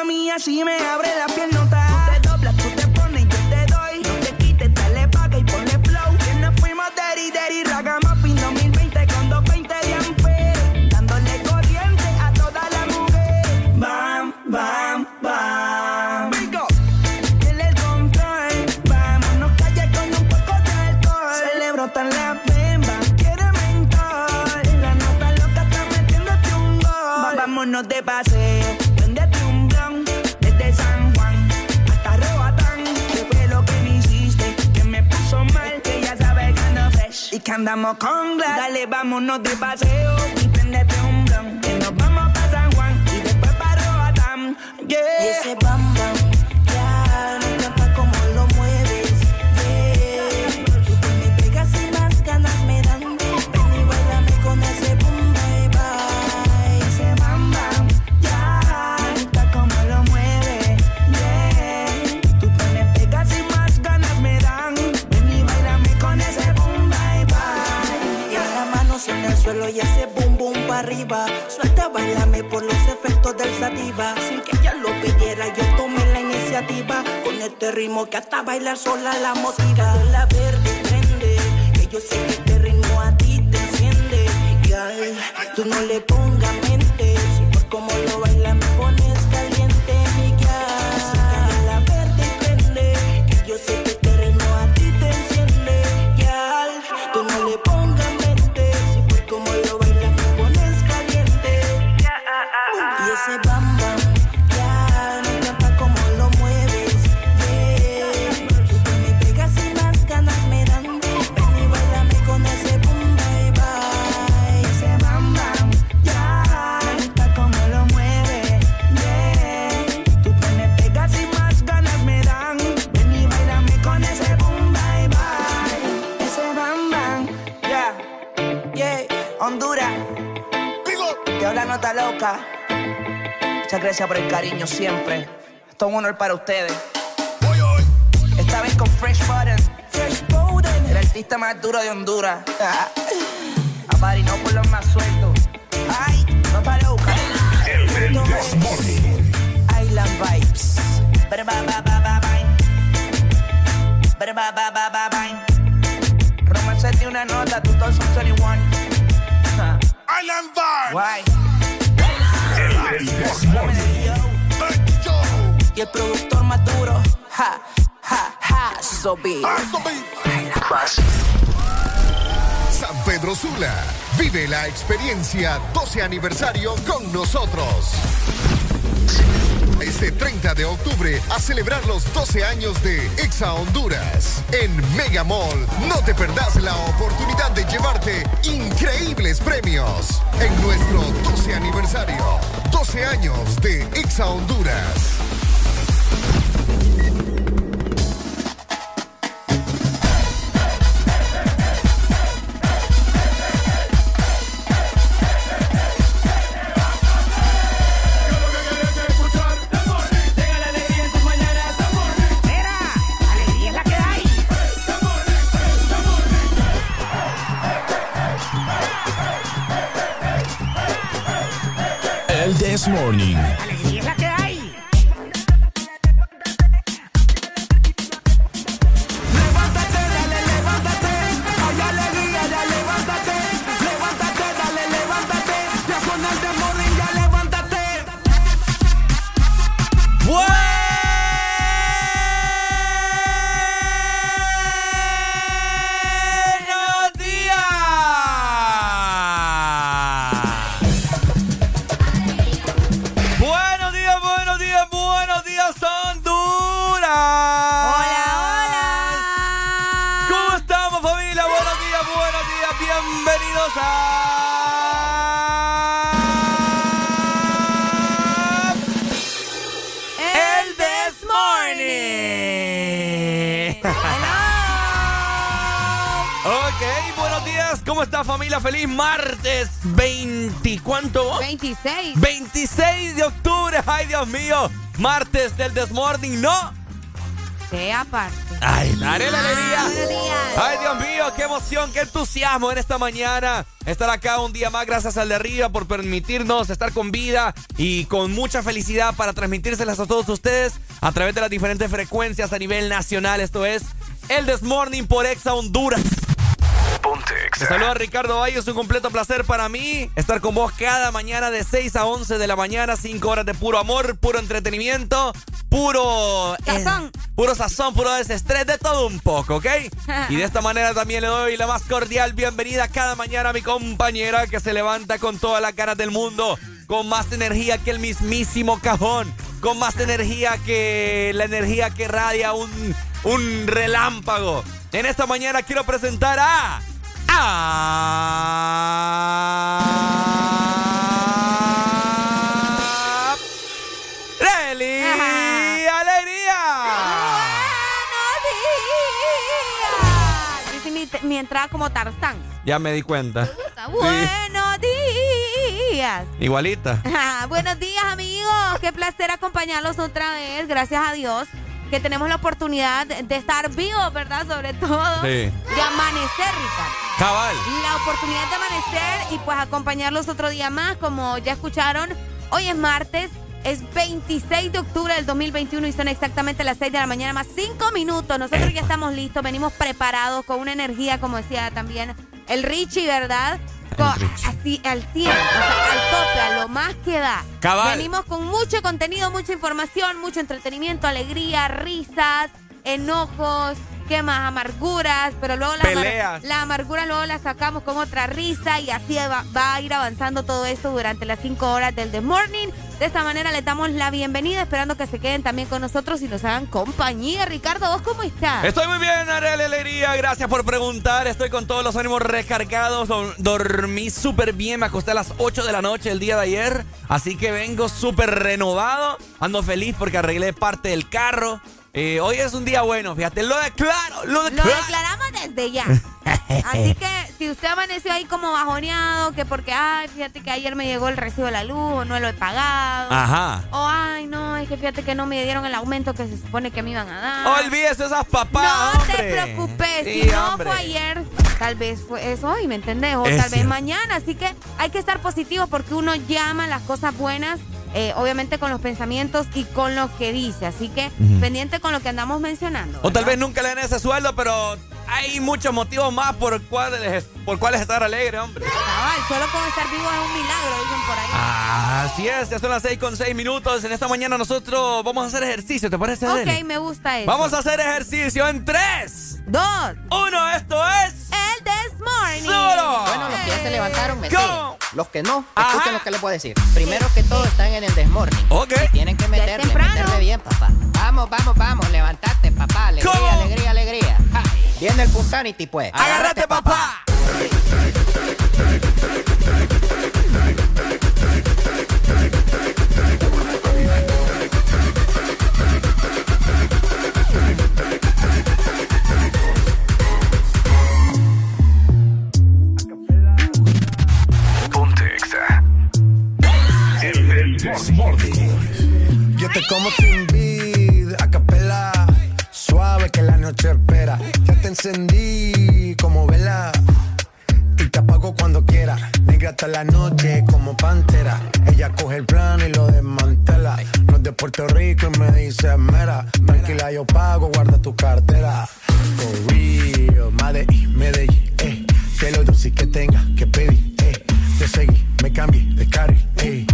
pa' mí, así me abre la piel, nota. Que andamos con glass. Dale, vámonos de paseo. Y prendete un blon. Que nos vamos para San Juan. Y después para Roatán. Yeah. Y ese bam Suelta, bailame por los efectos del sativa. Sin que ella lo pidiera, yo tomé la iniciativa. Con este ritmo que hasta bailar sola la motiva. La verde prende, que yo sé que este ritmo a ti te enciende. Girl, tú no le pongas loca. Muchas gracias por el cariño siempre. Esto es un honor para ustedes. Esta vez con Fresh Button. Fresh Button. El artista más duro de Honduras. A Pari, no por los más sueltos. Ay, no está loca. El Morning. Island Vibes. Ba ba ba ba ba. Ba ba ba ba. Romance de una nota, 2021. Ja. Island Vibe. Guay. El. Y el productor más duro. Ja, ja, ja. So big. San Pedro Sula. Vive la experiencia 12 aniversario con nosotros. Este 30 de octubre a celebrar los 12 años de Exa Honduras. En Mega Mall no te perdás la oportunidad de llevarte increíbles premios. En nuestro 12 aniversario. 12 años de Exa Honduras. Morning. 26. 26 de octubre. Ay, Dios mío. Martes del Desmorning. No. ¿Qué aparte? Ay, dale la alegría. Ay, Dios mío, qué emoción, qué entusiasmo en esta mañana. Estar acá un día más, gracias al de arriba por permitirnos estar con vida y con mucha felicidad para transmitírselas a todos ustedes a través de las diferentes frecuencias a nivel nacional. Esto es el This Morning por Exa Honduras. Ponte Te Exa. saluda Ricardo Valle, es un completo placer para mí estar con vos cada mañana de 6 a 11 de la mañana, 5 horas de puro amor, puro entretenimiento, puro... eh, Sazón. puro sazón, puro desestrés, de todo un poco, ¿ok? Y de esta manera también le doy la más cordial bienvenida cada mañana a mi compañera que se levanta con todas las ganas del mundo, con más energía que el mismísimo cajón, con más energía que la energía que radia un, un relámpago. En esta mañana quiero presentar a... a... ¡Relly Ajá. Alegría! Buenos días. Mi, mi entrada como Tarzán. Ya me di cuenta. Buenos días. Igualita. Ah, Buenos días, amigos. Qué placer acompañarlos otra vez. Gracias a Dios que tenemos la oportunidad de estar vivos, ¿verdad? Sobre todo Sí. de amanecer, Ricardo. Cabal. La oportunidad de amanecer y pues acompañarlos otro día más. Como ya escucharon, hoy es martes. Es 26 de octubre del 2021 y son exactamente las 6 de la mañana más 5 minutos. Nosotros ya estamos listos, venimos preparados con una energía, como decía también el Richie, ¿verdad? Así al 100, o sea, al tope, a lo más que da. Cabal. Venimos con mucho contenido, mucha información, mucho entretenimiento, alegría, risas, enojos, ¿qué más? Amarguras, pero luego la, Peleas. la amargura luego la sacamos con otra risa y así va, va a ir avanzando todo esto durante las 5 horas del The Morning. De esta manera le damos la bienvenida, esperando que se queden también con nosotros y nos hagan compañía. Ricardo, ¿vos cómo estás? Estoy muy bien, Ariel Alegría. Gracias por preguntar. Estoy con todos los ánimos recargados. Dor- Dormí súper bien. Me acosté a las 8 de la noche el día de ayer. Así que vengo súper renovado. Ando feliz porque arreglé parte del carro. Eh, hoy es un día bueno, fíjate. Lo declaro, lo Lo declaro. declaramos desde ya. Así que si usted amaneció ahí como bajoneado, que porque, ay, fíjate que ayer me llegó el recibo de la luz o no lo he pagado. Ajá. O, ay, no, es que fíjate que no me dieron el aumento que se supone que me iban a dar. Olvídese esas papadas, no hombre. te preocupes, Sí, si no hombre. fue ayer, tal vez fue es hoy, ¿me entendés? O Es tal vez mañana. Así que hay que estar positivo porque uno llama las cosas buenas, eh, obviamente con los pensamientos y con lo que dice. Así que pendiente con lo que andamos mencionando. O tal vez nunca le den ese sueldo, pero hay muchos motivos más por cuáles, por cuáles estar alegre, hombre. Cabal, solo con estar vivo es un milagro, dicen por ahí. Así es, ya son las 6 con 6 minutos. En esta mañana nosotros vamos a hacer ejercicio, ¿te parece, Adele? ok, me gusta eso. Vamos a hacer ejercicio en 3, Dos. 1, esto es... El This Morning. ¡Solo! Bueno, los que ya se levantaron, me siguen. Los que no, Ajá. escuchen lo que les voy a decir. Primero que todo, están en el desmorning. Ok. Y tienen que meterle, meterle bien, papá. Vamos, vamos, vamos, levantate, papá. Alegría, ¿Cómo? alegría, alegría. Ja. Viene el Punsanity, pues. ¡Agárrate, papá! Exa. El, el This Morning. Yo te como sin vid, a capela. Suave que la noche espera. Ya te encendí como vela. Te apago cuando quiera. Negra hasta la noche como pantera. Ella coge el plano y lo desmantela. No es de Puerto Rico y me dice mera. Tranquila, yo pago, guarda tu cartera. For real, Medellín, Medellín, eh. Que lo dulce que tenga que pedir, eh. Te seguí, me cambié de carril, eh.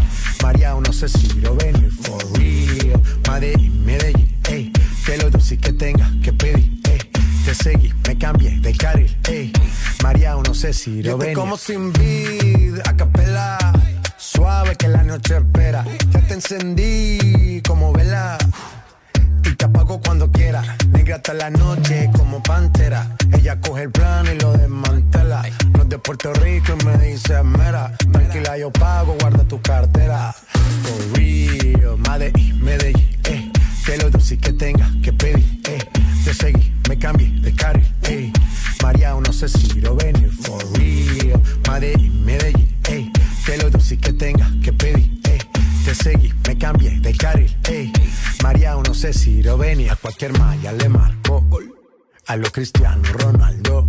María, no sé si lo ven, for real. Medellín, Medellín, eh. Que lo dulce que tenga que pedir, eh. Te seguí, me cambié de carril, eh. María, no sé si lo ven. como sin vid, a capela. Suave que la noche espera. Ya te encendí como vela. Y te apago cuando quiera. Negra hasta la noche como pantera. Ella coge el plano y lo desmantela. No es de Puerto Rico y me dice mera. Tranquila, yo pago, guarda tu cartera. For real, Medellín, Medellín, eh. Que lo dulce que tenga que pedir, eh te seguí, me cambié de carril, ey. María, no sé si lo venir for real. Madrid, Medellín, ey. Te lo doy si que tenga que pedir, ey. Te seguí, me cambié de carril, ey. María, no sé si lo venir a cualquier malla le marco. A lo Cristiano Ronaldo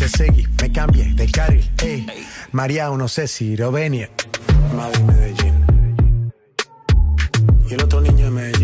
te seguí, me cambié de carril, ey. María, no sé si Rovenia. Madre Medellín. Y el otro niño de Medellín.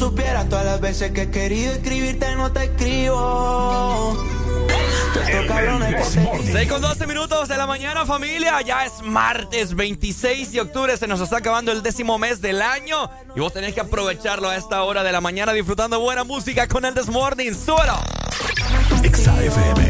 supieras todas las veces que he querido escribirte, no te escribo. Te... 6 con 12 minutos de la mañana familia, ya es martes 26 de octubre, se nos está acabando el décimo mes del año. Y vos tenés que aprovecharlo a esta hora de la mañana disfrutando buena música con el Desmorning, súbelo. XAFM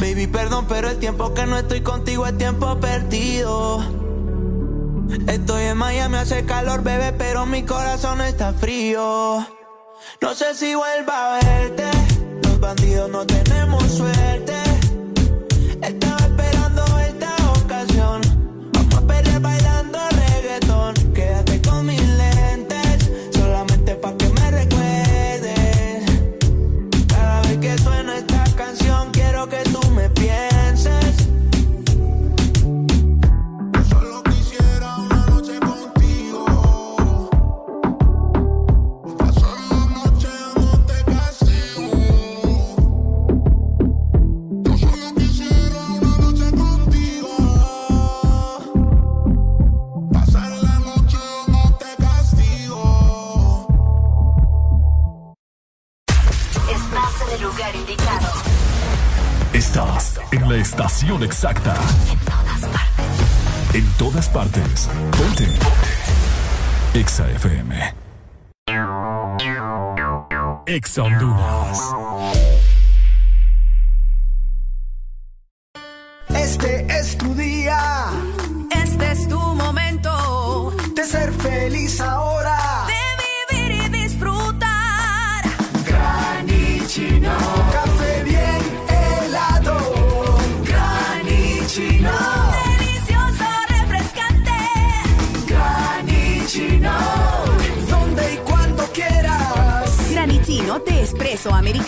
Baby, perdón, pero el tiempo que no estoy contigo es tiempo perdido. Estoy en Miami, hace calor, bebé, pero mi corazón está frío. No sé si vuelva a verte. Los bandidos no tenemos suerte. Exacta. En todas partes. Ponte. Exa FM. Exa Honduras.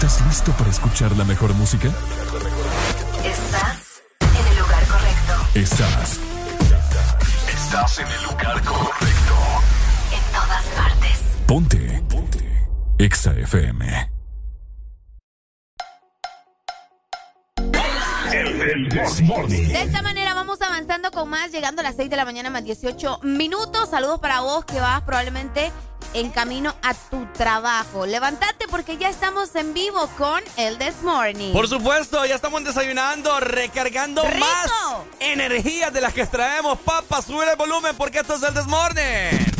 ¿Estás listo para escuchar la mejor música? Estás en el lugar correcto. Estás. Estás en el lugar correcto. En todas partes. Ponte. Ponte. Exa FM. El. De esta manera vamos avanzando con más, llegando a las 6 de la mañana más 18 minutos. Saludos para vos que vas probablemente en camino a tu trabajo. Levántate porque ya estamos en vivo con el This Morning. Por supuesto, ya estamos desayunando, recargando ¡Rico! más energías de las que extraemos. Papá, sube el volumen porque esto es el Desmorning. Ponte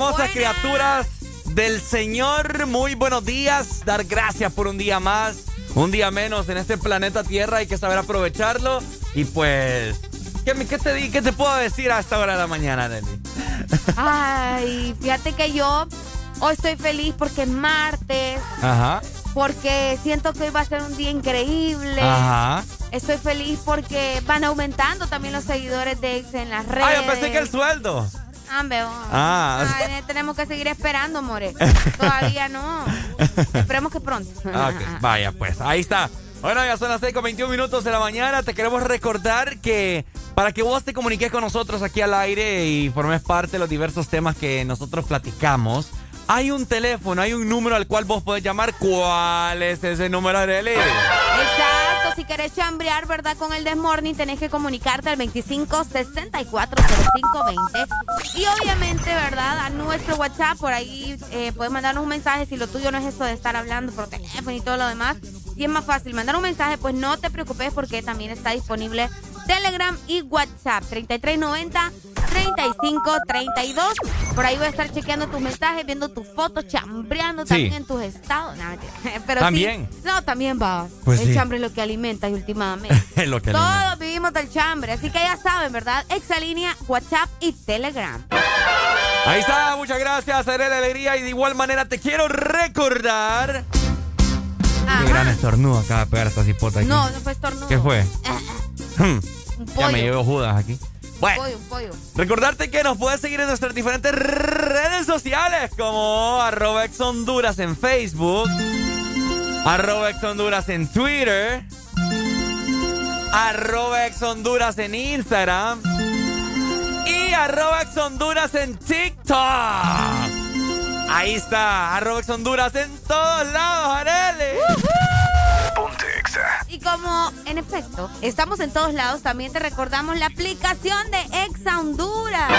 hermosas criaturas del Señor? Muy buenos días. Dar gracias por un día más, un día menos en este planeta Tierra. Hay que saber aprovecharlo. Y pues, ¿qué, qué te, qué te puedo decir a esta hora de la mañana, Nelly? Ay, fíjate que yo hoy estoy feliz porque es martes, Ajá, porque siento que hoy va a ser un día increíble. ajá. Estoy feliz porque van aumentando también los seguidores de Ex en las redes. Ah, yo pensé que el sueldo. Ah, veo. Ah. Ay, tenemos que seguir esperando, more. Todavía no. Esperemos que pronto. Ah, ok, Vaya, pues, ahí está. Bueno, ya son las 6 con 21 minutos de la mañana. Te queremos recordar que para que vos te comuniques con nosotros aquí al aire y formes parte de los diversos temas que nosotros platicamos, hay un teléfono, hay un número al cual vos podés llamar. ¿Cuál es ese número, Arely? Exacto, si querés chambrear, ¿verdad? Con el Desmorning tenés que comunicarte al 25 64 05 20. Y obviamente, ¿verdad? A nuestro WhatsApp, por ahí eh, puedes mandarnos un mensaje si lo tuyo no es eso de estar hablando por teléfono y todo lo demás. Y es más fácil mandar un mensaje, pues no te preocupes porque también está disponible Telegram y WhatsApp 3390 3532. Por ahí voy a estar chequeando tus mensajes, viendo tus fotos, chambreando Sí. también en tus estados. No. Pero sí- También. no, también va. Pues el sí. chambre es lo que alimenta últimamente. Es lo que Todos vivimos del chambre, así que ya saben, ¿verdad? Exalínea, WhatsApp y Telegram. Ahí está, muchas gracias, Arely Alegría. Y de igual manera te quiero recordar. Qué gran estornudo acaba de pegar esta cipota aquí. No, no fue estornudo. ¿Qué fue? Hmm, Un ya me llevo Judas aquí. Bueno. Un pollo, un pollo. Recordarte que nos puedes seguir en nuestras diferentes redes sociales como arroba Ex Honduras en Facebook, arroba Ex Honduras en Twitter, arroba Ex Honduras en Instagram y arroba Ex Honduras en TikTok. Ahí está, arroba Ex Honduras en todos lados, Arele. Y como, en efecto, estamos en todos lados, también te recordamos la aplicación de Exa Honduras.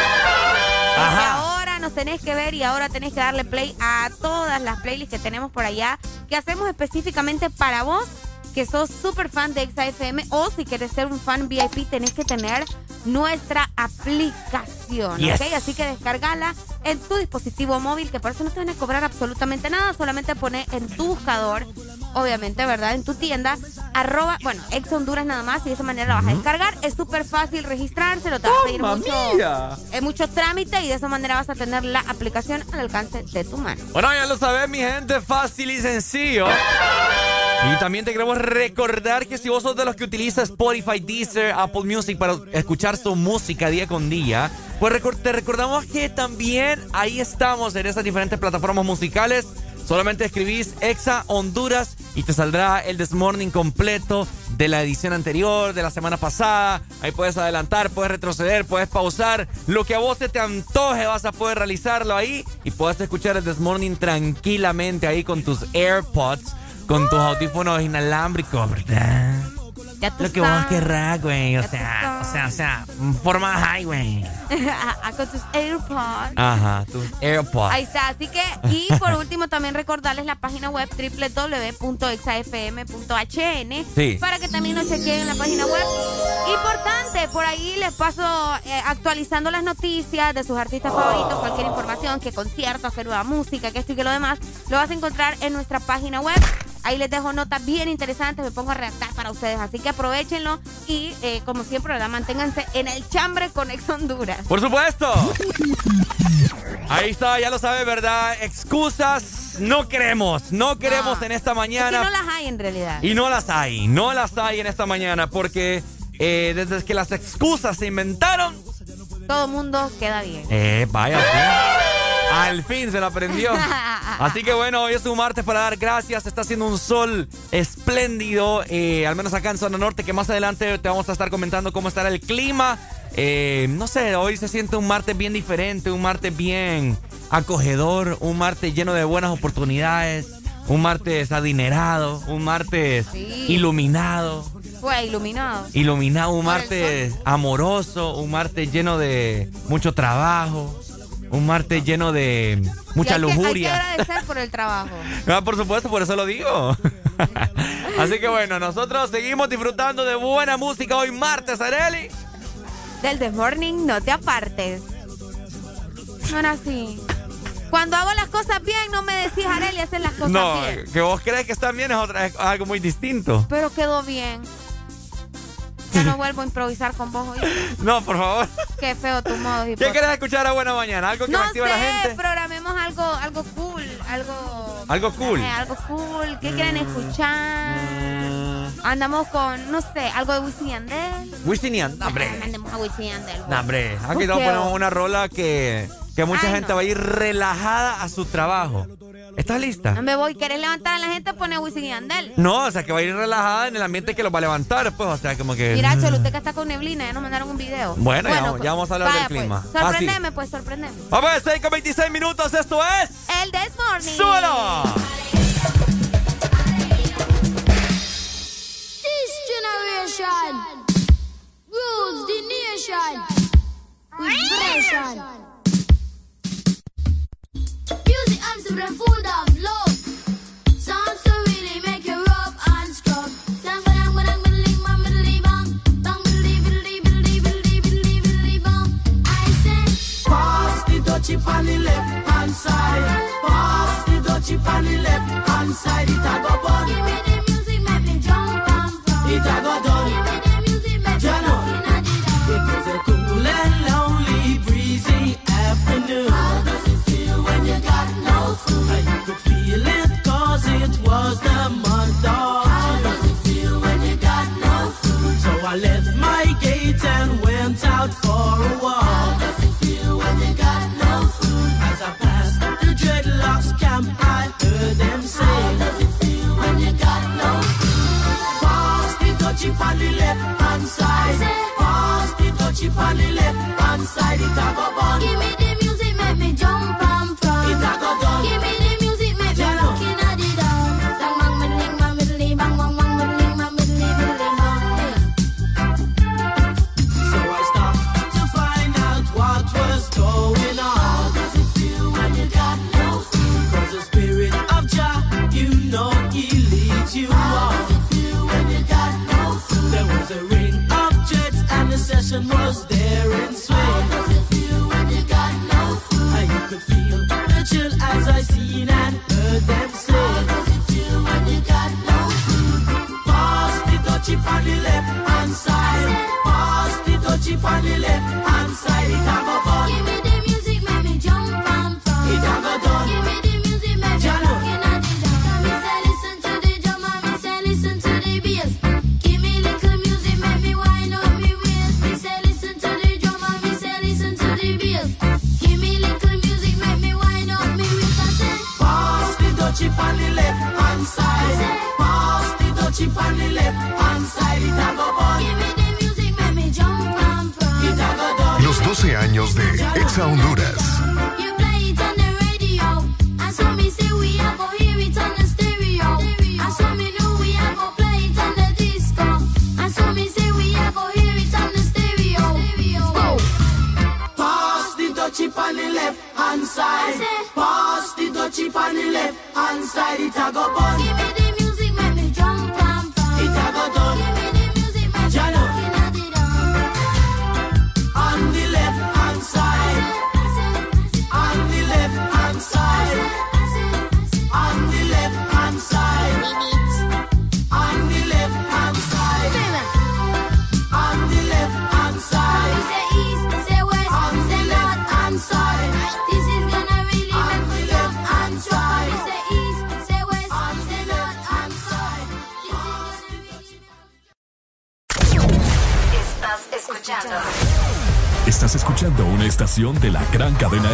Ahora nos tenés que ver y ahora tenés que darle play a todas las playlists que tenemos por allá, que hacemos específicamente para vos, que sos súper fan de Exa FM, o si quieres ser un fan VIP, tenés que tener nuestra aplicación, Yes. ¿ok? Así que descargala en tu dispositivo móvil, que por eso no te van a cobrar absolutamente nada, solamente pone en tu buscador, obviamente, ¿verdad? En tu tienda, arroba, bueno, ex Honduras nada más, y de esa manera la vas a descargar. Es súper fácil registrarse, no te va a pedir ¡Mamma mucho, eh, mucho trámite, y de esa manera vas a tener la aplicación al alcance de tu mano. Bueno, ya lo sabes, mi gente, fácil y sencillo. Y también te queremos recordar que si vos sos de los que utiliza Spotify, Deezer, Apple Music para escuchar su música día con día, pues te recordamos que también ahí estamos en esas diferentes plataformas musicales. Solamente escribís Exa Honduras y te saldrá el This Morning completo de la edición anterior, de la semana pasada. Ahí puedes adelantar, puedes retroceder, puedes pausar. Lo que a vos se te antoje vas a poder realizarlo ahí y puedes escuchar el This Morning tranquilamente ahí con tus AirPods, con tus audífonos inalámbricos, ¿verdad? Ya tú Lo que vos sabes. querrás, güey. O Ya sea, o sea, o sea, forma high, güey. Con tus AirPods. Ajá, tus AirPods. Ahí está, así que, y por último también recordarles la página web www.exafm.hn Sí. para que también nos chequeen en la página web. Importante, por ahí les paso eh, actualizando las noticias de sus artistas favoritos, cualquier información, que conciertos, que nueva música, que esto y que lo demás, lo vas a encontrar en nuestra página web. Ahí les dejo notas bien interesantes, me pongo a redactar para ustedes, así que aprovechenlo y eh, como siempre, ¿verdad? manténganse en el chambre con Ex Honduras. Por supuesto. Ahí está, ya lo sabes, ¿verdad? Excusas no queremos, no queremos en esta Es que mañana. no las hay en realidad. Y no las hay, no las hay en esta mañana porque eh, desde que las excusas se inventaron, Todo mundo queda bien. eh, vaya, al fin, al fin se la aprendió. Así que bueno, hoy es un martes para dar gracias. Está haciendo un sol espléndido, eh, al menos acá en zona norte, que más adelante te vamos a estar comentando cómo estará el clima. Eh, no sé, hoy se siente un martes bien diferente, un martes bien acogedor, un martes lleno de buenas oportunidades, un martes adinerado, un martes Sí. iluminado. Fue iluminado. Iluminado, un martes amoroso, un martes lleno de mucho trabajo, un martes lleno de mucha lujuria. Que, hay que agradecer por el trabajo. Ah, por supuesto, por eso lo digo. Así que bueno, nosotros seguimos disfrutando de buena música hoy martes, Areli. Del The Morning, no te apartes. Bueno, así. Cuando hago las cosas bien, no me decís, Areli, hacer las cosas bien. No, que vos crees que están bien es algo muy distinto. Pero quedó bien. Ya no vuelvo a improvisar con vos hoy. No, por favor. Qué feo tu modo. ¿Qué querés escuchar a Buena Mañana? ¿Algo que no activa sé, la gente? programemos algo, algo cool. Algo, algo cool. Eh, algo cool. ¿Qué mm. quieren escuchar? Mm. Andamos con, no sé, algo de Wisin y Andel. Wisin y Andel, hombre. Andemos a Wisin y Andel. Pues. Hombre. Aquí nos ponemos una rola que, que mucha Ay, gente no. va a ir relajada a su trabajo. ¿Estás lista? Me voy. ¿Querés levantar a la gente? Pone Wisin y Andel. No, o sea, que va a ir relajada en el ambiente que los va a levantar, pues. O sea, como que... Mira, Choluteca está con neblina. Ya nos mandaron un video. Bueno, ya, vamos, a hablar del pues, clima. Ah, pues, sorprendeme, pues, sorprendeme. Vamos a estar con 26 minutos. Esto es... El This Morning. ¡Súbelo! This generation rules the nation with su. de la gran cadena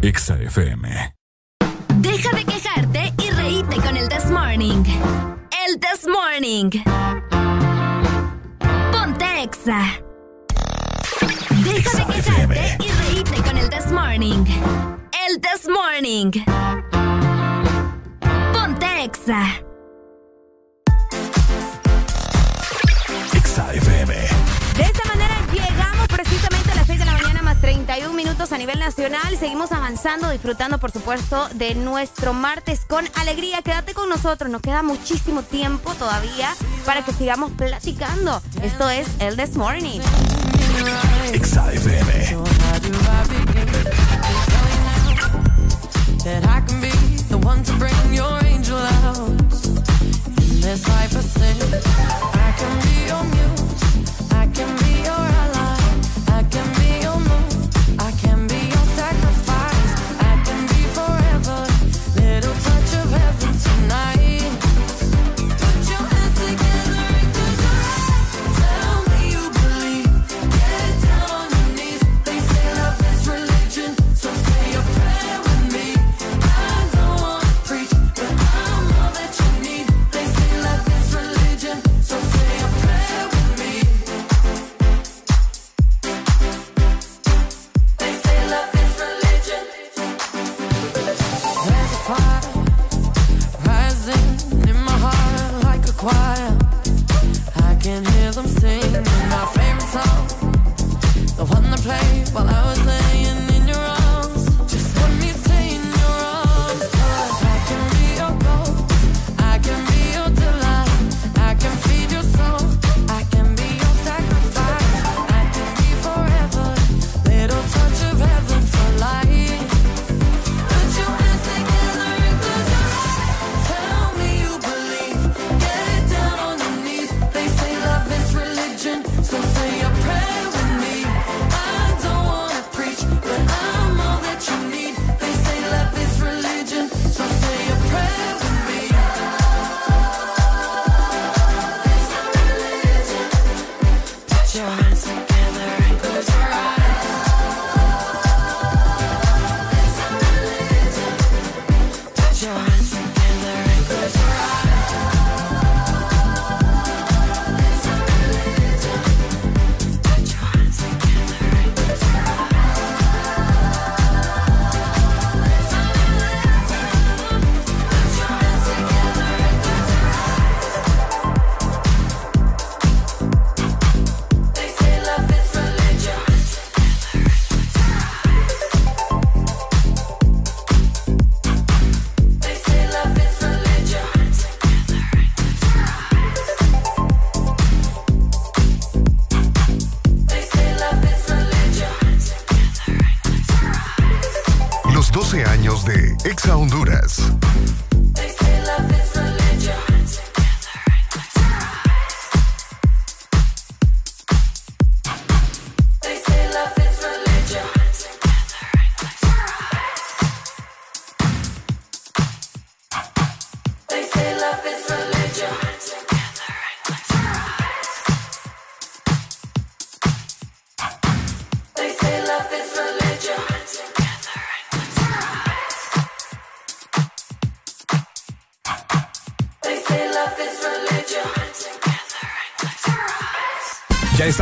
Exa FM. Deja de quejarte y reíte con el This Morning. El This Morning. Ponte Exa. Deja de quejarte y reíte con el This Morning. El This Morning. Ponte Exa. Exa FM. De esta manera llegamos precisamente 31 minutos a nivel nacional. Seguimos avanzando, disfrutando por supuesto de nuestro martes con alegría. Quédate con nosotros, nos queda muchísimo tiempo todavía para que sigamos platicando. Esto es el This Morning. While I was laying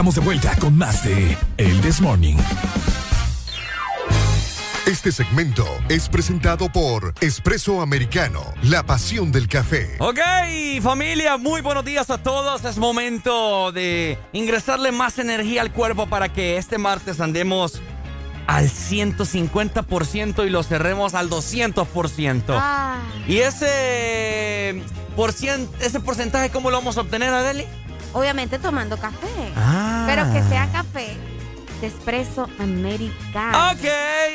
estamos de vuelta con más de El This Morning. Este segmento es presentado por Espresso Americano, la pasión del café. Ok, familia, muy buenos días a todos. Es momento de ingresarle más energía al cuerpo para que este martes andemos al 150% y lo cerremos al 200%. Ah, ¿Y ese, por cien- ese porcentaje cómo lo vamos a obtener, Adeli? Obviamente tomando café. Ah. Pero que sea café de espresso americano. Ok,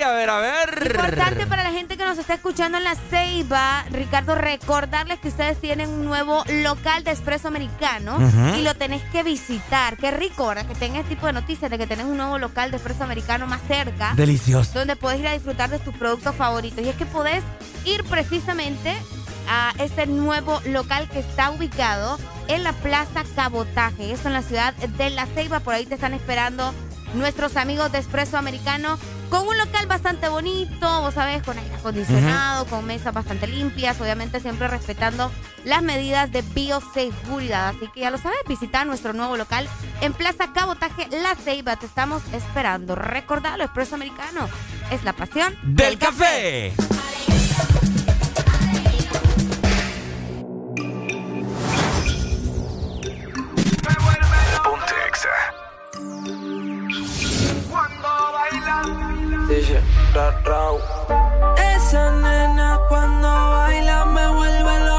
a ver, a ver. Importante para la gente que nos está escuchando en la Ceiba, Ricardo, recordarles que ustedes tienen un nuevo local de espresso americano y lo tenés que visitar. Qué rico, ¿verdad? Que tengas este tipo de noticias de que tenés un nuevo local de espresso americano más cerca. Delicioso. Donde podés ir a disfrutar de tus productos favoritos. Y es que podés ir precisamente a este nuevo local que está ubicado en la Plaza Cabotaje. Eso en la ciudad de La Ceiba. Por ahí te están esperando nuestros amigos de Espresso Americano con un local bastante bonito, vos sabés, con aire acondicionado, con mesas bastante limpias, obviamente siempre respetando las medidas de bioseguridad. Así que ya lo sabes, visita nuestro nuevo local en Plaza Cabotaje La Ceiba. Te estamos esperando. Recordalo, Espresso Americano es la pasión Del café. Ponte Exa. Dice, ra, rau. Esa nena cuando baila me vuelve loco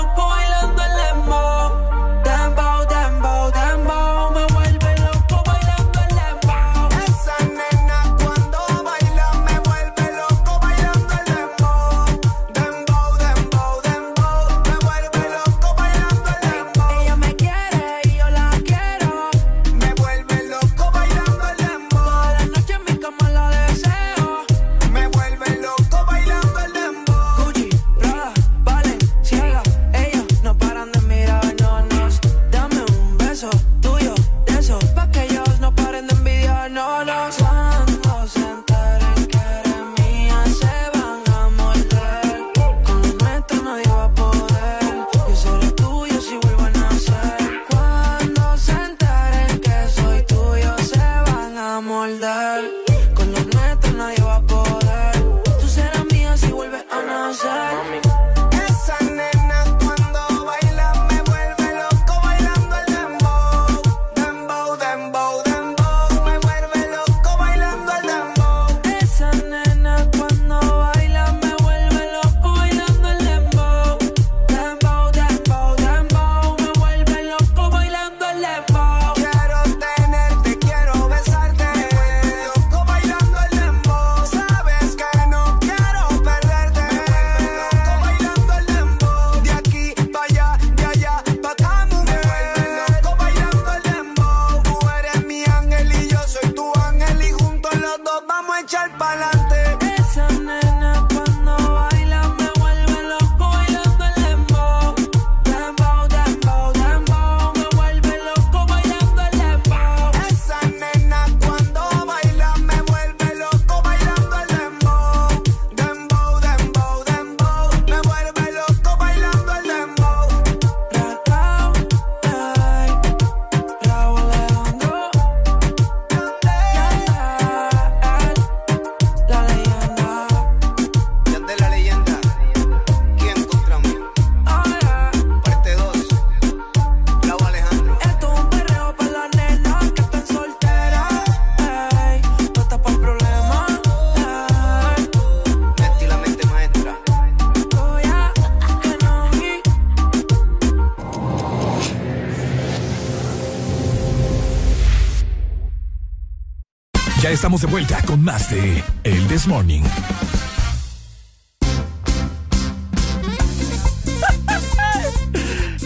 estamos de vuelta con más de El This Morning.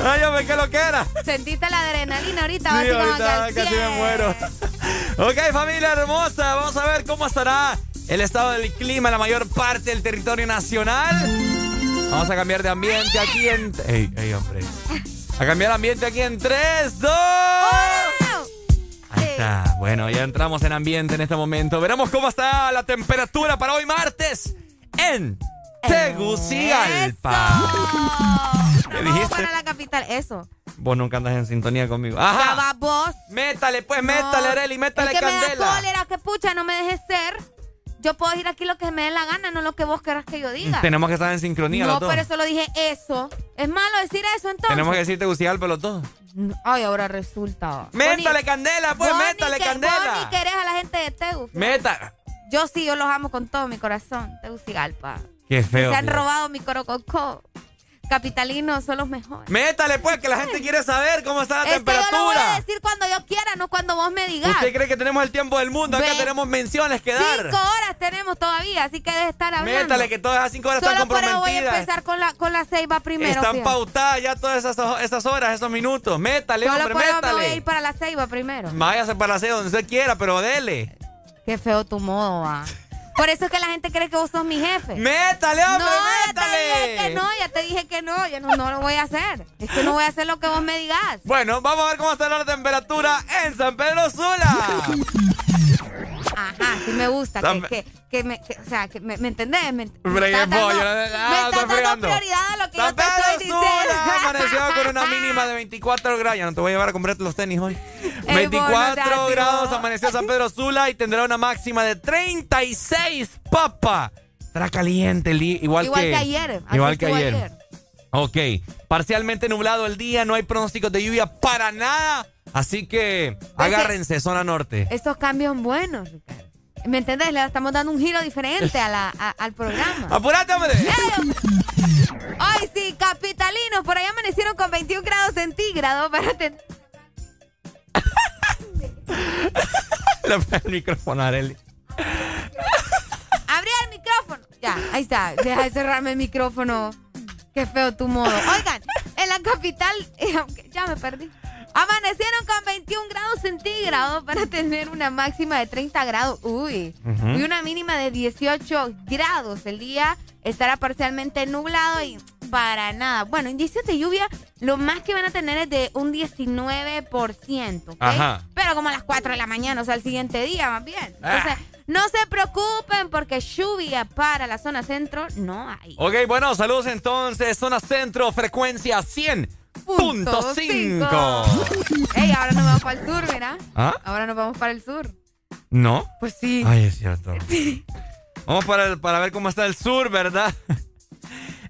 Ay, hombre, qué lo que era. Sentiste la adrenalina ahorita, Sí, ahorita casi me 100. muero. Ok, familia hermosa, vamos a ver cómo estará el estado del clima en la mayor parte del territorio nacional. Vamos a cambiar de ambiente aquí en... Ey, ey, hombre. A cambiar de ambiente aquí en 3, 2... Ahí está. Bueno, ya entramos en ambiente en este momento. Veremos cómo está la temperatura para hoy martes en Tegucigalpa. ¿Qué Vamos dijiste? para la capital, eso. Vos nunca andas en sintonía conmigo. Ajá. va vos. Métale, pues, No, métale, Areli, métale es que me da candela. cólera, que pucha, no me dejes ser. Yo puedo decir aquí lo que me dé la gana, no lo que vos querás que yo diga. Tenemos que estar en sincronía no, los dos. por eso lo dije eso. ¿Es malo decir eso entonces? Tenemos que decir Tegucigalpa los dos. Ay, ahora resulta. Métale candela, pues, métale candela. Vos ni querés a la gente de Tegu. Meta. Yo sí, yo los amo con todo mi corazón. Tegucigalpa. Qué feo. Se han robado mi corococó. Capitalinos son los mejores. Métale, pues, que la gente quiere saber cómo está la que yo lo voy a temperatura. decir cuando yo quiera, no cuando vos me digas. ¿Usted cree que tenemos el tiempo del mundo? Acá Ve. tenemos menciones que dar. Cinco horas tenemos todavía, así que debe estar hablando. Métale, que todas esas cinco horas están Solo por eso voy a comprometidas. empezar con la, con la ceiba primero. Están fíjate. pautadas ya todas esas, esas horas, esos minutos. Métale, Solo hombre, me voy a métale. ir para la ceiba primero. Váyase para la sede donde usted quiera, pero dele. Qué feo tu modo, va. Por eso es que la gente cree que vos sos mi jefe. Métale, hombre, no, métale. ya te dije que no, ya te dije que no, yo no, no lo voy a hacer. Es que no voy a hacer lo que vos me digas. Bueno, vamos a ver cómo está la temperatura en San Pedro Sula. Ajá, sí me gusta. Que, que, que me, que- o sea, que me, ¿me entendés? Me, me estás dando, me ah, estás estoy dando prioridad a lo que San yo te estoy Pedro diciendo. Sula amaneció con una mínima de 24 grados. Ya no te voy a llevar a comprarte los tenis hoy. Ey, vos, no 24 seas grados amaneció San Pedro Sula y tendrá una máxima de 36, papa. Estará caliente, igual, Igual que ayer, Igual que ayer. ayer. Ok, parcialmente nublado el día, no hay pronósticos de lluvia para nada. Así que agárrense, zona norte. Estos cambios buenos, Ricardo. ¿Me entendés? Le estamos dando un giro diferente a la, a- al programa. ¡Apurate, hombre! Ay, sí, capitalinos, por ahí amanecieron con 21 grados centígrados. Le pega el micrófono a Areli. Abrí el micrófono. Ya, ahí está. Deja de cerrarme el micrófono. Qué feo tu modo. Oigan, en la capital, ya me perdí. Amanecieron con 21 grados centígrados para tener una máxima de 30 grados. Uy. Y una mínima de 18 grados. El día estará parcialmente nublado y para nada. Bueno, indicios de lluvia, lo más que van a tener es de un 19%. ¿ok? Ajá. Pero como a las 4 de la mañana, o sea, el siguiente día más bien. Entonces, no se preocupen porque lluvia para la zona centro no hay. Ok, bueno, saludos entonces. Zona centro, frecuencia 100.5. Ey, ahora nos vamos para el sur, mira. ¿Ah? Ahora nos vamos para el sur. ¿No? Pues sí. Ay, es cierto. Vamos para, el- para ver cómo está el sur, ¿verdad?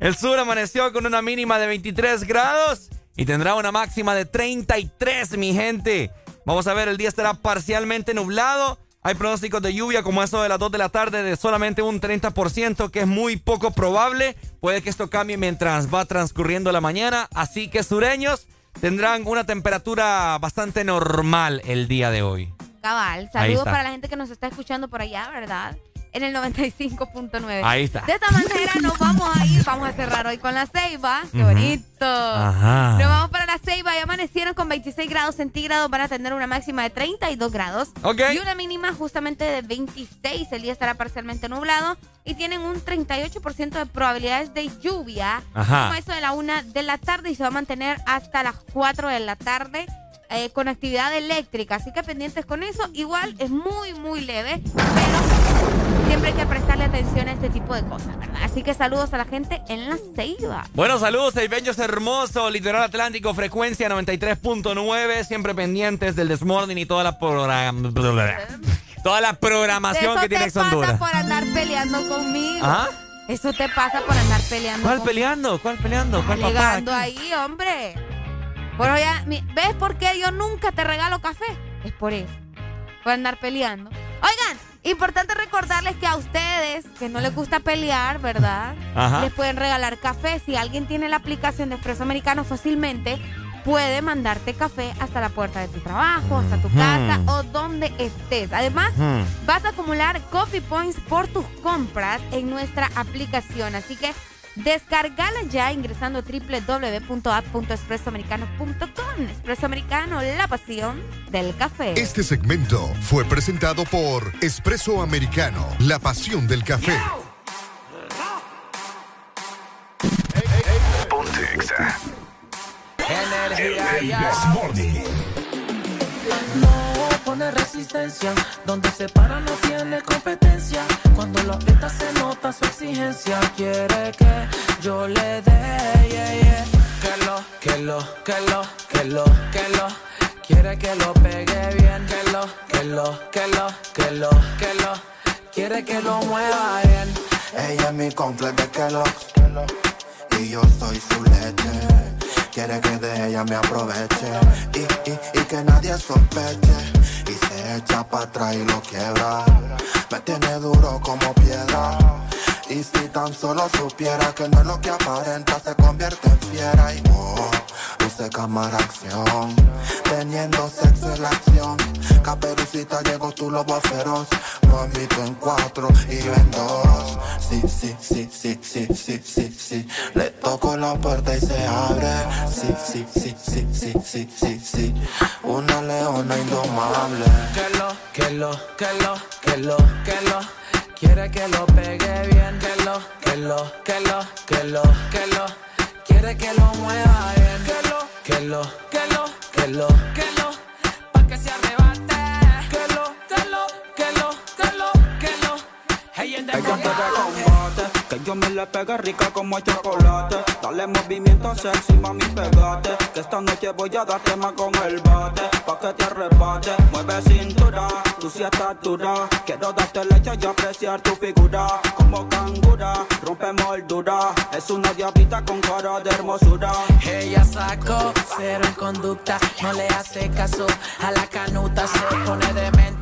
El sur amaneció con una mínima de 23 grados y tendrá una máxima de 33, mi gente. Vamos a ver, el día estará parcialmente nublado. Hay pronósticos de lluvia como eso de las 2 de la tarde de solamente un 30%, que es muy poco probable. Puede que esto cambie mientras va transcurriendo la mañana. Así que sureños tendrán una temperatura bastante normal el día de hoy. Cabal, saludos para la gente que nos está escuchando por allá, ¿verdad? En el 95.9. Ahí está. De esta manera nos vamos a ir, vamos a cerrar hoy con la ceiba. ¡Qué bonito! Ajá. Nos vamos para la ceiba y amanecieron con 26 grados centígrados. Van a tener una máxima de 32 grados. Ok. Y una mínima justamente de 26. El día estará parcialmente nublado. Y tienen un 38% de probabilidades de lluvia. Ajá. Como eso de la una de la tarde y se va a mantener hasta las 4 de la tarde. eh, con actividad eléctrica, así que pendientes con eso. Igual es muy, muy leve, pero siempre hay que prestarle atención a este tipo de cosas, ¿verdad? Así que saludos a la gente en la ceiba. Bueno, saludos, Bellos hermoso, Litoral Atlántico, frecuencia 93.9, siempre pendientes del Desmorning y toda la program- toda la programación Eso que tiene te Ex pasa Honduras. por andar peleando conmigo. ¿Ah? Eso te pasa por andar peleando ¿Cuál peleando? ¿Cuál peleando? ¿Cuál papá? Alegando ahí, hombre. Por ya, ¿Ves por qué yo nunca te regalo café? Es por eso. Por andar peleando. Oigan, importante recordarles que a ustedes, que no les gusta pelear, ¿verdad? Ajá. Les pueden regalar café. Si alguien tiene la aplicación de Expreso Americano fácilmente, puede mandarte café hasta la puerta de tu trabajo, hasta tu casa o donde estés. Además, vas a acumular Coffee Points por tus compras en nuestra aplicación. Así que descargala ya ingresando a www.app.expresoamericano.com. Expreso Americano, la pasión del café. Este segmento fue presentado por Espresso Americano, la pasión del café. Ponte. Energía El. Pone resistencia, donde se para no tiene competencia. Cuando lo aprieta se nota su exigencia. Quiere que yo le dé, yeah, yeah. que lo, que lo, que lo, que lo, que lo. Quiere que lo pegue bien, que lo, que lo, que lo, que lo, que lo. Quiere que lo mueva bien. Ella es mi completo de Kellogg's y yo soy su leche. Quiere que de ella me aproveche y, y, y que nadie sospeche. Echa para atrás y lo quiebra. Me tiene duro como piedra. Y si tan solo supiera que no es lo que aparenta, se convierte en fiera. Y luce cámara acción. Teniendo sexo en la acción. Caperucita llegó tu lobo feroz. Mamito en cuatro y yo en dos. Sí, sí, sí, sí, sí, sí, sí, sí. Le toco la puerta y se abre. Sí, sí, sí, sí, sí, sí, sí, sí. Una leona indomable. Que lo, que lo, que lo, que lo, que lo. Quiere que lo pegue bien, que lo, que lo, que lo, que lo, que lo. Quiere que lo mueva bien, que lo, que lo, que lo, que lo. Pa' que se arrebate, que lo, que lo, que lo, que lo, que lo. Hey, en Ella combate, que yo me le pegue rica como el chocolate. Dale movimiento sexy, mami, pegate. Que esta noche voy a darte más con el bate. Pa' que te arrebate, mueve cintura, tú sí estás dura. Quiero darte leche y apreciar tu figura. Como cangura, rompe moldura. Es una diablita con cara de hermosura. Ella sacó cero en conducta, no le hace caso a la canuta, se pone demente,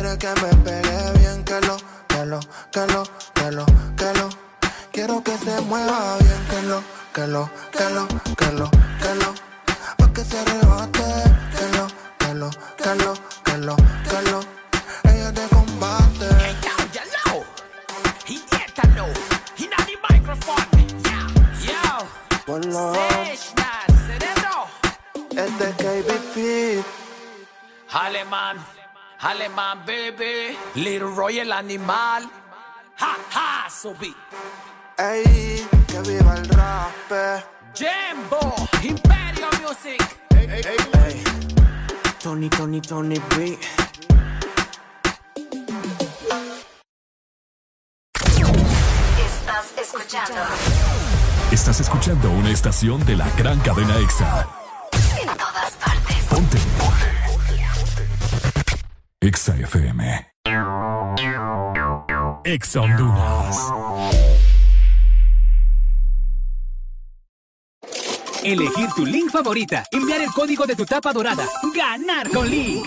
Quiere que me pegue bien, que lo, que lo, que lo, que lo, que lo. Quiero que se mueva bien, que lo, que lo, que lo, que lo, que lo. Pa' que se arrebate, que lo, que lo, que lo, que lo, que lo. Ella te combate. Ponlo. Este es KBP. Alemán, alemán, baby. Little Roy el animal. Ha, ha, subí. Ey, que viva el rap. Jimbo, Imperio Music. Ey. Tony, Tony, Tony B. Estás escuchando Estás escuchando una estación de la gran cadena EXA. en todas partes. Ponte. EXA FM. EXA Honduras. Elegir tu link favorita, enviar el código de tu tapa dorada, ganar con Link.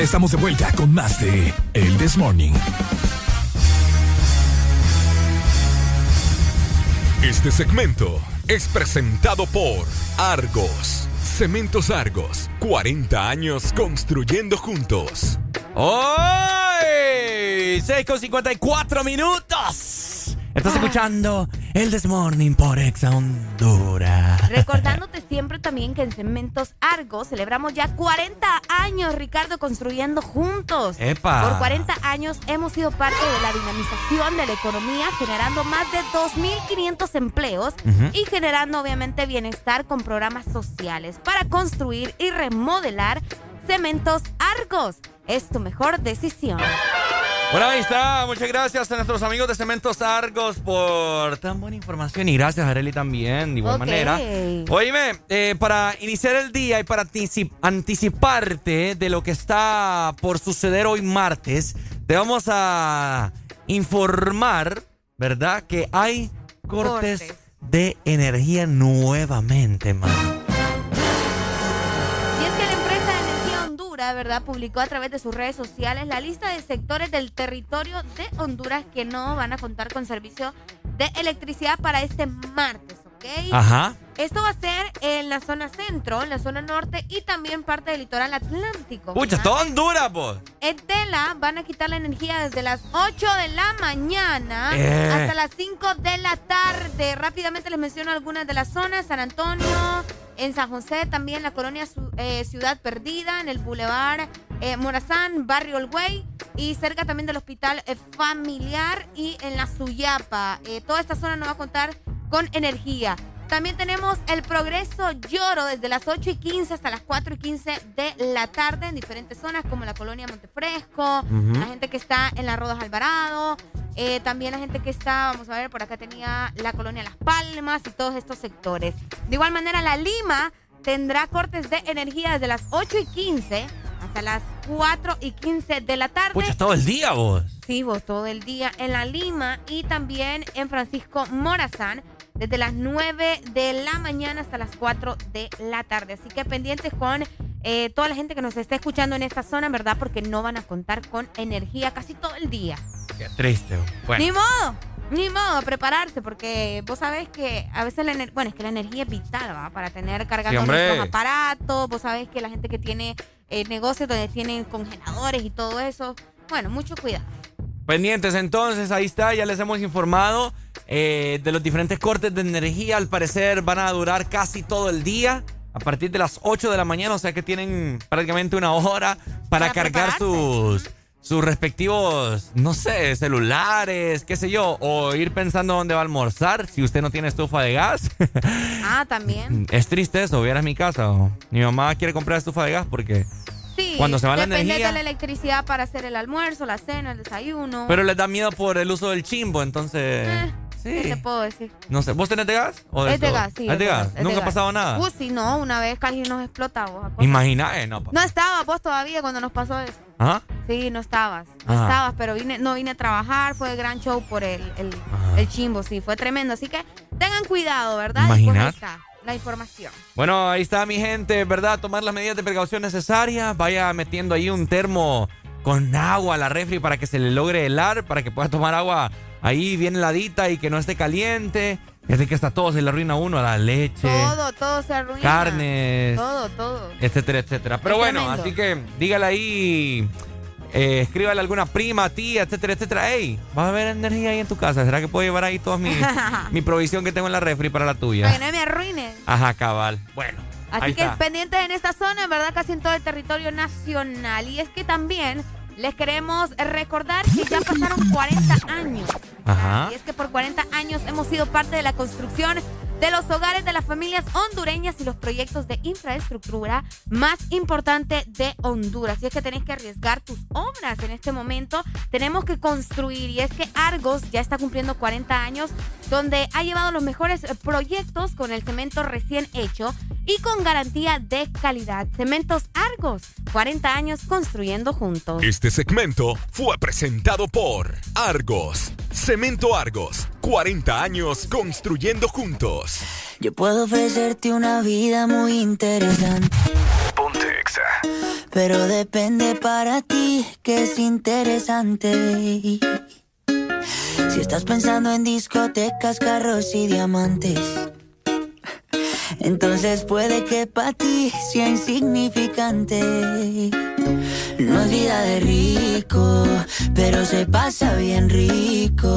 Ya estamos de vuelta con más de El This Morning. Este segmento es presentado por Argos. Cementos Argos. 40 años construyendo juntos. ¡Hoy! 6 con 54 minutos. Estás escuchando el This Morning por Exa Honduras. Recordándote siempre también que en Cementos Argos celebramos ya 40 años, Ricardo, construyendo juntos. ¡Epa! Por 40 años hemos sido parte de la dinamización de la economía, generando más de 2.500 empleos y generando obviamente bienestar con programas sociales para construir y remodelar Cementos Argos. Es tu mejor decisión. Bueno, ahí está. Muchas gracias a nuestros amigos de Cementos Argos por tan buena información y gracias a Areli también, de igual Ok. manera. Oíme, eh, para iniciar el día y para anticip- anticiparte de lo que está por suceder hoy martes, te vamos a informar, ¿verdad? Que hay cortes, Cortes. de energía nuevamente, man. Honduras, ¿verdad? Publicó a través de sus redes sociales la lista de sectores del territorio de Honduras que no van a contar con servicio de electricidad para este martes, ¿ok? Ajá. Esto va a ser en la zona centro, en la zona norte y también parte del litoral atlántico. Pucha, todo Honduras, vos. En Tela van a quitar la energía desde las 8 de la mañana Eh. hasta las 5 de la tarde. Rápidamente les menciono algunas de las zonas. San Antonio, en San José, también la colonia eh, Ciudad Perdida, en el Boulevard eh, Morazán, Barrio El Güey y cerca también del Hospital eh, Familiar y en la Suyapa. Toda esta zona no va a contar con energía. También tenemos el Progreso Lloro desde las 8 y 15 hasta las 4 y 15 de la tarde en diferentes zonas como la colonia Montefresco, la gente que está en la Rodas Alvarado, eh, también la gente que está, vamos a ver, por acá tenía la colonia Las Palmas y todos estos sectores. De igual manera, la Lima tendrá cortes de energía desde las 8 y 15 hasta las 4 y 15 de la tarde. Pucha, todo el día, vos. Sí, vos todo el día en la Lima y también en Francisco Morazán desde las 9 de la mañana hasta las 4 de la tarde. Así que pendientes con eh, toda la gente que nos está escuchando en esta zona, ¿verdad? Porque no van a contar con energía casi todo el día. Qué triste. Bueno. Ni modo, ni modo, a prepararse porque vos sabés que a veces la energía, bueno, es que la energía es vital, ¿va? Para tener cargando Sí, nuestros aparatos, vos sabés que la gente que tiene eh, negocios donde tienen congeladores y todo eso, bueno, mucho cuidado. Pendientes entonces, ahí está, ya les hemos informado eh, de los diferentes cortes de energía. Al parecer van a durar casi todo el día, a partir de las 8 de la mañana, o sea que tienen prácticamente una hora para, Para cargar sus, sus respectivos, no sé, celulares, qué sé yo, o ir pensando dónde va a almorzar si usted no tiene estufa de gas. Ah, también. es triste eso, vieras mi casa. mi mamá quiere comprar estufa de gas porque... Sí, Cuando se va la energía- de la electricidad para hacer el almuerzo, la cena, el desayuno. Pero les da miedo por el uso del chimbo, entonces... Eh, sí. ¿Qué te puedo decir? No sé, ¿vos tenés de gas? ¿O es de gas, sí. ¿Es de gas? es ¿Nunca ha pasado nada? Uh, sí, no, una vez casi nos explota vos. acuérdate. Imagina, eh, no. No estabas vos todavía cuando nos pasó eso. ¿Ah? Sí, no estabas. No Ah. estabas, pero vine, no vine a trabajar. Fue gran show por el, el, el chimbo, sí. Fue tremendo. Así que tengan cuidado, ¿verdad? Está la información. Bueno, ahí está mi gente, ¿verdad? Tomar las medidas de precaución necesarias. Vaya metiendo ahí un termo con agua a la refri para que se le logre helar, para que pueda tomar agua ahí bien heladita y que no esté caliente. Fíjate que hasta todo se le arruina a uno, la leche, Todo, todo se arruina. carnes, Todo, todo. etcétera, etcétera. Pero Es bueno, tremendo. así que dígale ahí, eh, escríbale a alguna prima, tía, etcétera, etcétera. Ey, ¿vas a ver energía ahí en tu casa? ¿Será que puedo llevar ahí toda mi, mi provisión que tengo en la refri para la Para tuya? que no me arruine. Ajá, cabal. Bueno. Así ahí que está. pendientes en esta zona, en verdad, casi en todo el territorio nacional. Y es que también les queremos recordar que ya pasaron 40 años. Ajá. Y es que por 40 años hemos sido parte de la construcción de los hogares de las familias hondureñas y los proyectos de infraestructura más importante de Honduras. Y es que tenés que arriesgar tus obras en este momento. Tenemos que construir. Y es que Argos ya está cumpliendo 40 años, donde ha llevado los mejores eh, proyectos con el cemento recién hecho y con garantía de calidad. Cementos Argos, 40 años construyendo juntos. Este segmento fue presentado por Argos. Cemento Argos. 40 años construyendo juntos. Yo puedo ofrecerte una vida muy interesante. Pero depende para ti que es interesante. Si estás pensando en discotecas, carros y diamantes. Entonces puede que para ti sea insignificante. No es vida de rico, pero se pasa bien rico.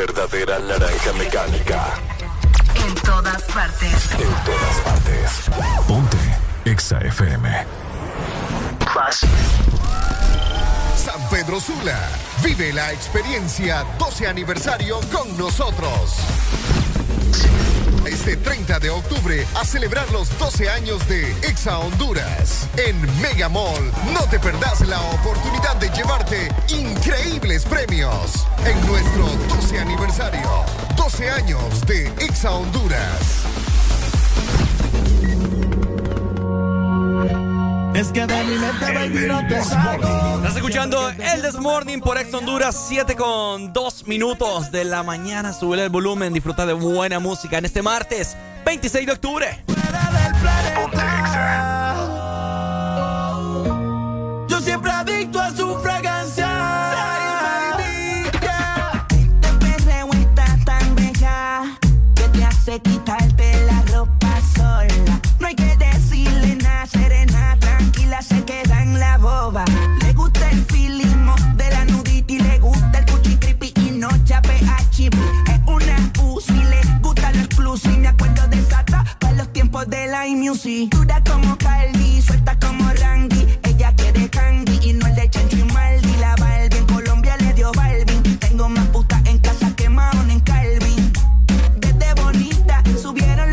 Verdadera naranja mecánica. En todas partes. En todas partes. Ponte Exa FM. San Pedro Sula. Vive la experiencia 12 aniversario con nosotros. Este 30 de octubre a celebrar los 12 años de Exa Honduras en Mega Mall. No te perdás la oportunidad de llevarte increíbles premios en nuestro 12 aniversario. 12 años de Exa Honduras. Es que de mi mente, baby, no te saco. Estás escuchando el This Morning por Ex Honduras, 7 con 2 minutos de la mañana. Sube el volumen, disfruta de buena música en este martes 26 de octubre. Yo siempre adicto a su fragancia. De la music. Dura como Cardi, suelta como Randy. Ella quiere candy y no el de Chencho y Maldi. La Barbie en Colombia le dio Balvin. Tengo más putas en casa que Mahon en Calvin. Desde bonita subieron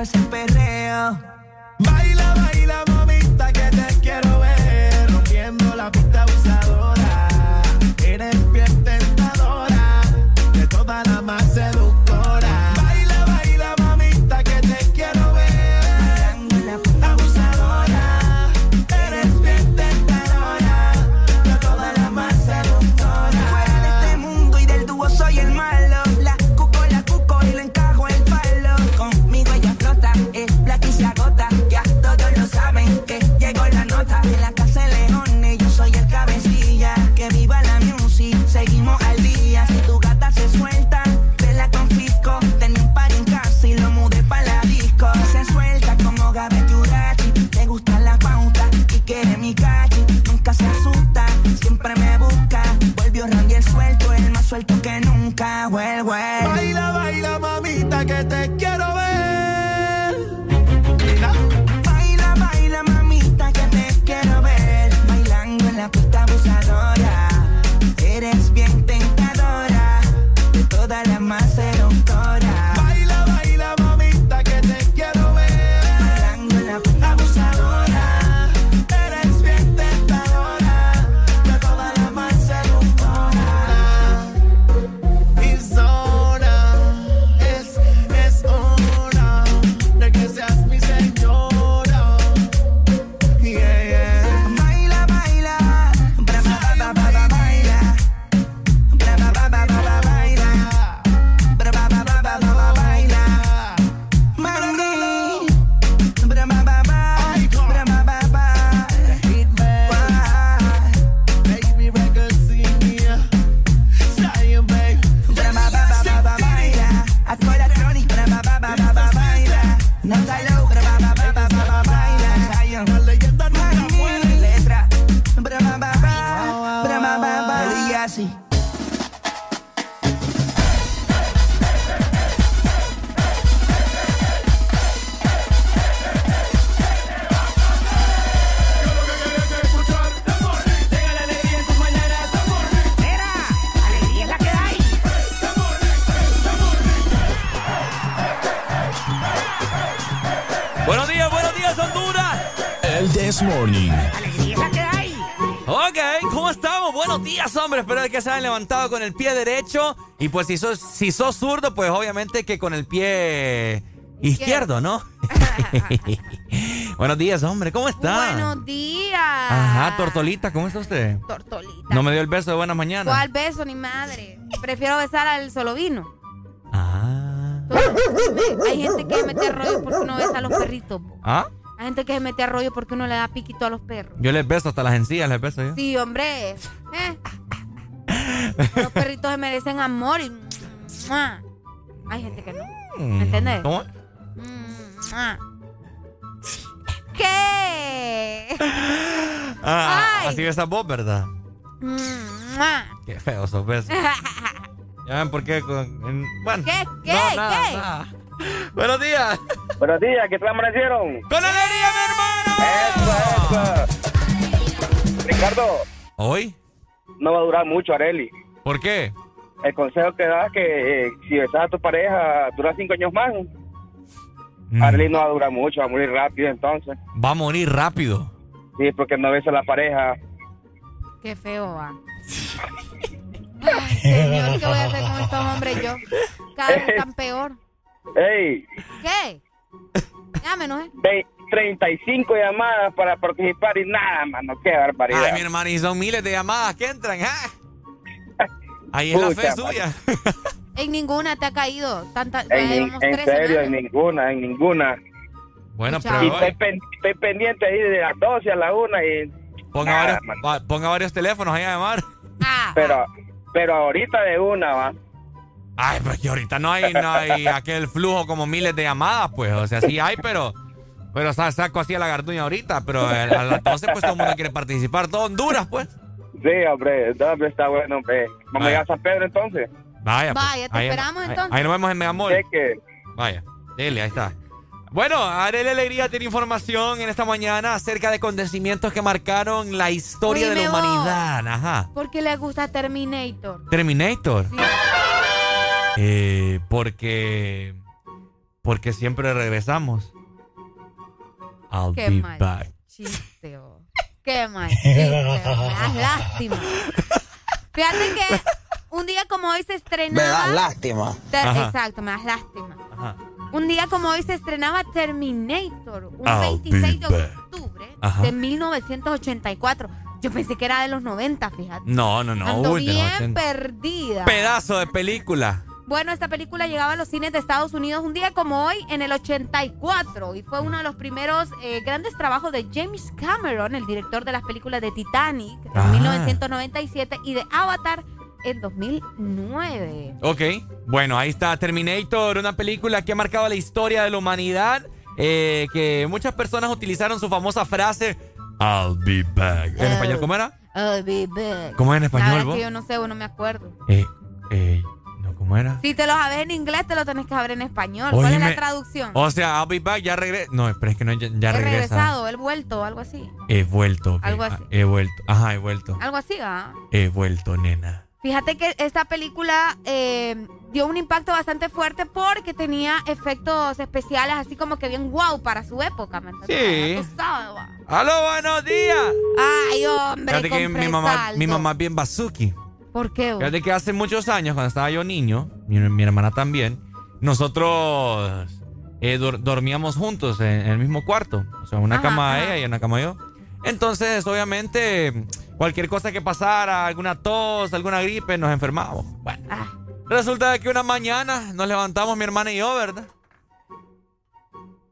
saben que intenso es el perreo. Con el pie derecho. Y pues si sos, si sos zurdo, pues obviamente que con el pie izquierdo, ¿no? Buenos días, hombre. ¿Cómo está? Buenos días. Ajá, Tortolita, ¿cómo está usted? Tortolita. No me dio el beso de buenas mañanas. ¿Cuál beso, ni madre? Prefiero besar al solovino. Ah. Hay gente que se mete a rollo porque uno besa a los perritos. ¿Ah? Hay gente que se mete a rollo porque uno le da piquito a los perros. Yo les beso hasta las encías, les beso yo. Sí, hombre. ¿eh? Los perritos se merecen amor y... Hay gente que no. ¿Me entiendes? ¿Cómo? ¿Qué? Ah, Ay. así besas vos, ¿verdad? Qué feo esos besos. Ya ven por qué. con- en- bueno. ¿Qué? ¿Qué? No, nada, ¿Qué? nada. Buenos días. Buenos días, ¿qué tal amanecieron? ¡Con alegría, mi hermano! Eso, eso. Ricardo, ¿Hoy? No va a durar mucho, Areli. ¿Por qué? El consejo que da es que eh, si besas a tu pareja, dura cinco años más. Mm. Areli no va a durar mucho, va a morir rápido entonces. Va a morir rápido. Sí, porque no besa a la pareja. Qué feo va. Ay, señor, ¿qué voy a hacer con estos hombres yo? Cada vez están peor. ¡Ey! ¿Qué? Ya me enojé. Ve- 35 llamadas para participar y nada, mano. Qué barbaridad. Ay, mi hermano, y son miles de llamadas que entran. ¿ah? Ahí es la fe suya. En ninguna te ha caído. Tanta, En, serio, en ninguna, en ninguna. Bueno, Y pero estoy, pen- estoy pendiente ahí de las 12 a la 1 y... ponga, nada, varios, mano. va- ponga varios teléfonos ahí a llamar. Pero, pero ahorita de una, va. Ay, pero que ahorita no hay, no hay aquel flujo como miles de llamadas, pues. O sea, sí hay, pero. Pero sa- saco así a la garduña ahorita, pero a a las 12 pues todo el mundo quiere participar. Todo Honduras, pues. Sí, hombre, hombre, está bueno, hombre. Vamos a Vaya. llegar a San Pedro entonces. Vaya, pues. Vaya, te Ahí- esperamos, ahí- entonces. Ahí nos vemos en Megamol. Que Vaya, dele, ahí está. Bueno, Arele Alegría tiene información en esta mañana acerca de acontecimientos que marcaron la historia de la humanidad. Ajá. ¿Por qué le gusta Terminator? Terminator. Eh, porque. Porque siempre regresamos. I'll Qué be mal back. chiste, oh. Qué mal chiste. Me das lástima. Fíjate que un día como hoy se estrenaba... lástima. Ter- Ajá. Exacto, me das lástima. Ajá. Un día como hoy se estrenaba Terminator, un I'll 26 de octubre Ajá. de 1984. Yo pensé que era de los 90, fíjate. No, no, no. Ando uy, bien 80. perdida. Pedazo de película. Bueno, esta película llegaba a los cines de Estados Unidos un día como hoy, en el 84, y fue uno de los primeros eh, grandes trabajos de James Cameron, el director de las películas de Titanic en Ah. 1997 y de Avatar en 2009. Ok. Bueno, ahí está Terminator, una película que ha marcado la historia de la humanidad. eh, que muchas personas utilizaron su famosa frase I'll be back. ¿En Oh. español cómo era? I'll be back. ¿Cómo es en español, vos? que yo no sé, no me acuerdo. Eh, eh, ¿cómo era? Si te lo sabes en inglés, te lo tenés que saber en español. ¿Cuál es la traducción? O sea, I'll be back, ya regreso. No, pero es que no, ya, ya He regresa. regresado, he vuelto, algo así. He vuelto. Algo así. Ah, He vuelto. Ajá, he vuelto. Algo así, ¿va? He vuelto, nena. Fíjate que esta película eh, dio un impacto bastante fuerte porque tenía efectos especiales así como que bien guau para su época, ¿me entiendes? Sí. ¡Aló, buenos días! Ay, hombre, Fíjate que mi mamá, mi mamá es bien bazuki. ¿Por qué? vos? Fíjate que hace muchos años, cuando estaba yo niño, mi, mi hermana también, nosotros eh, dor- dormíamos juntos en, en el mismo cuarto. O sea, una Ajá, cama ajá. ella y una cama yo. Entonces, obviamente, cualquier cosa que pasara, alguna tos, alguna gripe, nos enfermábamos. Bueno, Ah. resulta que una mañana nos levantamos mi hermana y yo, ¿verdad?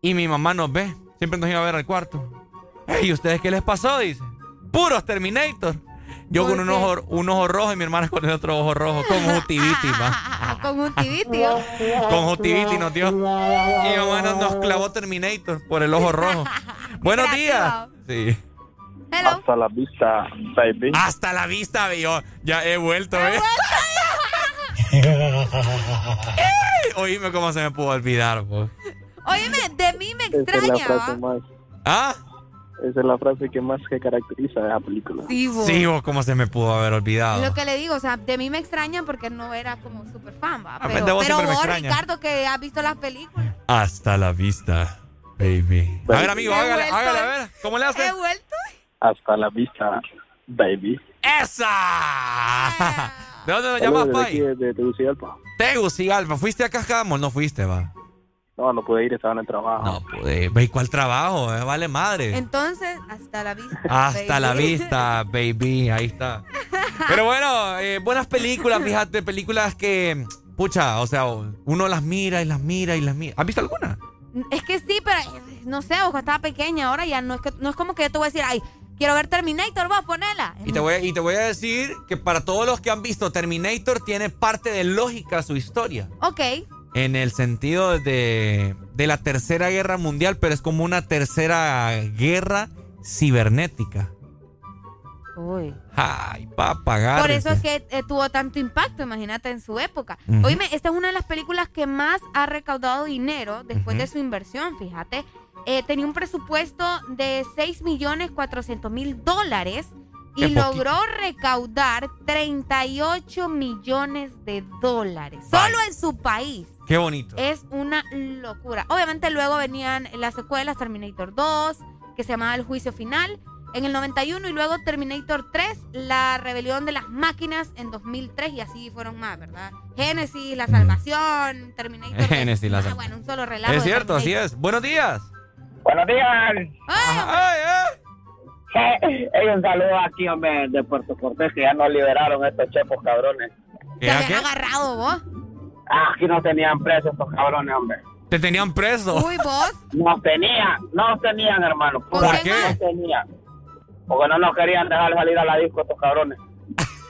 Y mi mamá nos ve. Siempre nos iba a ver al cuarto. ¿Y ustedes qué les pasó? Dice. Puros Terminator. Yo ¿Por con un ojo, un ojo rojo y mi hermana con el otro ojo rojo. Conjuntivitis, va. Conjuntivitis. Conjuntivitis nos dio. Y mi mamá nos, nos clavó Terminator por el ojo rojo. Buenos días. Sí. Hasta la vista, baby. Hasta la vista, yo ya he vuelto, ¿eh? Oíme cómo se me pudo olvidar, vos. Óyeme, de mí me Esa es la extraña, frase ¿va? más. ¿Ah? Esa es la frase que más que caracteriza a la película. Sí, vos. Sí, vos cómo se me pudo haber olvidado. Lo que le digo, o sea, de mí me extrañan porque no era como súper fan, ¿va? Pero, de vos pero vos, extraña. Ricardo, que has visto las películas. Hasta la vista, baby. A ver, amigo, hágale, hágale, a ver. ¿Cómo le hace? He vuelto. Hasta la vista, baby. ¡Esa! ¿De dónde nos llamas, Pai? desde Tegucigalpa. Tegucigalpa. ¿Fuiste a Cascamos? No fuiste, va. No, no pude ir, estaba en el trabajo. No pude. Ve, ¿cuál trabajo? Eh, Vale madre. Entonces, hasta la vista. Hasta la vista, baby. Ahí está. Pero bueno, eh, buenas películas, fíjate. Películas que, pucha, o sea, uno las mira y las mira y las mira. ¿Has visto alguna? Es que sí, pero eh, no sé, ojo, estaba pequeña, ahora ya no es que no es como que yo te voy a decir, ay, quiero ver Terminator, va, ponela. Y te, voy a, y te voy a decir que para todos los que han visto Terminator tiene parte de lógica su historia. Ok. En el sentido de, de la tercera guerra mundial, pero es como una tercera guerra cibernética. Uy. Ay, papá, Por eso es que eh, tuvo tanto impacto, imagínate, en su época. Ujú. Oíme, esta es una de las películas que más ha recaudado dinero después de su inversión, fíjate. Eh, tenía un presupuesto de 6 millones 400 mil dólares y Qué poquito. logró recaudar 38 millones de dólares. Solo en su país. Qué bonito. Es una locura. Obviamente luego venían las secuelas Terminator 2, que se llamaba El Juicio Final, en el 91 y luego Terminator 3, La Rebelión de las Máquinas en 2003 y así fueron más, ¿verdad? Génesis, La Salvación, Terminator. Génesis, la Ah, sal- bueno, un solo relajo. Es cierto, así es. Buenos días. Buenos días. Ay, Hey, un saludo aquí, hombre, de Puerto Cortés, que ya nos liberaron estos chepos cabrones. Te habían agarrado vos. Ah, aquí no tenían presos estos cabrones, hombre. Te tenían preso. Uy, vos. Nos tenían, nos tenían, hermano. ¿Por qué? Nos tenían. Porque no nos querían dejar salir a la disco estos cabrones.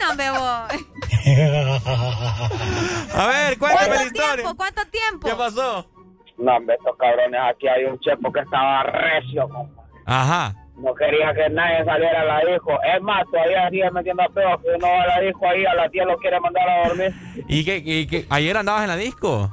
No me voy. A ver, cuéntame la ¿Cuánto historia. tiempo? ¿Cuánto tiempo? ¿Qué pasó? No, hombre, estos cabrones, aquí hay un chepo que estaba recio, compa. Ajá. No quería que nadie saliera a la disco. Es más, todavía sigue metiendo a pedo que uno va a la disco ahí, a las 10 lo quiere mandar a dormir. ¿Y qué, y qué? ¿Ayer andabas en la disco?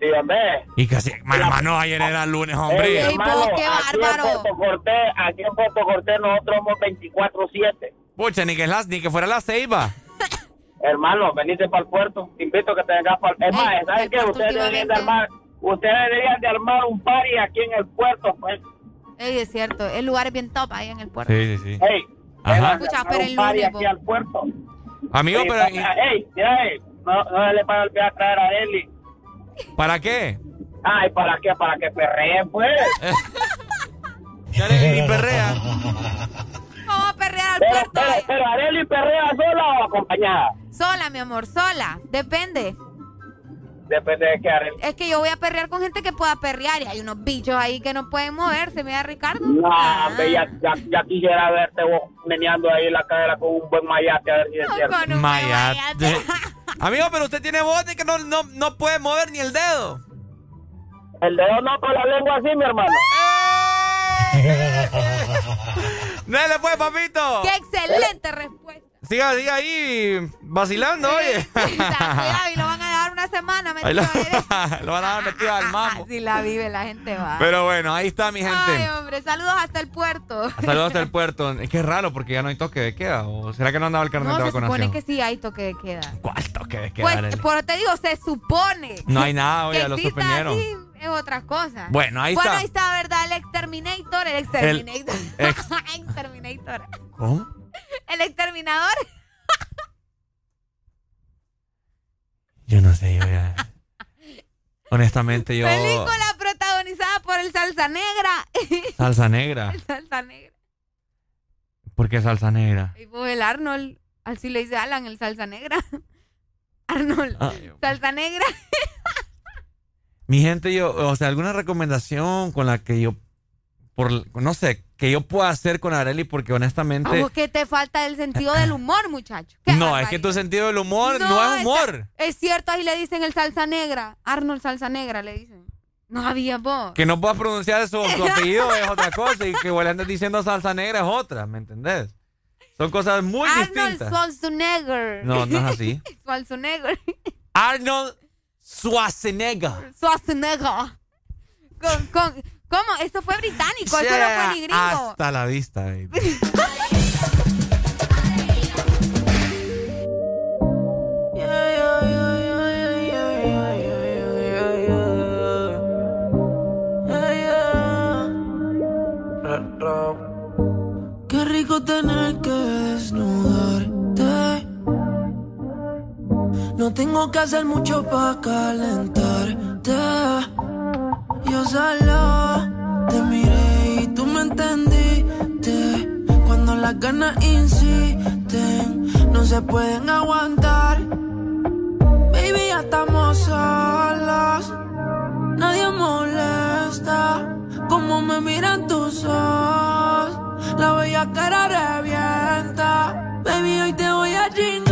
Sí, hombre. Y casi, hermano, ayer era lunes, hombre. Ey, hermano, aquí en Puerto Cortés, aquí en Puerto Cortés nosotros somos 24-7. Pucha, ni que, las, ni que fuera la ceiba. Hermano, venite para el puerto. Te invito a que te vengas para el... Es más, ¿sabes qué? Ustedes deberían de armar... Ustedes deberían de armar un party aquí en el puerto, pues. Ey, es cierto, el lugar es bien top ahí en el puerto. Sí, sí, sí. Hey, Ajá. Escucha, pero el lunes, aquí al puerto. Amigo, Oye, pero pa- Ey, mira, ey, no, no le paga el viaje a traer a Eli. ¿para qué? Ay, ¿para qué? Para que perreen, pues. Ya le ni perrea. Vamos a perrear al Pero, puerto. pero, pero Areli perrea sola o acompañada. Sola, mi amor, sola. Depende. Depende de qué Areli. Es que yo voy a perrear con gente que pueda perrear y hay unos bichos ahí que no pueden moverse, mira Ricardo. No, Ah. hombre, ya, ya, ya quisiera verte vos meneando ahí la cadera con un buen mayate, a ver si es cierto. Mayate. Amigo, pero usted tiene voz de que no, no, no puede mover ni el dedo. El dedo no, con la lengua así, mi hermano. Dale pues, papito. ¡Qué excelente respuesta! Siga, siga ahí vacilando, oye. Cuidado, y lo van una semana lo, metido ahí. lo van a dar metido al mambo. Si la vive la gente va. Pero bueno, ahí está mi gente. Ay, hombre, saludos hasta el puerto. Saludos hasta el puerto. Es que es raro porque ya no hay toque de queda. ¿O será que no andaba el carnet No, de se supone vacunación? que sí hay toque de queda. ¿Cuál toque de queda? Pues, por te digo, se supone. No hay nada, oye, lo suspendieron. así es otra cosa. Bueno, ahí bueno, está. ahí está, ¿verdad? El exterminator, el exterminator. ex- exterminator. ¿Cómo? El exterminador. Yo no sé, yo ya. Honestamente, yo. Película protagonizada por el Salsa Negra. Salsa negra. el Salsa Negra. ¿Por qué salsa negra? Y pues el Arnold. Así le dice Alan, el Salsa Negra. Arnold. Ay, Salsa Negra. Mi gente, yo, o sea, alguna recomendación con la que yo, por, no sé, que yo pueda hacer con Areli porque honestamente... ¿Cómo que te falta el sentido del humor, muchacho? No, es que tu sentido del humor no, es humor. es cierto, ahí le dicen el salsa negra. Arnold salsa negra le dicen. No había vos. Que no puedas pronunciar su, su apellido es otra cosa y que vos le andes diciendo salsa negra es otra, ¿me entendés? Son cosas muy distintas. Arnold Schwarzenegger. No, no es así. Schwarzenegger. Arnold Schwarzenegger. Schwarzenegger. Con, con, ¿Cómo? Esto fue británico, eso no fue ni gringo. Hasta la vista, baby. Qué rico tener que desnudarte. No tengo que hacer mucho para calentarte. Yo solo te miré y tú me entendiste. Cuando las ganas insisten, no se pueden aguantar. Baby, ya estamos solos. Nadie molesta como me miran tus ojos. La bella cara revienta. Baby, hoy te voy a chingar.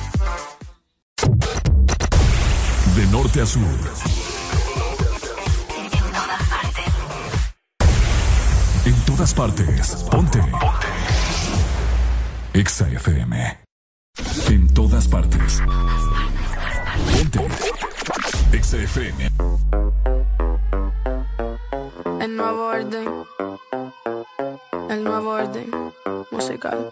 De norte a sur. En todas partes. Ponte. Ponte. Exa FM. En todas partes. Ponte. Exa FM. El nuevo orden. El nuevo orden musical.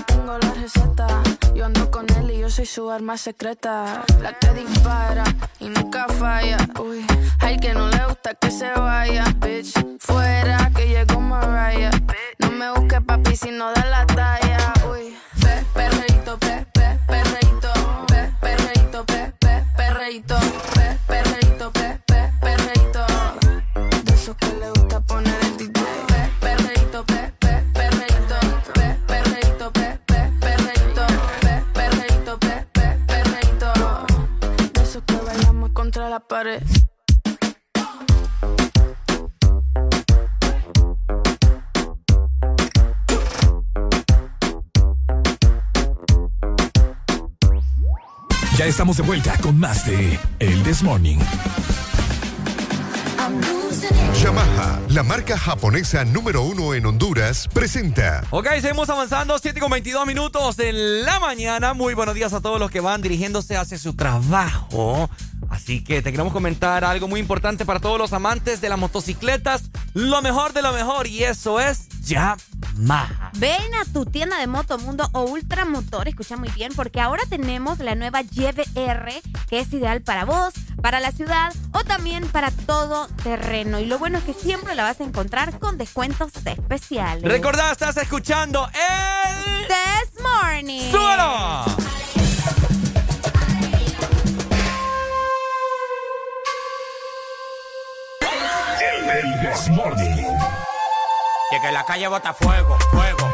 Tengo la receta, yo ando con él y yo soy su arma secreta. La que dispara y nunca falla. Uy, hay que no le gusta que se vaya. Bitch, fuera que llegó Mariah. No me busque papi si no da la talla. Uy, pe, perreito, pe, pe, perreito, pe, perreito, pe, pe, perreito, pared. Ya estamos de vuelta con más de El This Morning. Yamaha, la marca japonesa número uno en Honduras, presenta. Ok, seguimos avanzando, 7 con 22 minutos de la mañana. Muy buenos días a todos los que van dirigiéndose hacia su trabajo. Así que te queremos comentar algo muy importante para todos los amantes de las motocicletas. Lo mejor de lo mejor y eso es Yamaha. Ven a tu tienda de Motomundo o Ultramotor, escucha muy bien, porque ahora tenemos la nueva YBR que es ideal para vos, para la ciudad o también para todo terreno. Y lo bueno es que siempre la vas a encontrar con descuentos especiales. Recordá, estás escuchando el... This Morning. ¡Súbelo! This Morning. Y que la calle bota fuego, fuego,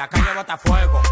la calle bota fuego.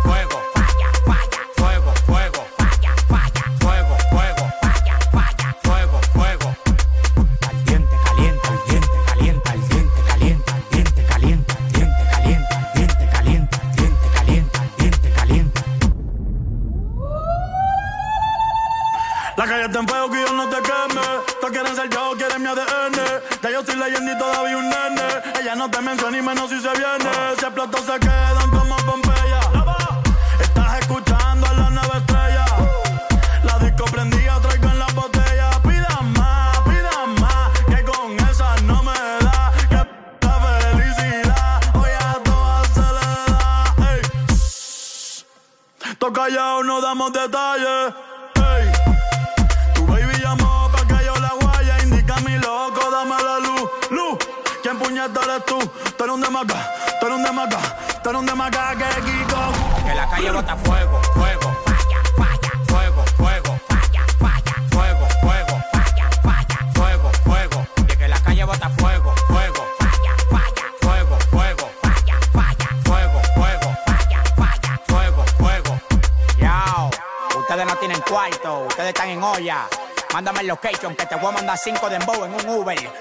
Honda 5 Dembow en un Uber.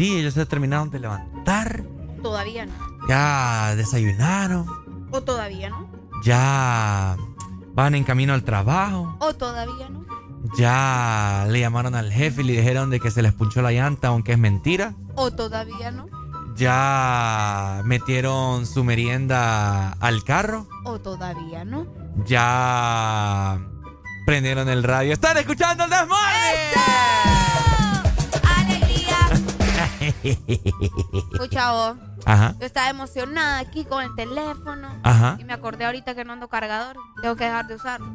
Días, ya se terminaron de levantar. Todavía no. Ya desayunaron. O todavía no. Ya van en camino al trabajo. O todavía no. Ya le llamaron al jefe y le dijeron de que se les punchó la llanta, aunque es mentira. O todavía no. Ya metieron su merienda al carro. O todavía no. Ya prendieron el radio. ¡Están escuchando el desmadre! Escucha vos. Ajá. Yo estaba emocionada aquí con el teléfono. Ajá. Y me acordé ahorita que no ando cargador. Tengo que dejar de usarlo.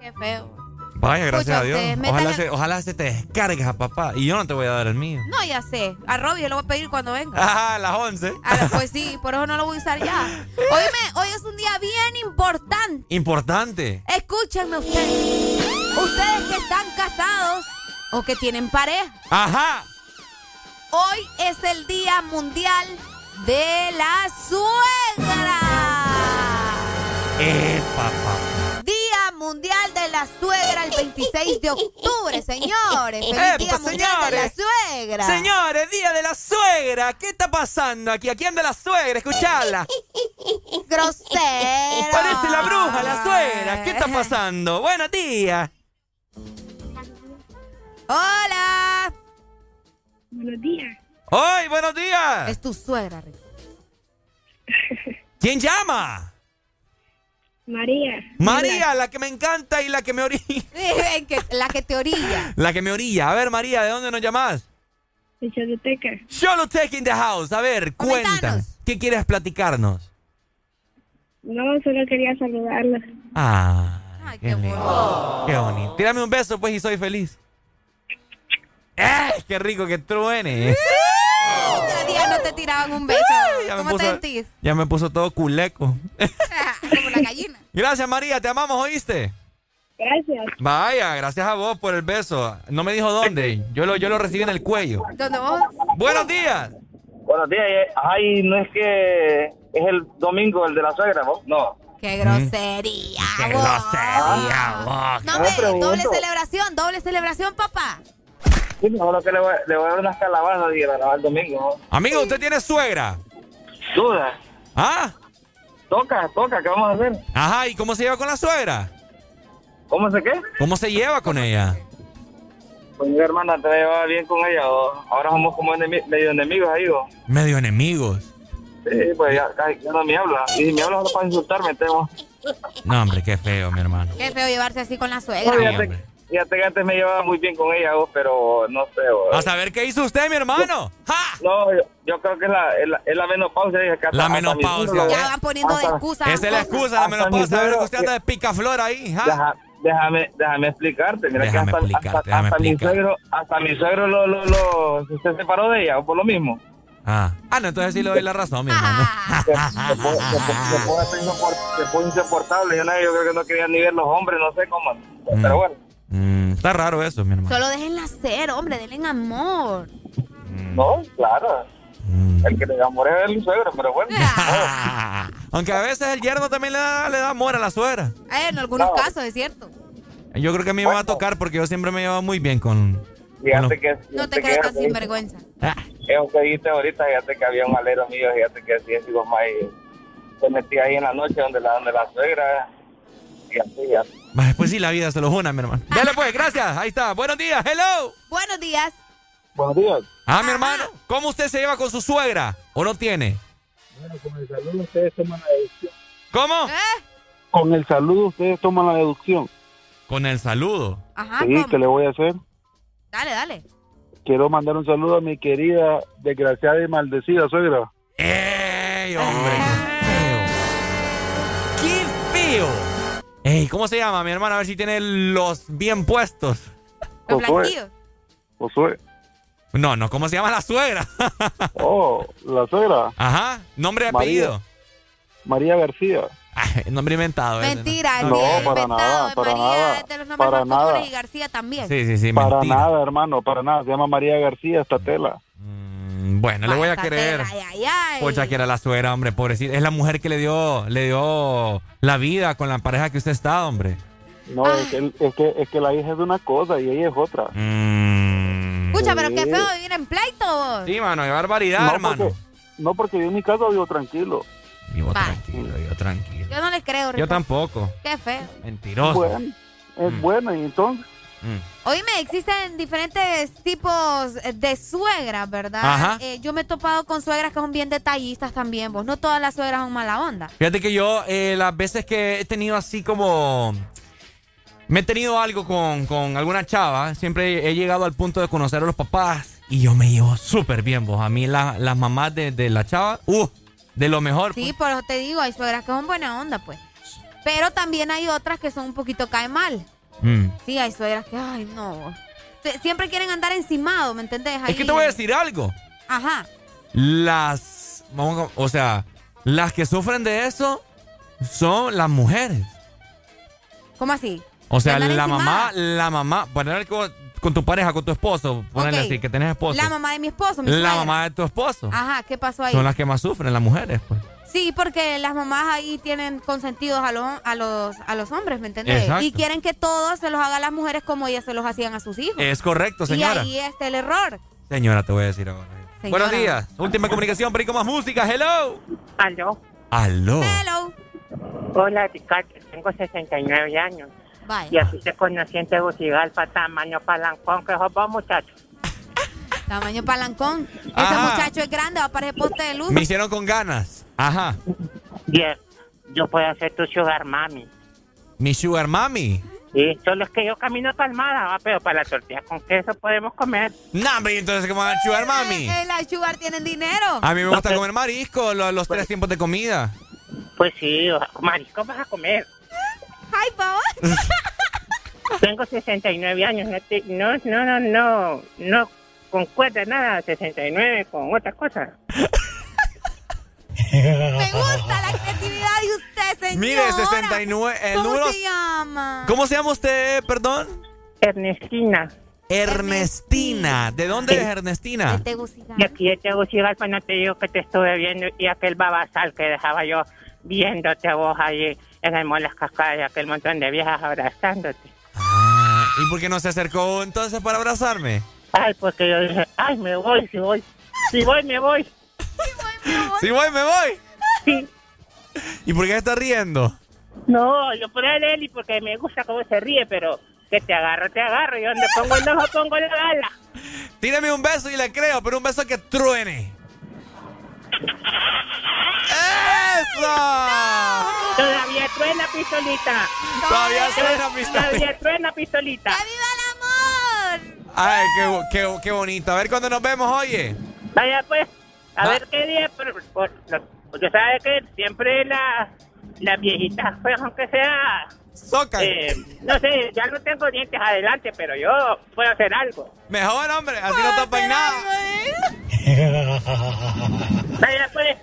Qué feo. Vaya, gracias a Dios. Ojalá se, ojalá se te descargues a papá. Y yo no te voy a dar el mío. No, ya sé. A Robbie lo voy a pedir cuando venga. Ajá, a las 11. Ah, pues sí, por eso no lo voy a usar ya. Óyeme, hoy es un día bien importante. Importante. Escúchenme ustedes. Ustedes que están casados o que tienen pareja. Ajá. Hoy es el Día Mundial de la Suegra. Eh, papá. Día Mundial de la Suegra el 26 de octubre, señores. Feliz ¡Epa, Día Mundial de la! Suegra. Señores, día de la suegra. ¿Qué está pasando aquí? ¿A quién de la suegra? Escuchala. Grosero. Parece la bruja, la suegra. ¿Qué está pasando? Buenos días. Hola. Buenos días. ¡Hoy, buenos días! Es tu suegra, Rick. ¿Quién llama? María. María, la que me encanta y la que me orilla. La que te orilla. La que me orilla. A ver, María, ¿de dónde nos llamas? De Choluteca. Choluteca in the house. A ver, cuenta. ¿Qué quieres platicarnos? No, solo quería saludarla. Ah, qué, lindo. Qué bonito. Tírame un beso, pues, y soy feliz. ¡Eh! ¡Qué rico que truene! Cada día no te tiraban un beso. Ya me ¿Cómo te puso- sentís? Ya me puso todo culeco. Como la gallina. Gracias, María. Te amamos, ¿oíste? Gracias. Vaya, gracias a vos por el beso. No me dijo dónde. Yo lo, yo lo recibí en el cuello. ¿Dónde vos? Buenos días. Buenos días. eh, Ay, no es que es el domingo el de la suegra, ¿no? No. ¡Qué grosería! ¡Qué vos. grosería, vos! No, me, doble celebración, doble celebración, papá. Sí, mejor que le voy, le voy a dar unas calabazas y grabar el domingo. Amigo, ¿usted tiene suegra? Duda. ¿Ah? Toca, toca, ¿qué vamos a hacer? Ajá, ¿y cómo se lleva con la suegra? ¿Cómo se qué? ¿Cómo se lleva con ella? Pues mi hermana te llevaba bien con ella. o Ahora somos como enemi- medio enemigos ahí, ¿o? Medio enemigos. Sí, pues ya, ya no me habla. Y si me habla solo para insultarme, tengo. No, hombre, qué feo, mi hermano. Qué feo llevarse así con la suegra. Fíjate, fíjate que antes me llevaba muy bien con ella, vos, pero no sé. vos. A saber qué hizo usted, mi hermano. No, yo, yo creo que es la, es la, es la menopausia. hasta- La mi menopausia. Ya van poniendo de hasta- excusa. Esa es la excusa, la mi menopausia. A ver usted anda de picaflor ahí. ¿ja? Deja- déjame, déjame explicarte. Mira Déjame que hasta, explicarte, hasta, déjame hasta mi explicar. suegro, hasta mi suegro lo, lo, lo, se separó de ella, o por lo mismo. Ah. ah, no, entonces sí le doy la razón, mi hermano. Insopor- se pone insoportable. Yo, no, yo creo que no querían ni ver los hombres, no sé cómo. Pero bueno, Mm, está raro eso, mi hermano. Solo déjenla ser, hombre, denle amor. no, claro. Mm. El que le da amor es el suegro, pero bueno. Aunque a veces el yerno también le da, le da amor a la suegra. Eh, en algunos casos, es cierto. Yo creo que a mí me va a tocar porque yo siempre me llevo muy bien con. con Fíjate los- que. No te creas tan sinvergüenza. Eso que dijiste ahorita, fíjate que había un alero mío, fíjate que así es, digo, May, se metía ahí en la noche donde la, donde la suegra, y así, ya. Pues sí, la vida se lo juna, mi hermano. Dale pues, gracias. Ahí está. Buenos días, hello. Buenos días. Buenos días. Ah, mi hermano, ¿cómo usted se lleva con su suegra? ¿O no tiene? Bueno, con el saludo ustedes toman la deducción. ¿Cómo? Con el saludo ustedes toman la deducción. Con el saludo. Ajá, sí, ¿cómo? ¿qué le voy a hacer? Dale, dale. Quiero mandar un saludo a mi querida, desgraciada y maldecida suegra. ¡Ey, hombre! ¡Qué feo! Ey, ¿cómo se llama, mi hermano? A ver si tiene los bien puestos. Los blanquillos. Josué. No, no, ¿cómo se llama la suegra? Oh, la suegra. Ajá, nombre y María. apellido. María García. Ay, nombre inventado. ese, ¿no? Mentira, el No, día para inventado nada, para María nada, es de los nombres para más nada. y García también. Sí, sí, sí, para mentira. nada, hermano, para nada. Se llama María García esta tela. Bueno, le voy a creer. Ay, ay, ay. Pocha, que era la suegra, hombre, pobrecita. Es la mujer que le dio, le dio la vida con la pareja que usted está, hombre. No, es que, es, que, es que la hija es de una cosa y ella es otra. Mm. Escucha, pero qué feo vivir en pleito. vos. Sí, mano, qué barbaridad, No, hermano. porque, no, porque yo en mi casa vivo tranquilo. Vivo tranquilo, vivo tranquilo. Yo no le creo, Yo Ricardo. tampoco. Qué feo. Mentiroso. Bueno, es Mm. buena y entonces... Mm. Oíme, existen diferentes tipos de suegras, ¿verdad? Ajá. Eh, yo me he topado con suegras que son bien detallistas también, vos. No todas las suegras son mala onda. Fíjate que yo, eh, las veces que he tenido así como. Me he tenido algo con, con alguna chava, siempre he llegado al punto de conocer a los papás y yo me llevo súper bien, vos. A mí la- las mamás de, de la chava, uh, de lo mejor. Sí, por eso te digo, hay suegras que son buena onda, pues. Pero también hay otras que son un poquito cae mal. Mm. Sí, hay suegras que, ay, no. Se- Siempre quieren andar encimado, ¿me entendés? Es que te voy a decir algo. Ajá. Las. Vamos o sea, las que sufren de eso son las mujeres. ¿Cómo así? O sea, ¿De andar la encimada? mamá, la mamá, poner con, con tu pareja, con tu esposo, ponerle Ok. así, que tenés esposo. La mamá de mi esposo, mi La suegra. mamá de tu esposo. Ajá, ¿qué pasó ahí? Son las que más sufren, las mujeres, pues. Sí, porque las mamás ahí tienen consentidos a los, a los, a los hombres, ¿me entendés? Exacto. Y quieren que todos se los hagan las mujeres como ellas se los hacían a sus hijos. Es correcto, y señora. ahí está el error. Señora, te voy a decir ahora. Señora. Buenos días. Última comunicación, pero con más música. Hello. Aló. Aló. Hello. Hola, Ricardo. Tengo 69 años. Vaya. Y así te conocí en Tegucigalpa, tamaño palancón, que sos vos, muchacho. Tamaño palancón. Ese Ajá. muchacho es grande, va a parecer poste de luz. Me hicieron con ganas. Ajá. Bien, yo puedo ser tu sugar mami. Mi sugar mami. Sí, solo es que yo camino palmada, va, pero para la tortilla con queso podemos comer. No, hombre, entonces, ¿cómo van a sugar mami? Eh, las sugar tienen dinero. A mí me gusta comer marisco, lo- los, tres tiempos de comida. Pues sí, marisco vas a comer. Ay, pavo. Tengo 69 años, no, te- no, no, no, no, no concuerda nada, 69 con otra cosa. Me gusta la creatividad de usted, señora. Mire, 69, el ¿Cómo número- se llama? ¿Cómo se llama usted, perdón? Ernestina. Ernestina. ¿De dónde es Ernestina? Y aquí de Tegucigalpa no te digo que te estuve viendo y aquel babasal que dejaba yo viéndote a vos ahí en el Molas Cascadas y aquel montón de viejas abrazándote. Ah, ¿Y por qué no se acercó entonces para abrazarme? Ay, porque yo dije, ay, me voy, si voy, si voy, me voy. Si voy, me voy. Sí. ¿Y por qué está riendo? No, yo por él, Eli, porque me gusta cómo se ríe, pero que te agarro, te agarro. Y donde pongo el ojo, pongo la bala. Tírame un beso y le creo, pero un beso que truene. ¡Eso! Todavía truena pistolita. Todavía truena pistolita. Todavía truena pistolita. Ay, qué, qué, qué bonito. A ver cuándo nos vemos, oye. Vaya pues, a Ah. ver qué día, por, por, porque sabe que siempre la, las viejitas, pues aunque sea... Socan. eh, no sé, ya no tengo dientes adelante, pero yo puedo hacer algo. Mejor, hombre, así no tapan nada. Vaya pues.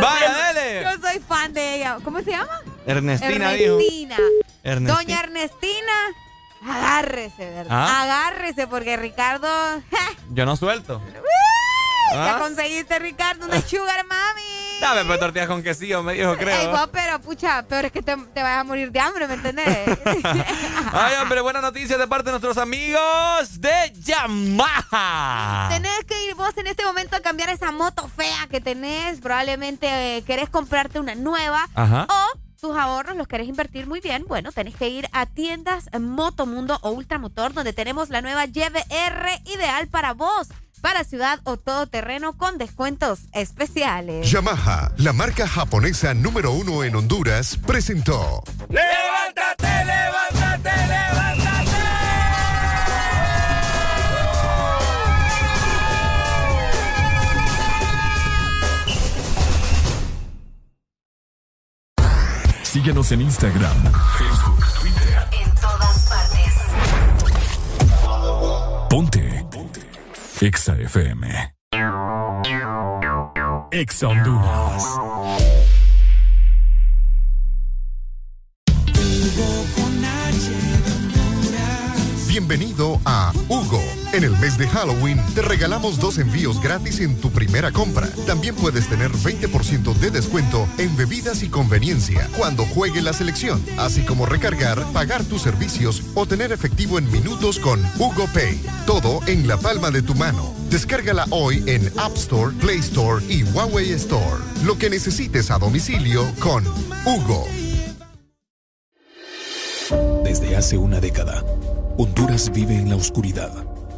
Vaya, dale. Yo soy fan de ella. ¿Cómo se llama? Ernestina, dijo. Ernestina. Ernestina. Doña Ernestina, agárrese, ¿verdad? ¿Ah? Agárrese, porque Ricardo. Yo no suelto. Ya ¿Ah? conseguiste, Ricardo, una sugar mami. Dame pues tortillas con quesillo, me dijo, Ey, creo. vos, pero pucha, peor es que te, te vas a morir de hambre, ¿me entendés? Ay, hombre, buena noticia de parte de nuestros amigos de Yamaha. tenés que ir vos en este momento a cambiar esa moto fea que tenés. Probablemente eh, querés comprarte una nueva. Ajá. O tus ahorros los querés invertir muy bien. Bueno, tenés que ir a tiendas Motomundo o Ultramotor, donde tenemos la nueva YBR ideal para vos. Para ciudad o todoterreno con descuentos especiales. Yamaha, la marca japonesa número uno en Honduras, presentó ¡Levántate, levántate, levántate! Síguenos en Instagram, Facebook, Twitter. En todas partes. Ponte. Ponte. Exa FM. Exa Honduras. Bienvenido a Hugo en el mes de Halloween te regalamos dos envíos gratis en tu primera compra. También puedes tener 20% de descuento en bebidas y conveniencia cuando juegue la selección, así como recargar, pagar tus servicios o tener efectivo en minutos con Hugo Pay. Todo en la palma de tu mano. Descárgala hoy en App Store, Play Store y Huawei Store. Lo que necesites a domicilio con Hugo. Desde hace una década, Honduras vive en la oscuridad,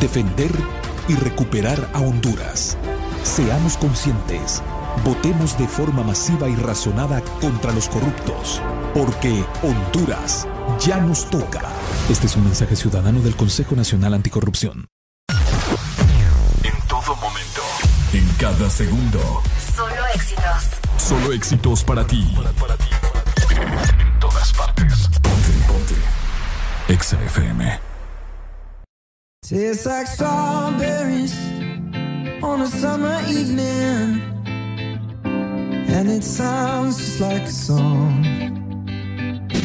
defender y recuperar a Honduras. Seamos conscientes, votemos de forma masiva y razonada contra los corruptos, porque Honduras ya nos toca. Este es un mensaje ciudadano del Consejo Nacional Anticorrupción. En todo momento, en cada segundo. Solo éxitos. Solo éxitos para ti. En todas partes. Ponte, ponte. Exa FM. Tastes like strawberries on a summer evening, and it sounds just like a song.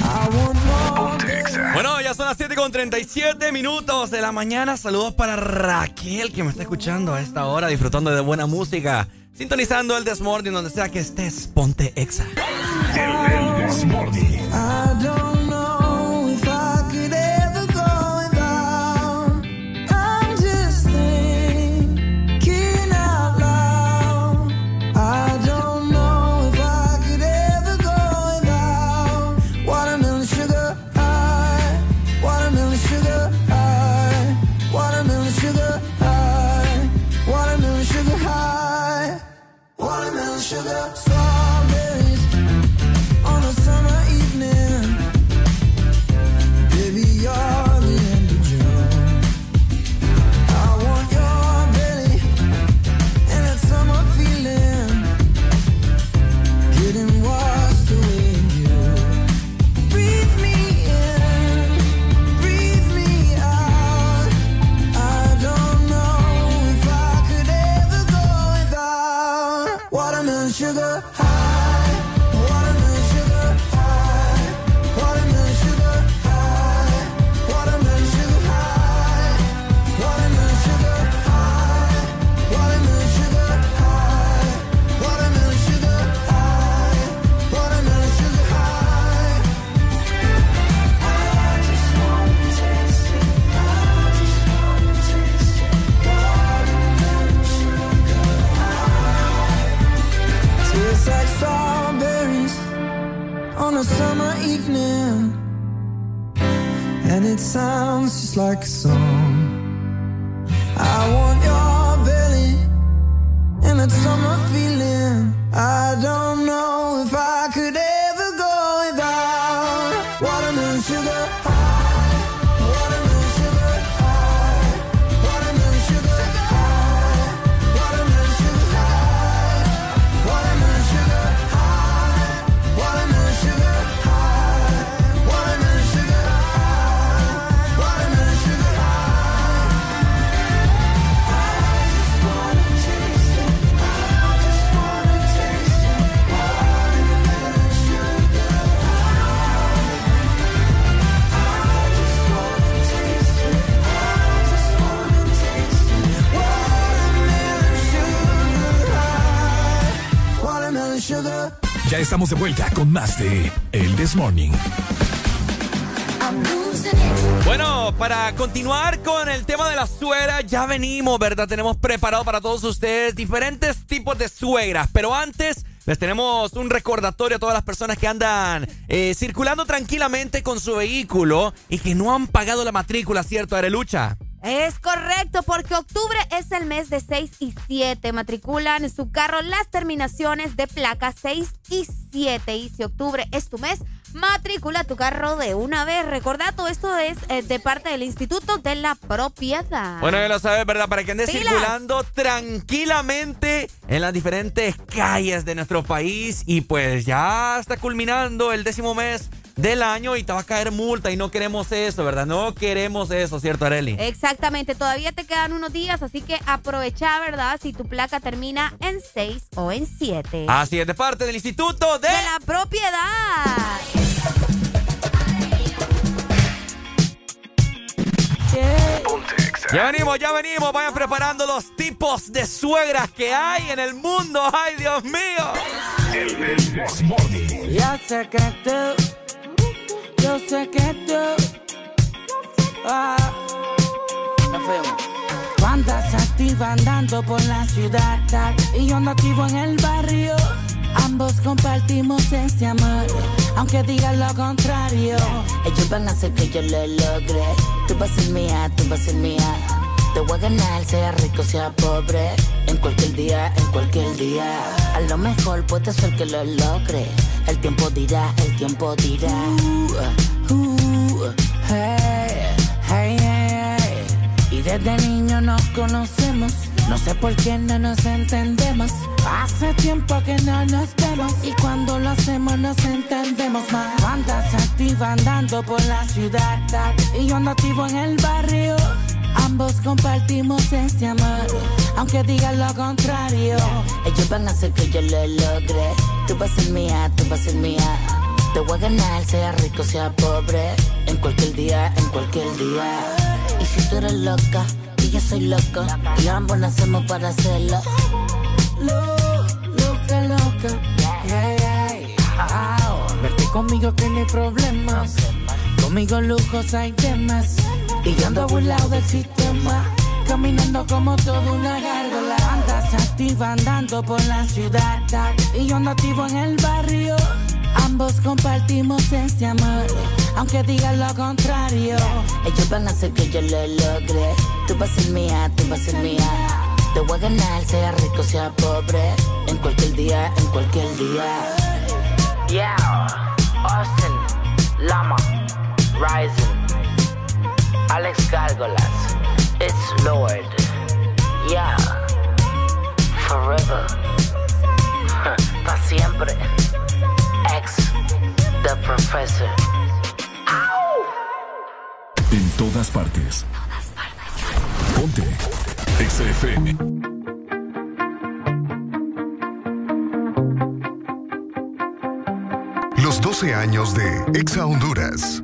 I want more. Bueno, ya son las 7 con 37 minutos de la mañana. Saludos para Raquel que me está escuchando a esta hora, disfrutando de buena música. Sintonizando el Desmorning donde sea que estés, ponte exa. El Desmorning. And it sounds just like a song. Ya estamos de vuelta con más de El Desmorning. Bueno, para continuar con el tema de la suegra, ya venimos, ¿verdad? Tenemos preparado para todos ustedes diferentes tipos de suegras, pero antes les tenemos un recordatorio a todas las personas que andan eh, circulando tranquilamente con su vehículo y que no han pagado la matrícula, ¿cierto, Arelucha? Es correcto, porque octubre es el mes de 6 y 7. Matriculan en su carro las terminaciones de placa 6 y 7. Y si octubre es tu mes, matricula tu carro de una vez. Recordad, todo esto es eh, de parte del Instituto de la Propiedad. Bueno, ya lo sabes, ¿verdad? Para que andes circulando tranquilamente en las diferentes calles de nuestro país. Y pues ya está culminando el décimo mes del año y te va a caer multa y no queremos eso, ¿verdad? No queremos eso, ¿cierto, Areli? Exactamente, todavía te quedan unos días, así que aprovecha, ¿verdad? Si tu placa termina en 6 o en 7. Así es, de parte del Instituto de, de la Propiedad. Ya venimos, ya venimos. Vayan preparando los tipos de suegras que hay en el mundo. ¡Ay, Dios mío! Ya sé que tú, yo sé que tú, ah, nos fuimos. Tú andas activa andando por la ciudad y yo ando activo en el barrio. Ambos compartimos ese amor, aunque digan lo contrario. Ellos van a hacer que yo lo logre. Tú vas a ser mía, tú vas a ser mía. Te voy a ganar, sea rico, sea pobre. En cualquier día, en cualquier día. A lo mejor puede ser que lo logre. El tiempo dirá, el tiempo dirá. Uh, uh. Y desde niño nos conocemos. No sé por qué no nos entendemos. Hace tiempo que no nos vemos. Y cuando lo hacemos nos entendemos más. Andas activa andando por la ciudad. Y yo ando activo en el barrio. Ambos compartimos ese amor, aunque digan lo contrario. Ellos van a hacer que yo lo logre. Tú vas a ser mía, tú vas a ser mía. Te voy a ganar, sea rico, sea pobre. En cualquier día, en cualquier día. Y si tú eres loca, y yo soy loco, y ambos nacemos para hacerlo. Lo, loca, loca. Yeah, yeah. Wow. Verte conmigo que no hay problemas. Conmigo lujos hay temas. Y yo ando burlado del sistema, caminando como toda una gárgola. Andas activa andando por la ciudad, y yo ando activo en el barrio. Ambos compartimos ese amor, aunque digan lo contrario. Ellos van a hacer que yo lo logre. Tú vas a ser mía, tú vas a ser mía. Te voy a ganar, sea rico, sea pobre. En cualquier día, en cualquier día. Yeah, Austin, Lama, Rising. Alex Gárgolas, It's Lord, yeah, forever, pa' siempre, ex, the professor. En todas partes. Ponte. XFM. Los 12 años de Exa Honduras.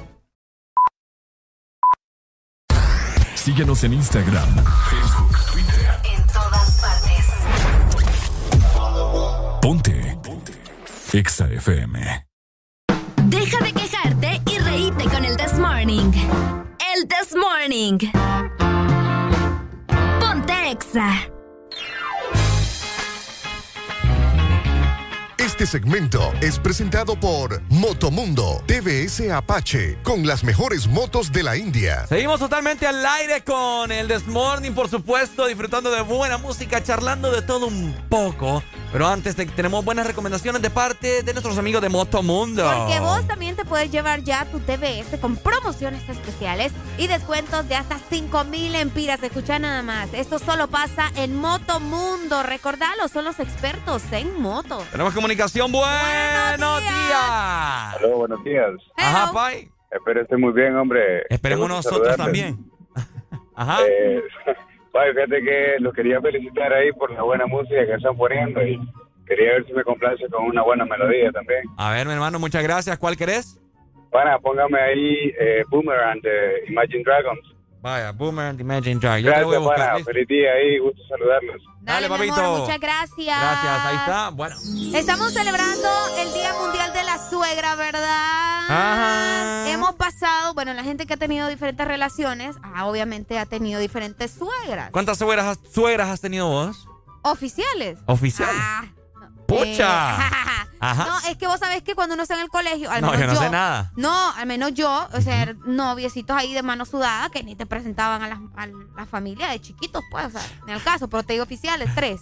Síguenos en Instagram, Facebook, Twitter. En todas partes. Ponte. Ponte. Exa FM. Deja de quejarte y reíte con el This Morning. El This Morning. Ponte Exa. Este segmento es presentado por Motomundo TVS Apache con las mejores motos de la India. Seguimos totalmente al aire con el This Morning, por supuesto, disfrutando de buena música, charlando de todo un poco. Pero antes te- tenemos buenas recomendaciones de parte de nuestros amigos de Motomundo. Porque vos también te puedes llevar ya tu TBS con promociones especiales y descuentos de hasta 5 mil empiras. Escucha nada más. Esto solo pasa en Motomundo. Recordalo, son los expertos en moto. Tenemos comunicación. Buenos, días. Aló, buenos días. Ajá, Pai. Espero esté muy bien, hombre. Esperemos nosotros saludarles. también. Ajá. Eh, Pai, fíjate que los quería felicitar ahí por la buena música que están poniendo y quería ver si me complace con una buena melodía también. A ver, mi hermano, muchas gracias. ¿Cuál querés? Pana, póngame ahí eh, Boomerang de Imagine Dragons. Vaya, Boomer and Imagine Drag. Yo te voy a Gracias, buscar. pana. ¿listo? Feliz día ahí, gusto saludarlos. Dale, mi papito. amor, muchas gracias. Gracias, ahí está. Bueno. Estamos celebrando el Día Mundial de la Suegra, ¿verdad? Ajá. Hemos pasado, bueno, la gente que ha tenido diferentes relaciones, ah, obviamente ha tenido diferentes suegras. ¿Cuántas suegras has, suegras has tenido vos? Oficiales. Oficiales. Ah, ¡Pucha! eh, Ajá. No, es que vos sabés que cuando uno está en el colegio, al No, menos yo no sé nada. No, al menos yo, o sea, noviecitos ahí de mano sudada que ni te presentaban a la, a la familia de chiquitos, pues, o sea, en el caso, pero te digo oficiales, tres.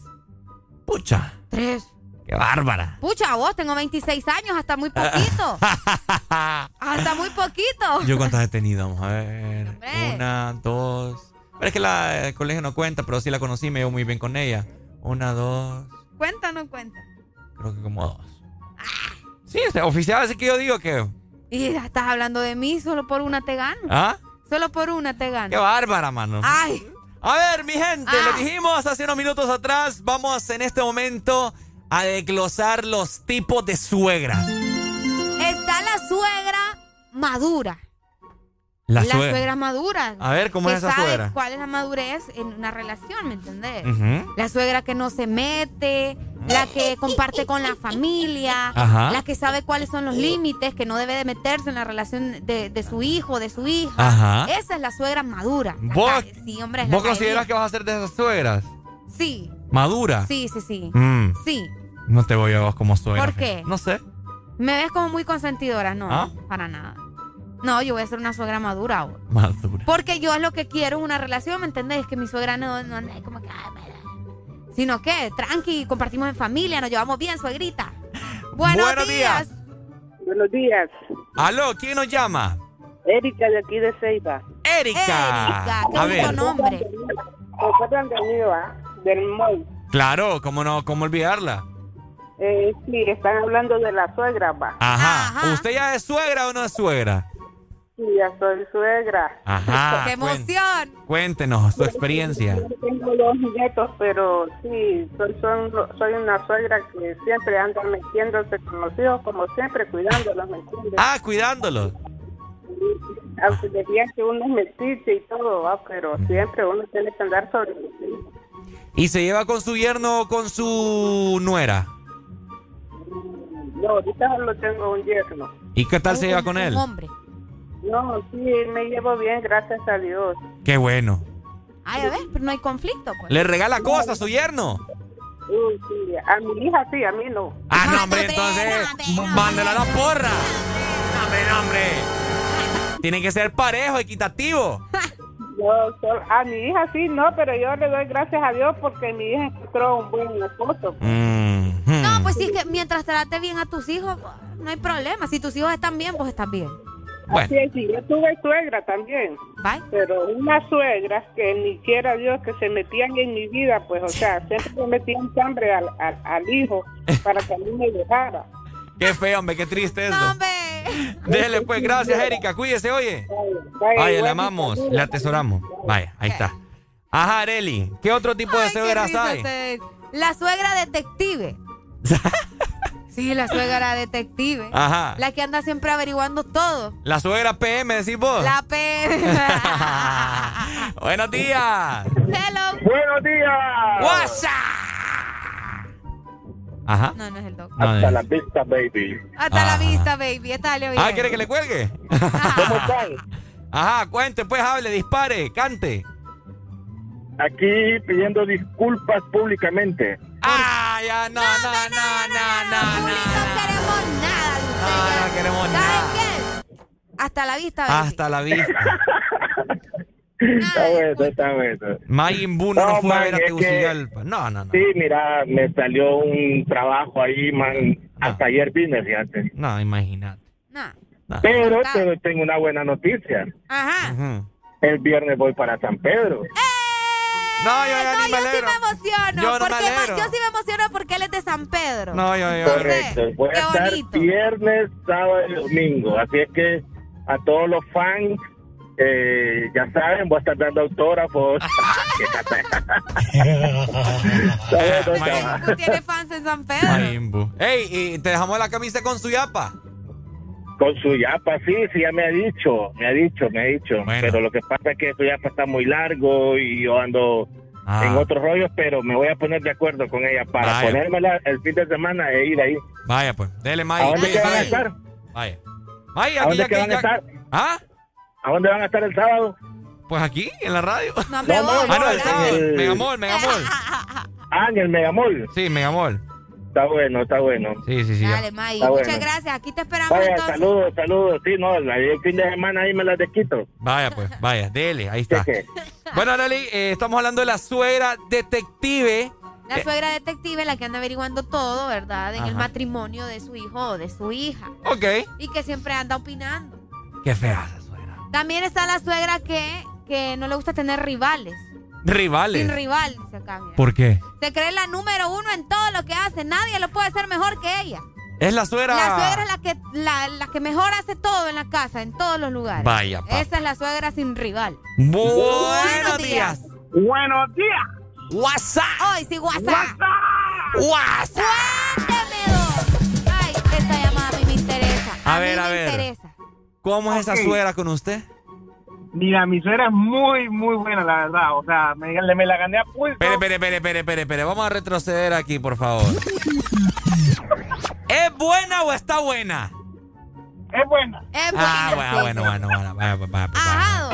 Pucha. Tres. ¡Qué bárbara! Pucha, vos tengo 26 años, hasta muy poquito. hasta muy poquito. ¿Yo cuántas he tenido? Vamos a ver. Hombre. Una, dos. Pero es que la, el colegio no cuenta, pero sí la conocí, me llevo muy bien con ella. Una, dos. Cuenta o no cuenta. Creo que como dos. Sí, sea, oficial, así que yo digo que. Y ya estás hablando de mí, solo por una te gano. ¿Ah? Solo por una te gano. ¡Qué bárbara, mano! Ay. A ver, mi gente, Ah. lo dijimos hace unos minutos atrás. Vamos en este momento a desglosar los tipos de suegras. Está la suegra madura. La, La suegra. suegra madura. A ver, ¿cómo que es esa sabe suegra? cuál es la madurez en una relación, ¿me entendés? La suegra que no se mete, la que comparte con la familia, Ajá. la que sabe cuáles son los límites, que no debe de meterse en la relación de, de su hijo, de su hija. Ajá. Esa es la suegra madura. La ¿Vos, sí, hombre, ¿Vos consideras que vas a ser de esas suegras? Sí, ¿Madura? sí, sí, sí. Mm, Sí. no te voy a vos como suegra. ¿Por qué? No sé. ¿Me ves como muy consentidora? No, ¿Ah? para nada. No, yo voy a ser una suegra madura ahora. Madura. Porque yo es lo que quiero en una relación, ¿me entendés? Que mi suegra no, no ande como que... "Ay, me- Sino que, tranqui, compartimos en familia, nos llevamos bien, suegrita. Buenos, Buenos días. Buenos días. Aló, ¿quién nos llama? Erika de aquí de Ceiba. Erika. Erika, qué a bonito ver. nombre. ¿Recuerdan de mí, va? Del mall. Claro, ¿cómo no? ¿Cómo olvidarla? Eh, sí, están hablando de la suegra, va. Ajá. ¿Usted ya es suegra o no es suegra? Sí, ya soy suegra. Ajá. ¡Qué emoción! Cuéntenos su experiencia. Tengo dos nietos, pero sí, soy, soy una suegra que siempre anda metiéndose con los hijos, como siempre, cuidándolos, ¿me entiendes? Ah, cuidándolos. Aunque decían que uno es metiche y todo, ¿va? pero siempre uno tiene que andar sobre los hijos. ¿Y se lleva con su yerno o con su nuera? No, ahorita solo tengo un yerno. ¿Y qué tal se lleva con él? hombre. No, sí, me llevo bien, gracias a Dios. Qué bueno. Ay, a ver, pero no hay conflicto, pues. ¿Le regala cosas a su yerno? Uy, sí, a mi hija sí, a mí no. Ah, no, hombre, entonces, mándela a la porra. No, hombre, no, hombre. Tiene que ser parejo, equitativo. No, sol- a mi hija sí, no, pero yo le doy gracias a Dios porque mi hija encontró un buen esposo. No, pues sí, es que mientras trate bien a tus hijos, no hay problema. Si tus hijos están bien, pues están bien. Así es, sí, yo tuve suegra también. Pero una suegra que ni quiera Dios que se metían en mi vida, pues, o sea, siempre me metían hambre al, al, al hijo para que a mí me dejara. Qué feo, hombre, qué triste eso. Dele, pues, gracias, Erika. Cuídese, oye. Vaya, le amamos, le atesoramos. Vaya, ahí está. Ajá, Areli, ¿qué otro tipo de suegras hay? La suegra detective. sí, la suegra detective. Ajá. La que anda siempre averiguando todo. La suegra PM, decís vos. La P. Buenos días. Hello. Buenos días. WhatsApp. Ajá. No, no es el doc. Hasta no. la vista, baby. Hasta la vista, baby. Está bien. Ah, ¿quiere que le cuelgue? ¿Cómo están? Ajá, cuente, pues, hable, dispare, cante. Aquí pidiendo disculpas públicamente. Ah, ya, no, no, no, no, no, no. No queremos nada de usted. No, no queremos ¿Saben nada. qué? Hasta la vista, baby. Hasta la vista. Está bueno, está bueno. Majin Buu no, No, nos fue a man, ver a es que- Tegucigalpa. No, no, no. Sí, mira, me salió un trabajo ahí, man. Hasta ayer vine, fíjate. No, imagínate. Pero te- tengo una buena noticia. Ajá. El viernes voy para San Pedro. No, yo ya No, ni me yo sí me emociono. Yo no porque yo sí me emociono porque él es de San Pedro. No, yo, yo. Correcto. Voy qué a estar bonito. viernes, sábado y domingo. Así es que a todos los fans, eh, ya saben, voy a estar dando autógrafos. Tú tienes fans en San Pedro. Ey, y te dejamos la camisa con su yapa. Con su yapa, sí, sí, ya me ha dicho, me ha dicho, me ha dicho. Pero lo que pasa es que su yapa está muy largo y yo ando Ah. en otros rollos, pero me voy a poner de acuerdo con ella para Vaya. ponérmela el fin de semana e ir ahí. Vaya, pues, dele, ¿A Majin. dónde que van a estar? Vaya. ¿A dónde que van a estar? ¿Ah? ¿A dónde van a estar el sábado? Pues aquí, en la radio. No, hombre, vos, ah, no, el sábado. el- Megamol, Megamol. Ah, en el Megamol. Sí, Megamol. Está bueno, está bueno. Sí, sí, sí. Dale, May. Muchas bueno. gracias. Aquí te esperamos Vaya, entonces. saludos, saludos. Sí, no, el fin de semana ahí me las desquito. Vaya, pues, vaya, dele, ahí está. Bueno, Arely, eh, estamos hablando de la suegra detective. La Eh, suegra detective, la que anda averiguando todo, ¿verdad? En el matrimonio de su hijo o de su hija. Ok. Y que siempre anda opinando. Qué fea. También está la suegra que, que no le gusta tener rivales. Rivales. Sin rival, dice acá, mira. ¿Por qué? Se cree la número uno en todo lo que hace. Nadie lo puede hacer mejor que ella. Es la suegra. La suegra es la que, la, la que mejor hace todo en la casa, en todos los lugares. Vaya. Esa es la suegra sin rival. Buenos días. Buenos días. WhatsApp. Hoy sí, WhatsApp. WhatsApp. Cuénteme, dos. Ay, esta llamada a mí me interesa. A mí ver, a me ver. interesa. ¿Cómo es esa suegra con usted? Mira, mi suegra es muy, muy buena, la verdad. O sea, me, la gané a pulso. Espere, espere, espere, espere, espere, espere. Vamos a retroceder aquí, por favor. ¿Es buena o está buena? Es buena. Es Ah, buena, bueno, sí, bueno, bueno, bueno. Pues, vaya, pues, Ajá.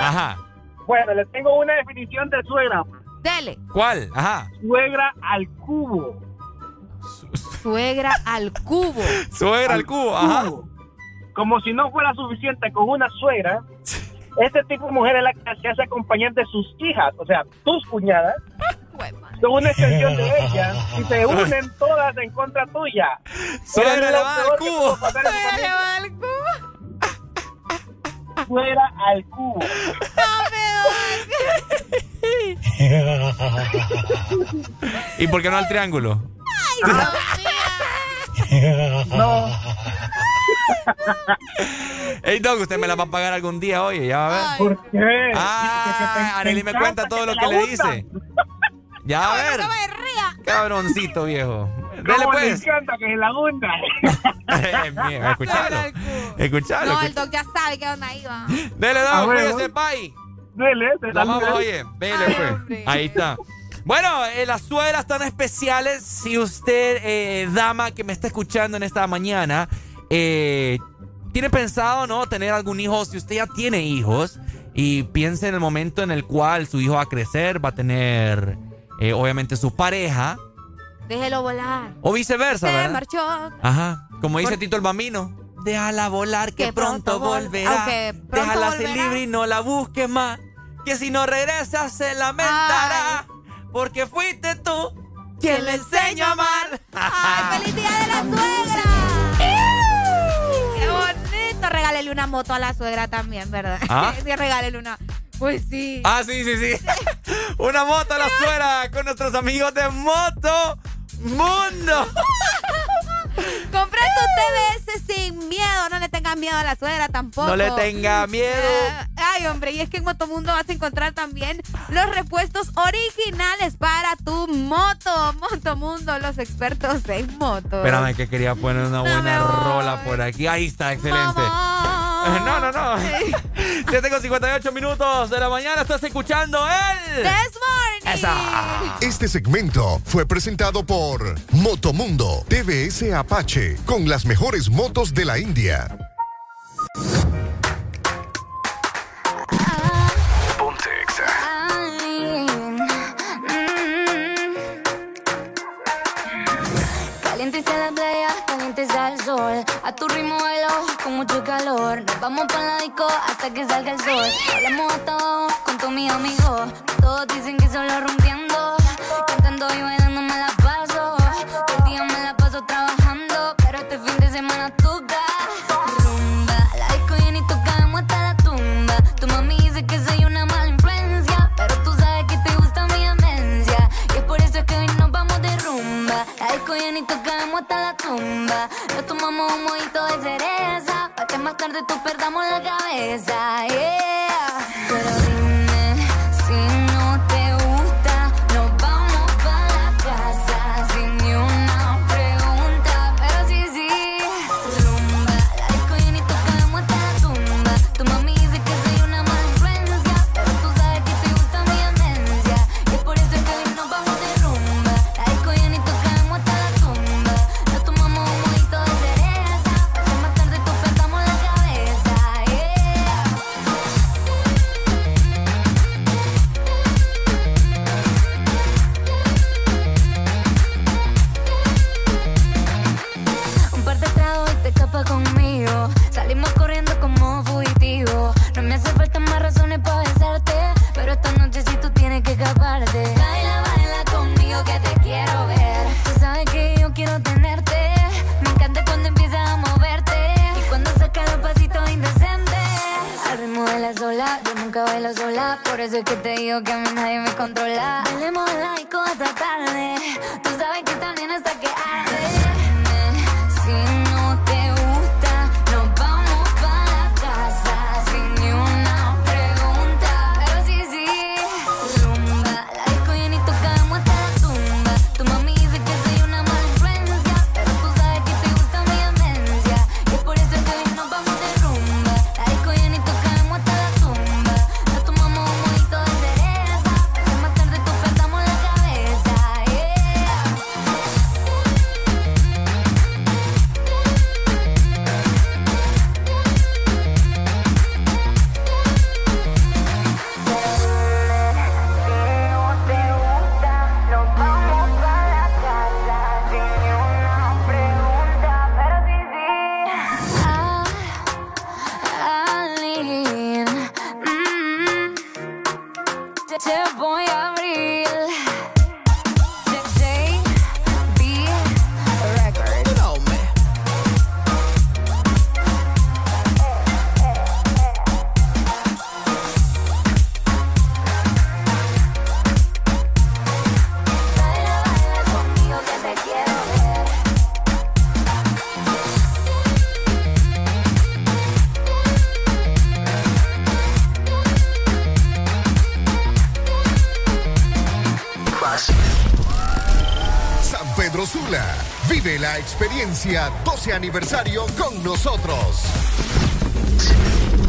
Ajá. Bueno, le tengo una definición de suegra. Dele. ¿Cuál? Ajá. Suegra al cubo. Suegra al cubo. Suegra al cubo, ajá. Como si no fuera suficiente con una suegra, este tipo de mujer es la que se hace acompañar de sus hijas, o sea, tus cuñadas, son una extensión de ella y se unen todas en contra tuya. Suegra le va al cubo. en tu familia. al cubo. Suegra al cubo. ¿Y por qué no al triángulo? No. Ey, Doc, usted me la va a pagar algún día, oye, ya va a ver. ¿Por qué? Ah, Arely me cuenta todo lo que le dice. Ya va a ver. Cabroncito, viejo. Dele ¿Cómo pues. le encanta que se la hunda? Eh, escuchalo. Escuchalo. No, el doc ya sabe que onda iba. Dele, A Doc, cuídese, pay. Dele, mamá, saluda. oye, vele pues. Ahí está. Bueno, eh, las suegras tan especiales, si usted, eh, dama que me está escuchando en esta mañana, eh, tiene pensado, ¿no? Tener algún hijo, si usted ya tiene hijos y piensa en el momento en el cual su hijo va a crecer, va a tener, eh, obviamente, su pareja, Déjelo volar. o viceversa, Se ¿verdad? marchó. Ajá, como dice Por- Tito el Bambino. Déjala volar que, Que pronto, pronto vol- volverá. pronto Déjala ser libre y no la busques más. Que si no regresa se lamentará. Porque fuiste tú quien le enseñó a amar. ¡Ay, feliz día de la suegra! ¡Qué bonito! Regálele una moto a la suegra también, ¿verdad? ¿Ah? Sí, regálele una. Pues sí. Ah, sí, sí, sí. Una moto a la suera con nuestros amigos de Moto Mundo. Compré tu TBS sin miedo. No le tengan miedo a la suegra tampoco. No le tenga miedo. Eh, Ay, hombre, y es que en Motomundo vas a encontrar también los repuestos originales para tu moto. Motomundo, los expertos en moto. Espérame que quería poner una buena rola por aquí. Ahí está, excelente. No, no, no. 7 con 58 minutos de la mañana. Estás escuchando el. This morning. Esa. Este segmento fue presentado por Motomundo TVS Apache con las mejores motos de la India. Está el sol. A tu ritmo bailo con mucho calor. Nos vamos para la disco hasta que salga el sol. Hablamos hasta abajo con todos mis amigos. Todos dicen que solo rompiendo. Cantando y bailando Nos tomamos un mojito de cereza. Pa' que más tarde tú perdamos la cabeza. Yeah. Pero bailo sola. Por eso es que te digo que a mí nadie me controla. Bailemos la disco hasta tarde. Tú sabes que también hasta que arde. experiencia 12 aniversario con nosotros.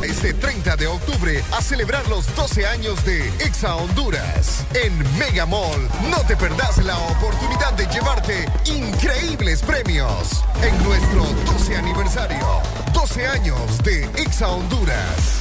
Este 30 de octubre a celebrar los 12 años de Exa Honduras. En Mega Mall no te perdás la oportunidad de llevarte increíbles premios en nuestro 12 aniversario. 12 años de Exa Honduras.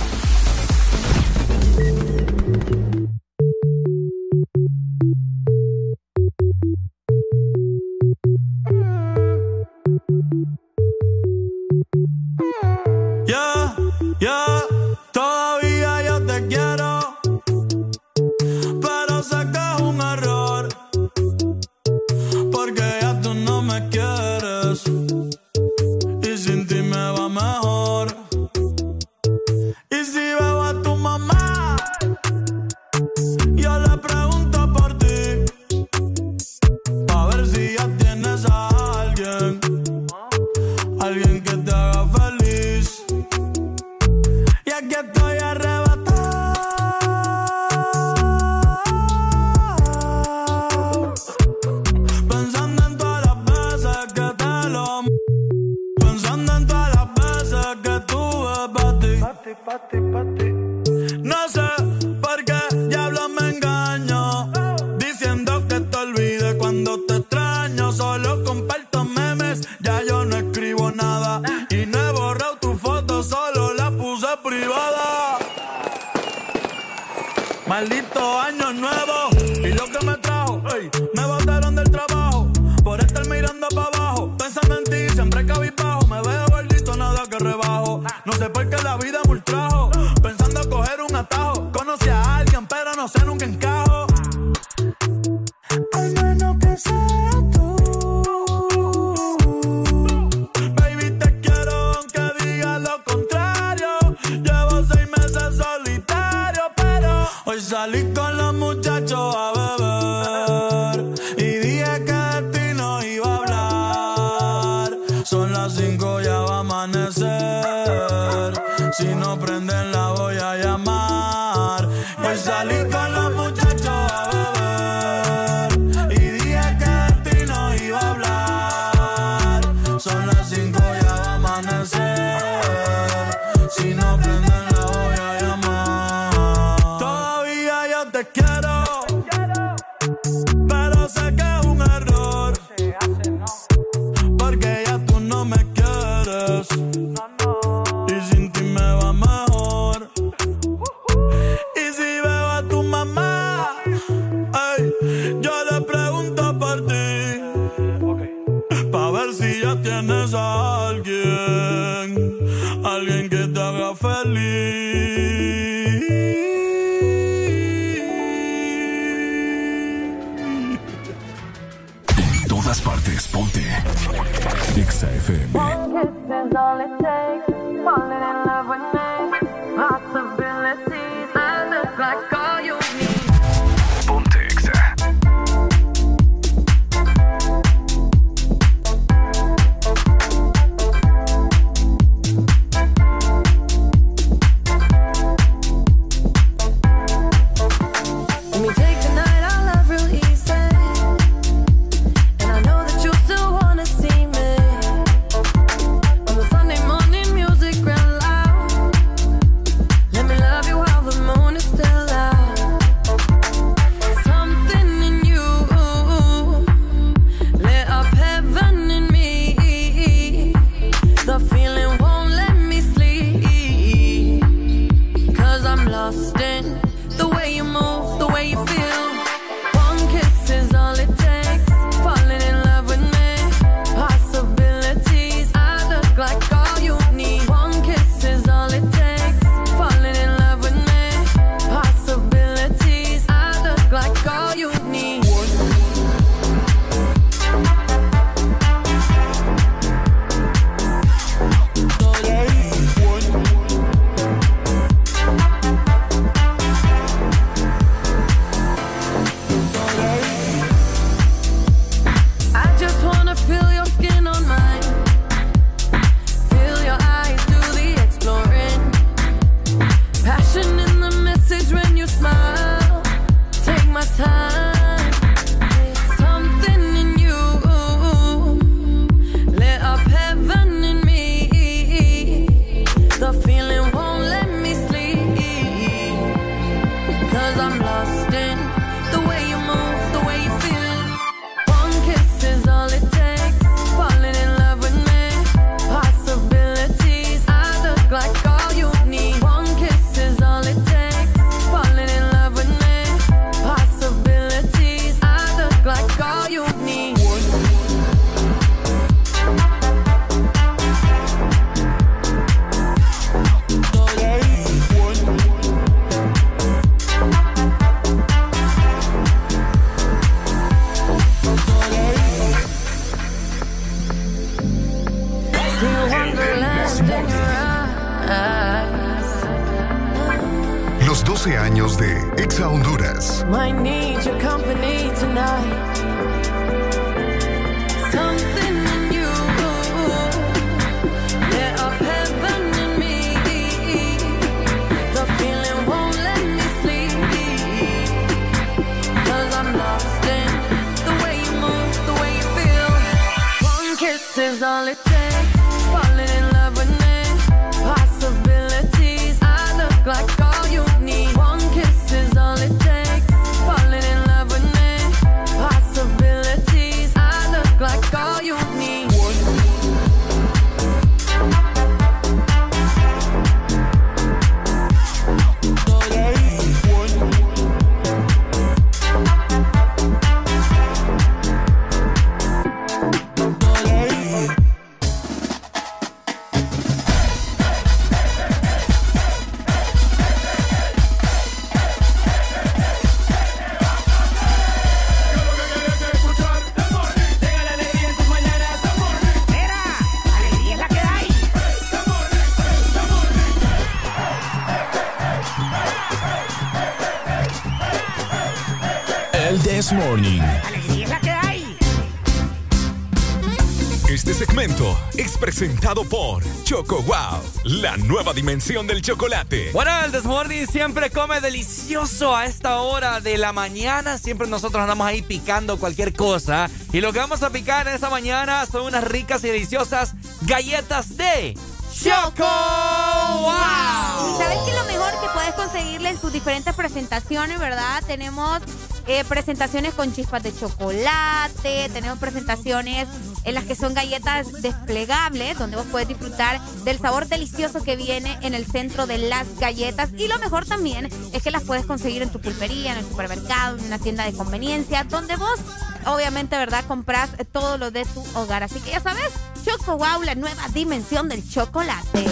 Presentado por Choco Wow, la nueva dimensión del chocolate. Bueno, el Desmorning siempre come delicioso a esta hora de la mañana. Siempre nosotros andamos ahí picando cualquier cosa. Y lo que vamos a picar en esta mañana son unas ricas y deliciosas galletas de Choco Wow. ¿Sabes qué es lo mejor que puedes conseguirle en sus diferentes presentaciones, verdad? Tenemos eh, presentaciones con chispas de chocolate, tenemos presentaciones en las que son galletas desplegables, donde vos puedes disfrutar del sabor delicioso que viene en el centro de las galletas. Y lo mejor también es que las puedes conseguir en tu pulpería, en el supermercado, en una tienda de conveniencia, donde vos, obviamente, ¿verdad?, compras todo lo de tu hogar. Así que ya sabes, Choco Wow, la nueva dimensión del chocolate.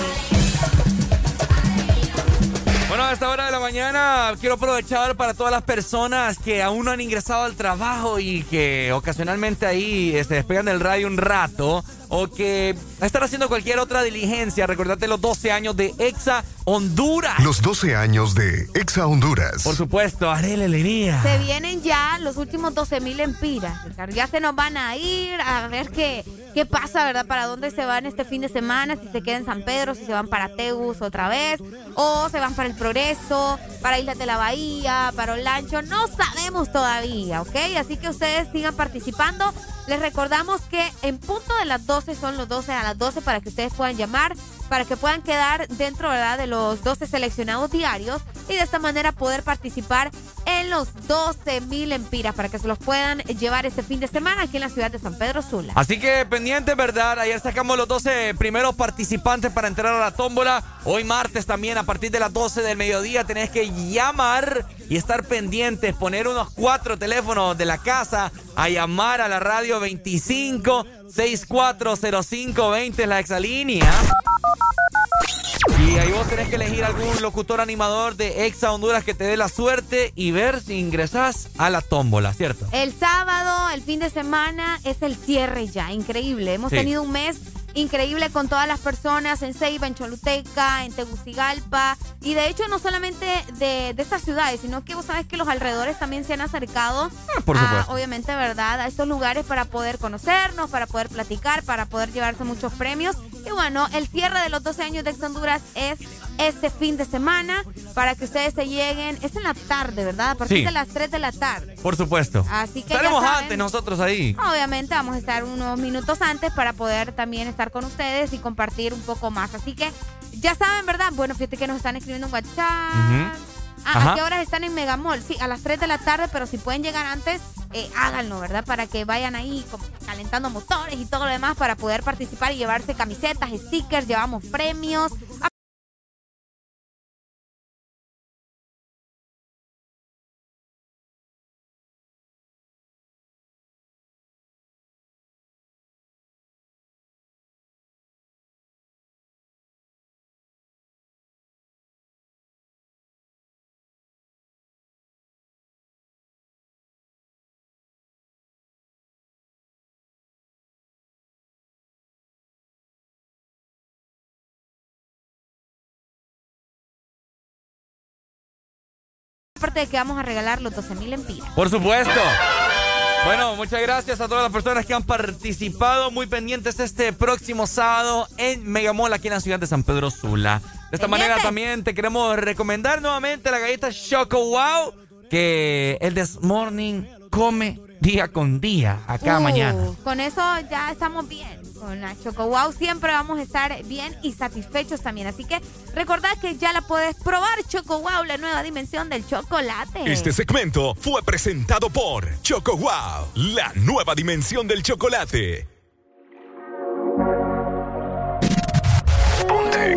Bueno, a esta hora de la mañana quiero aprovechar para todas las personas que aún no han ingresado al trabajo y que ocasionalmente ahí se despegan del radio un rato o que están haciendo cualquier otra diligencia. Recordate los 12 años de Exa Honduras. Los 12 años de Exa Honduras. Por supuesto, haré la alegría. Se vienen ya los últimos 12 mil empiras. Ricardo. Ya se nos van a ir a ver qué, qué pasa, ¿verdad? Para dónde se van este fin de semana, si se quedan en San Pedro, si se van para Tegus otra vez, o se van para el Progreso, para Islas de la Bahía, para Olancho. No sabemos todavía, ¿ok? Así que ustedes sigan participando. Les recordamos que en punto de las 12 son los 12 a las 12 para que ustedes puedan llamar, para que puedan quedar dentro, ¿verdad? De los 12 seleccionados diarios y de esta manera poder participar en los 12 mil empiras para que se los puedan llevar este fin de semana aquí en la ciudad de San Pedro Sula. Así que pendiente, ¿verdad? Ayer sacamos los 12 primeros participantes para entrar a la tómbola. Hoy martes también a partir de las 12 del mediodía tenés que llamar y estar pendientes, poner unos cuatro teléfonos de la casa a llamar a la radio 25 640520 es la exalínea. ピッ! Y ahí vos tenés que elegir algún locutor animador de Exa Honduras que te dé la suerte y ver si ingresás a la tómbola, ¿cierto? El sábado, el fin de semana, es el cierre ya. Increíble. Hemos Sí. tenido un mes increíble con todas las personas en Ceiba, en Choluteca, en Tegucigalpa. Y de hecho, no solamente de, de estas ciudades, sino que vos sabes que los alrededores también se han acercado. Ah, por a, supuesto. obviamente, ¿verdad? A estos lugares para poder conocernos, para poder platicar, para poder llevarse muchos premios. Y bueno, el cierre de los 12 años de Ex Honduras es este fin de semana para que ustedes se lleguen. Es en la tarde, ¿verdad? A partir Sí. de las 3 de la tarde. Por supuesto. Así que Estaremos saben. antes nosotros ahí. Obviamente vamos a estar unos minutos antes para poder también estar con ustedes y compartir un poco más. Así que ya saben, ¿verdad? Bueno, fíjate que nos están escribiendo en WhatsApp. Ah, Ajá. ¿A qué horas están en Megamall? Sí, a las 3 de la tarde, pero si pueden llegar antes, eh, háganlo, ¿verdad? Para que vayan ahí como calentando motores y todo lo demás para poder participar y llevarse camisetas, stickers, llevamos premios. Aparte de que vamos a regalar los 12 mil empiras. Por supuesto. Bueno, muchas gracias a todas las personas que han participado. Muy pendientes este próximo sábado en Megamall aquí en la ciudad de San Pedro Sula. De esta manera también te queremos recomendar nuevamente la galleta Choco Wow que el This Morning come día con día, acá Uh, mañana. Con eso ya estamos bien. Con la Choco Wow siempre vamos a estar bien y satisfechos también. Así que recordad que ya la puedes probar Choco Wow, la nueva dimensión del chocolate. Este segmento fue presentado por Choco Wow, la nueva dimensión del chocolate. Ponte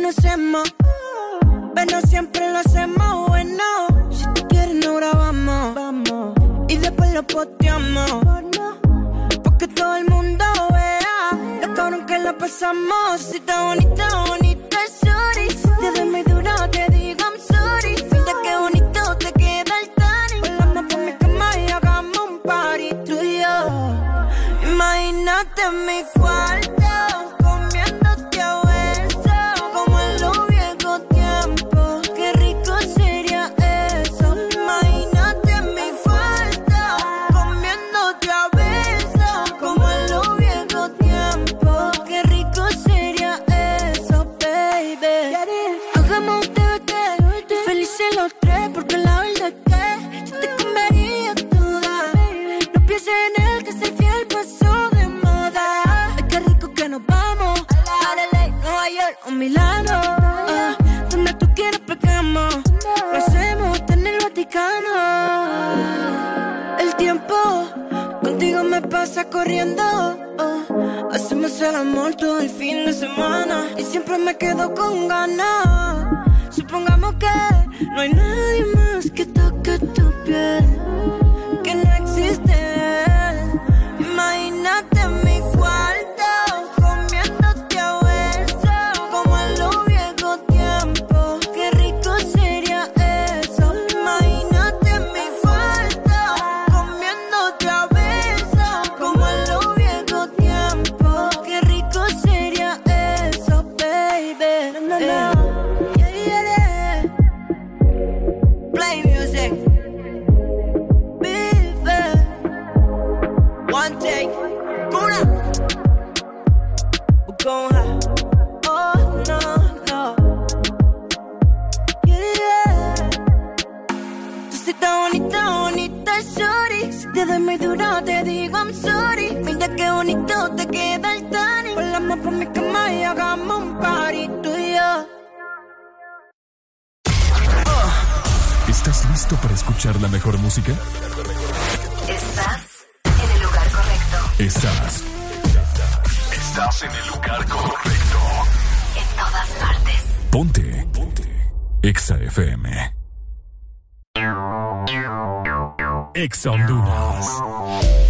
conocemos. Pero siempre lo hacemos bueno. Si tú quieres, no grabamos. Y después lo posteamos. Porque todo el mundo vea lo cabrón que la pasamos. Si está bonita, bonita, sorry. Si te doy muy duro, te digo I'm sorry. Mira qué bonito te queda el tanning. Volamos por mi cama y hagamos un party tú y yo. Imagínate mi cuarto corriendo. oh. Hacemos el amor todo el fin de semana. Y siempre me quedo con ganas. Supongamos que no hay nadie más que toque tu piel. Te doy muy duro, te digo I'm sorry. Mira qué bonito te queda el tanning. Volamos por mi cama y hagamos un party tú y yo. ¿Estás listo para escuchar la mejor música? Estás en el lugar correcto. Estás. Estás en el lugar correcto. En todas partes. Ponte. Ponte. Exa FM. Exa Honduras.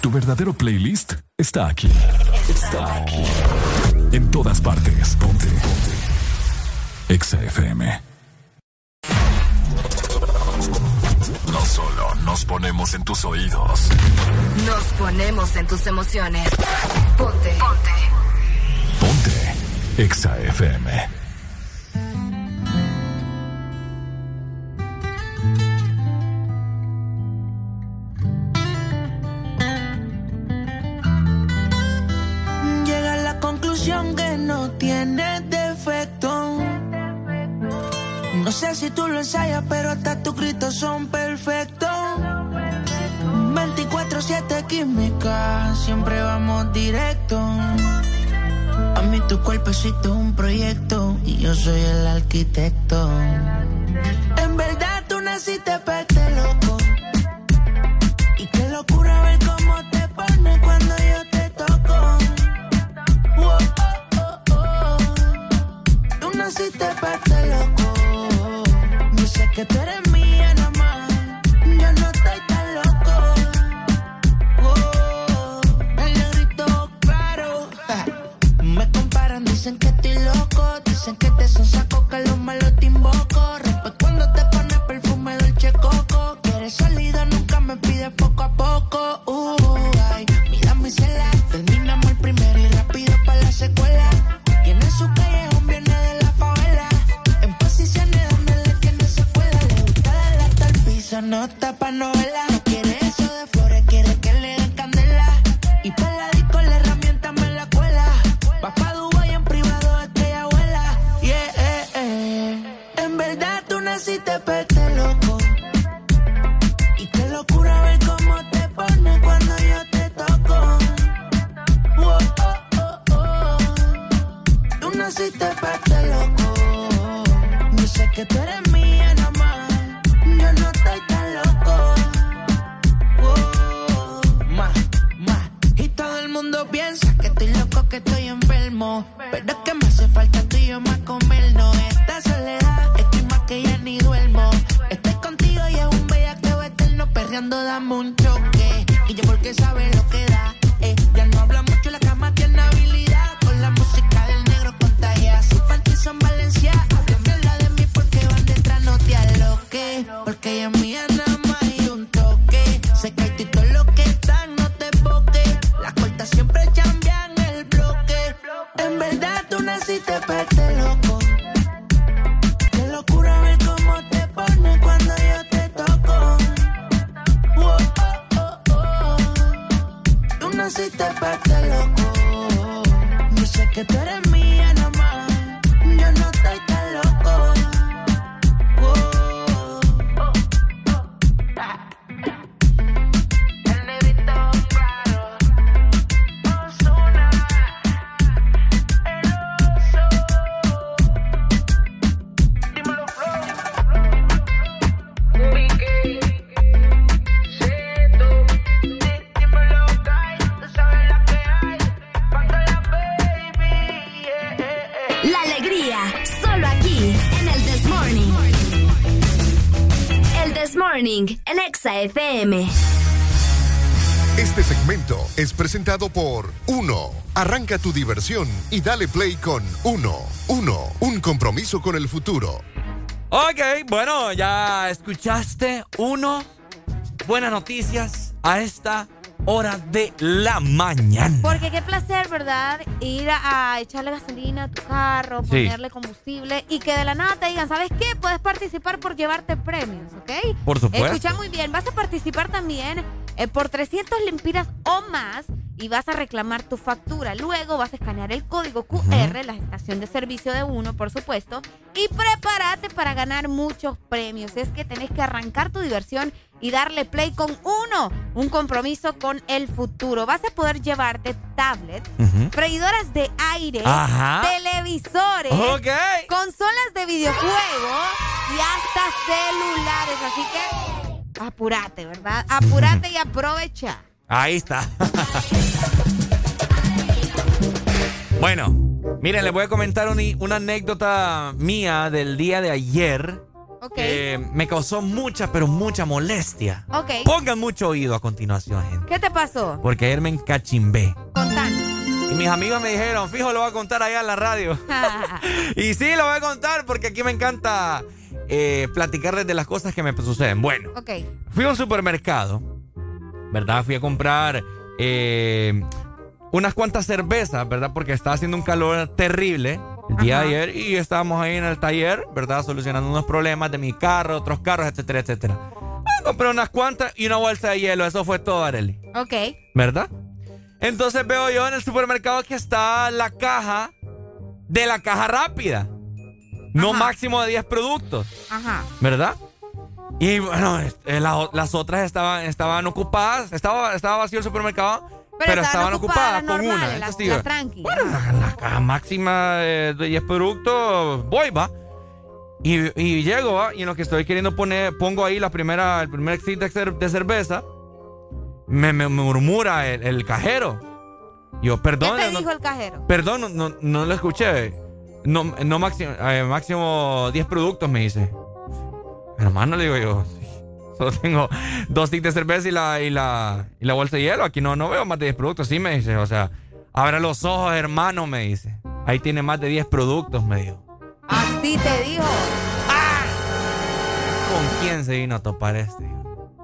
Tu verdadero playlist está aquí. Está aquí. En todas partes. Ponte. Ponte. Exa FM. No solo nos ponemos en tus oídos. Nos ponemos en tus emociones. Ponte. Ponte. Ponte. Exa FM. Sé si tú lo ensayas, pero hasta tus gritos son perfectos. 24-7 química, siempre vamos directo. A mí tu cuerpecito es un proyecto y yo soy el arquitecto. En verdad tú naciste para este loco. Y qué locura ver cómo te pone cuando yo te toco. naciste para este loco. Que tú eres mía nada. Yo no estoy tan loco. Oh, el negrito claro. Me comparan, dicen que estoy loco. Dicen que te son saco, que los malos te invoco. Presentado por Uno. Arranca tu diversión y dale play con Uno. Uno, un compromiso con el futuro. Ok, bueno, ya escuchaste uno. Buenas noticias a esta hora de la mañana. Porque qué placer, ¿verdad? Ir a, a echarle gasolina a tu carro, Sí. ponerle combustible y que de la nada te digan, ¿sabes qué? Puedes participar por llevarte premios, ¿ok? Por supuesto. Escucha muy bien, vas a participar también eh, por 300 lempiras o más y vas a reclamar tu factura. Luego vas a escanear el código QR, la estación de servicio de uno, por supuesto, y prepárate para ganar muchos premios. Es que tenés que arrancar tu diversión y darle play con uno, un compromiso con el futuro. Vas a poder llevarte tablets, freidoras de aire, televisores, consolas de videojuegos y hasta celulares. Así que apúrate, ¿verdad? Apúrate y aprovecha. Ahí está. bueno, miren, les voy a comentar una anécdota mía del día de ayer. Que me causó mucha, pero mucha molestia. Ok. Pongan mucho oído a continuación, gente. ¿Qué te pasó? Porque ayer me encachimbé. Contando. Y mis amigos me dijeron, fijo, lo voy a contar allá en la radio. y sí, lo voy a contar porque aquí me encanta eh, platicarles de las cosas que me suceden. Bueno, okay. fui a un supermercado ¿verdad? Fui a comprar eh, unas cuantas cervezas, ¿verdad? Porque estaba haciendo un calor terrible el día de ayer y estábamos ahí en el taller, ¿verdad? Solucionando unos problemas de mi carro, otros carros, etcétera, etcétera. Ah, compré unas cuantas y una bolsa de hielo, eso fue todo, Arely. Ok. ¿Verdad? Entonces veo yo en el supermercado que está la caja de la caja rápida. No máximo de 10 productos. Ajá. ¿Verdad? Y bueno, este, las otras estaban, estaban ocupadas, estaba, estaba vacío el supermercado, pero, estaban, ocupadas, con una. La, la caja máxima de 10 productos, voy, va. Y, llego, ¿va? y en lo que estoy queriendo poner, pongo ahí la primera, el primer exit de, cerveza, me, murmura el, cajero. Yo, perdón. ¿Qué te dijo el cajero? Perdón, no, no, lo escuché. No, no máximo, eh, máximo 10 productos, me dice. Hermano, le digo yo, solo tengo dos sticks de cerveza y la, y la, y la bolsa de hielo. Aquí no, no veo más de 10 productos. Sí, me dice, o sea, abra los ojos, hermano, me dice. Ahí tiene más de 10 productos, me dijo. Así te dijo. ¡Ah! ¿Con quién se vino a topar este?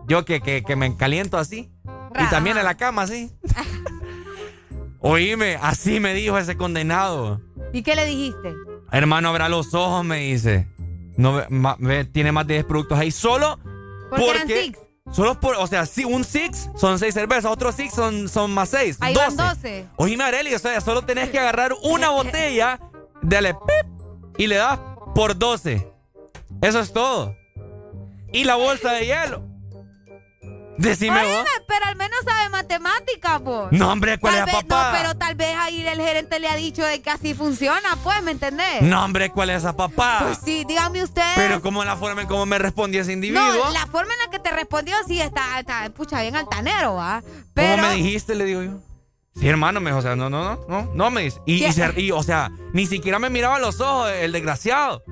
Yo que, que, que me caliento así. Y también en la cama así. Oíme, así me dijo ese condenado. ¿Y qué le dijiste? Hermano, abra los ojos, me dice. No, tiene más de 10 productos ahí solo porque, porque six. Solo por, o sea, si un six son 6 cervezas, otros six son, son más 6. Ahí 12. van 12. Oye, Areli, o sea, solo tenés que agarrar una botella, dale pip y le das por 12. Eso es todo. Y la bolsa de hielo. Decime Oye, pero al menos sabe matemática, pues. No, hombre, ¿cuál es esa papá? No, pero tal vez ahí el gerente le ha dicho de que así funciona, pues, ¿me entendés? No, hombre, ¿cuál es esa papá? Pues sí, dígame usted. Pero como la forma en cómo me respondió ese individuo. No, la forma en la que te respondió sí está, está pucha, bien altanero, ¿va? Pero... ¿Cómo me dijiste? Le digo yo. Sí, hermano, me dijo, o sea, no, no, no, no, no me dice. Y, y, o sea, ni siquiera me miraba a los ojos el desgraciado.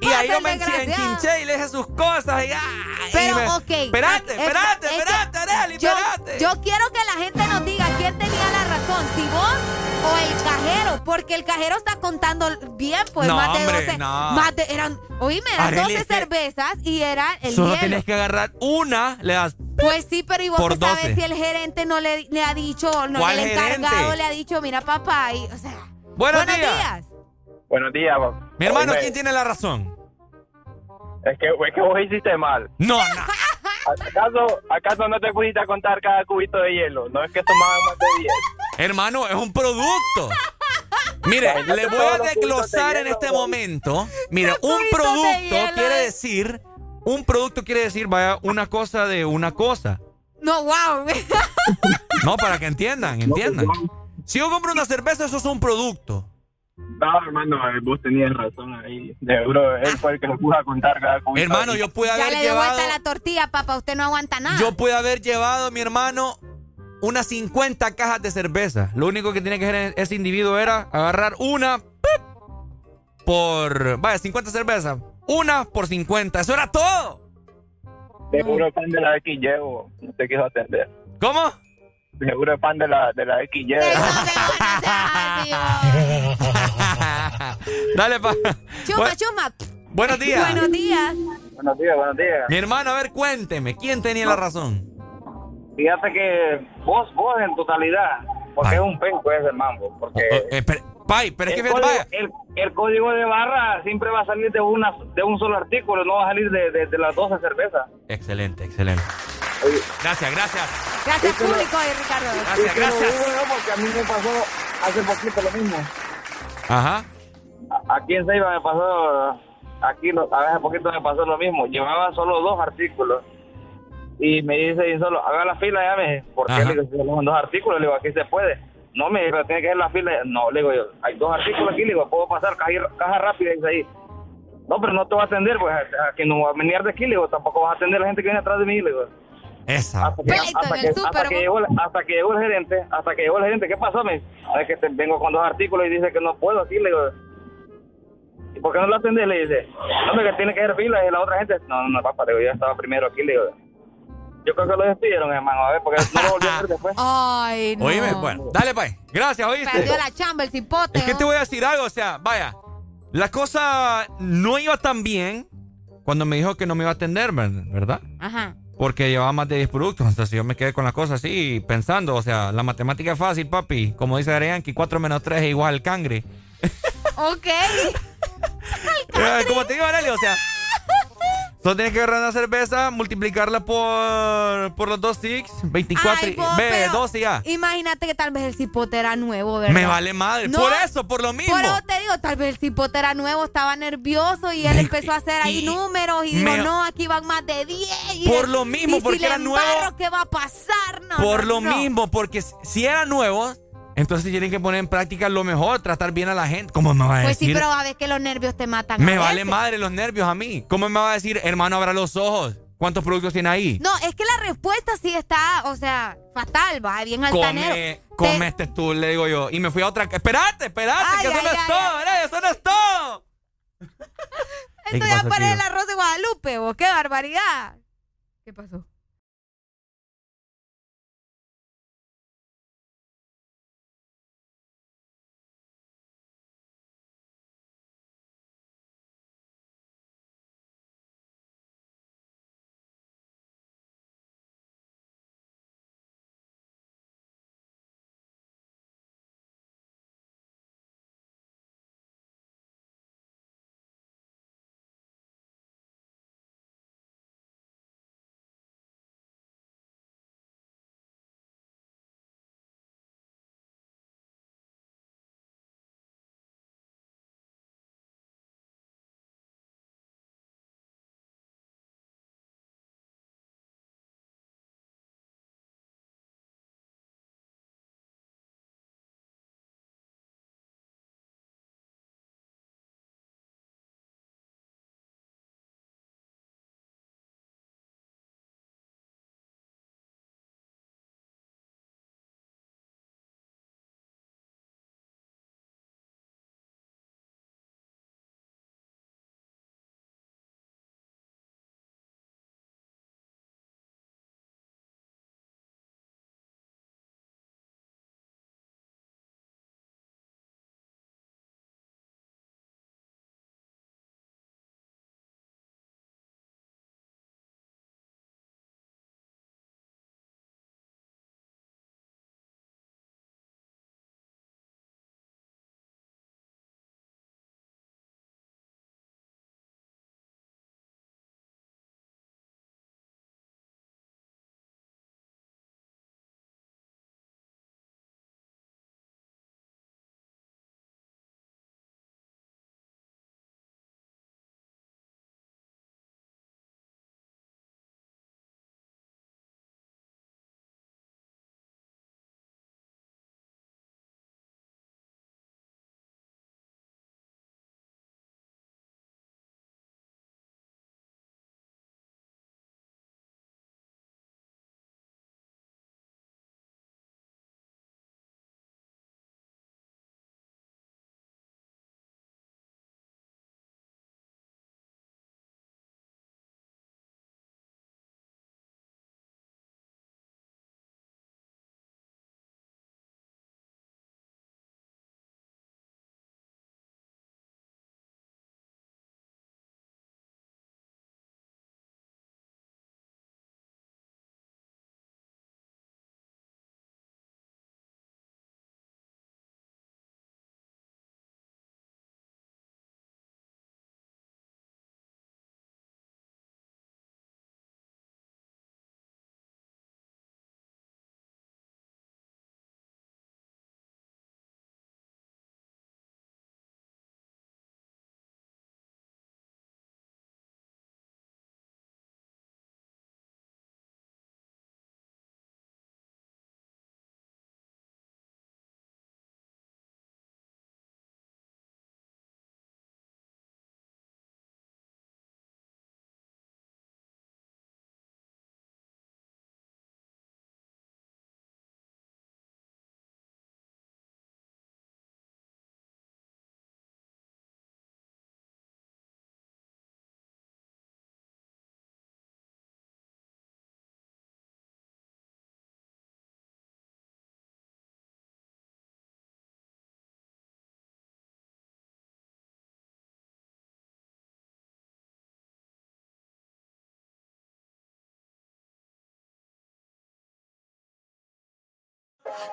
Y ahí yo me enchinché y le dije sus cosas y Pero, ok. Espérate, espérate, espérate, Arely, espérate. Yo quiero que la gente nos diga quién tenía la razón, si vos o el cajero, porque el cajero está contando bien, pues más de 12. Más de, eran, oíme, eran 12 cervezas y era el Solo tienes que agarrar una, le das. Pues sí, pero y vos por sabes si el gerente no le, le ha dicho, no, el encargado le ha dicho, mira papá, y, o sea. Buenos, días. Buenos días, Mi hermano, ¿quién tiene la razón? Es que, es que vos hiciste mal. No, no. ¿Acaso, ¿Acaso no te pusiste a contar cada cubito de hielo? No es que tomaban más de 10. Hermano, es un producto. Mire, le voy a desglosar en este momento. Mire, un producto quiere decir. Un producto quiere decir, vaya, una cosa de una cosa. No, wow. no, para que entiendan, entiendan. Si yo compro una cerveza, eso es un producto. No, hermano, eh, vos tenías razón ahí. De euro, él fue el que lo pudo a contar cada cubito. Hermano, yo pude haber llevado... Ya le dio vuelta la tortilla, papá. Usted no aguanta nada. Yo pude haber llevado, mi hermano, unas 50 cajas de cerveza. Lo único que tiene que hacer ese individuo era agarrar una por... Vaya, 50 cervezas. Una por 50. Eso era todo. De puro fan de la X llevo. No te quiso atender. ¿Cómo? Seguro es fan de la, de la XY. Dale, pa. Chuma, chuma. Buenos días. Buenos días. Buenos días, buenos días. Mi hermano, a ver, cuénteme, ¿quién tenía la razón? Fíjate que vos, vos en totalidad, porque es un penco ese mambo, porque... Oh, oh, eh, Pai, pero es el que código, el, el, código de barra siempre va a salir de una de un solo artículo, no va a salir de, de, de las 12 cervezas. Excelente, excelente. Gracias, gracias. Gracias, público, y Ricardo. Gracias, gracias. porque a mí me pasó hace poquito lo mismo. Ajá. A- Aquí en Ceiba me pasó, aquí lo- hace poquito me pasó lo mismo. Llevaba solo dos artículos. Y me dice, y solo, haga la fila ya, me dice, ¿por qué? Ajá. Le dos artículos, le digo, aquí se puede. No, me dijo, tiene que ser la fila. No, le digo yo, hay dos artículos aquí, le digo, puedo pasar caja, caja rápida, dice ahí. No, pero no te va a atender, pues, a, a quien no va a venir de aquí, le digo, tampoco vas a atender a la gente que viene atrás de mí, le digo. Esa. Hasta que, hasta, que, hasta que llegó, el- hasta que llegó el gerente, hasta que llegó el gerente, ¿qué pasó? Me es que te- vengo con dos artículos y dice que no puedo aquí, le digo. ¿Y por qué no lo atendés? Le dice, no, que tiene que hacer fila y la otra gente, no, no, no, papá, le digo, yo estaba primero aquí, le digo. Yo creo que lo despidieron, hermano, a ver, porque no lo volvió a ver después. Ay, no. Oíme, bueno, dale, pues. Gracias, ¿oíste? Perdió la chamba el cipote. Es que te voy a decir algo, o sea, vaya, la cosa no iba tan bien cuando me dijo que no me iba a atender, ver- ¿verdad? Ajá. Porque llevaba más de 10 productos, entonces yo me quedé con la cosa así, pensando, o sea, la matemática es fácil, papi. Como dice Yankee, 4 menos 3 es igual al cangre. Ok. Como te digo, Arely, o sea, solo tienes que agarrar una cerveza, multiplicarla por, por los dos six, 24, Ay, y- vos, ve, pero 12 ya. Imagínate que tal vez el cipote era nuevo, ¿verdad? Me vale madre, No, por eso, por lo mismo. Por eso te digo, tal vez el cipote era nuevo, estaba nervioso y él Me- empezó a hacer ahí y- números y me- dijo, no, aquí van más de 10. y Por lo mismo, y si porque le era nuevo. embarro, ¿Qué va a pasar? No, Por no, lo mismo, porque si era nuevo, entonces tienen que poner en práctica lo mejor, tratar bien a la gente. ¿Cómo me va a Pues sí, decir? pero a ver que los nervios te matan. me a vale veces. madre los nervios a mí. ¿Cómo me va a decir, hermano, abra los ojos? ¿Cuántos productos tiene ahí? No, es que la respuesta sí está, o sea, fatal, va, bien altanero. come, Te- come este tú, le digo yo. Y me fui a otra. Espérate, espérate, Ay, que eso ay, no es ay, todo, ¿verdad? Eso no es todo. Esto ¿qué ya parece el arroz de Guadalupe, vos, qué barbaridad. ¿Qué pasó?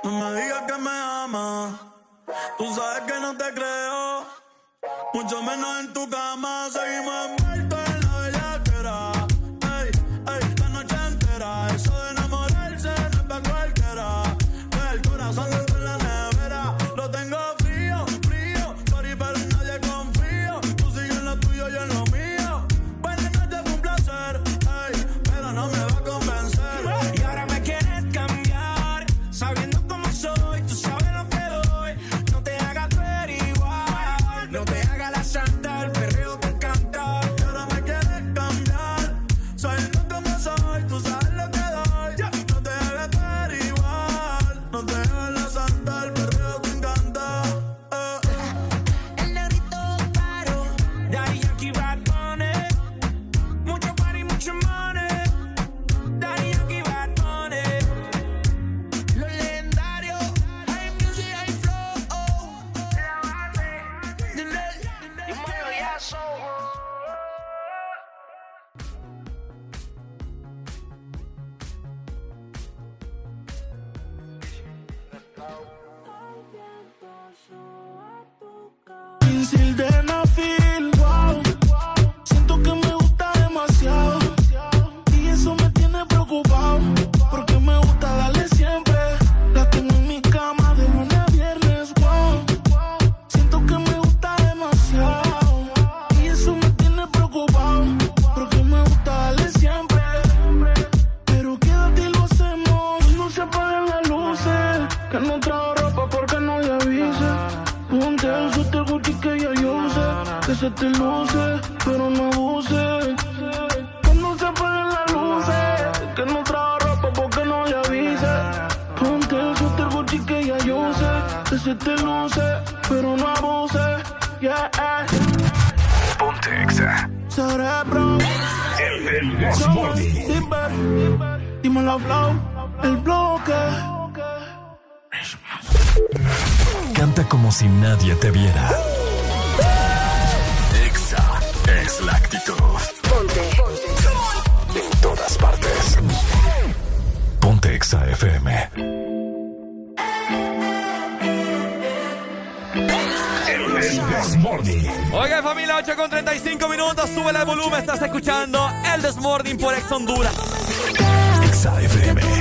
No me digas que me amas, tú sabes que no te creo, mucho menos en tu cama, seguimos en si nadie te viera. Exa es la actitud. Ponte. Ponte. En todas partes. Ponte Exa FM. Desmorning. Oiga familia, 8 con 35 minutos, sube el volumen, estás escuchando el Desmorning por Ex Honduras. Exa FM.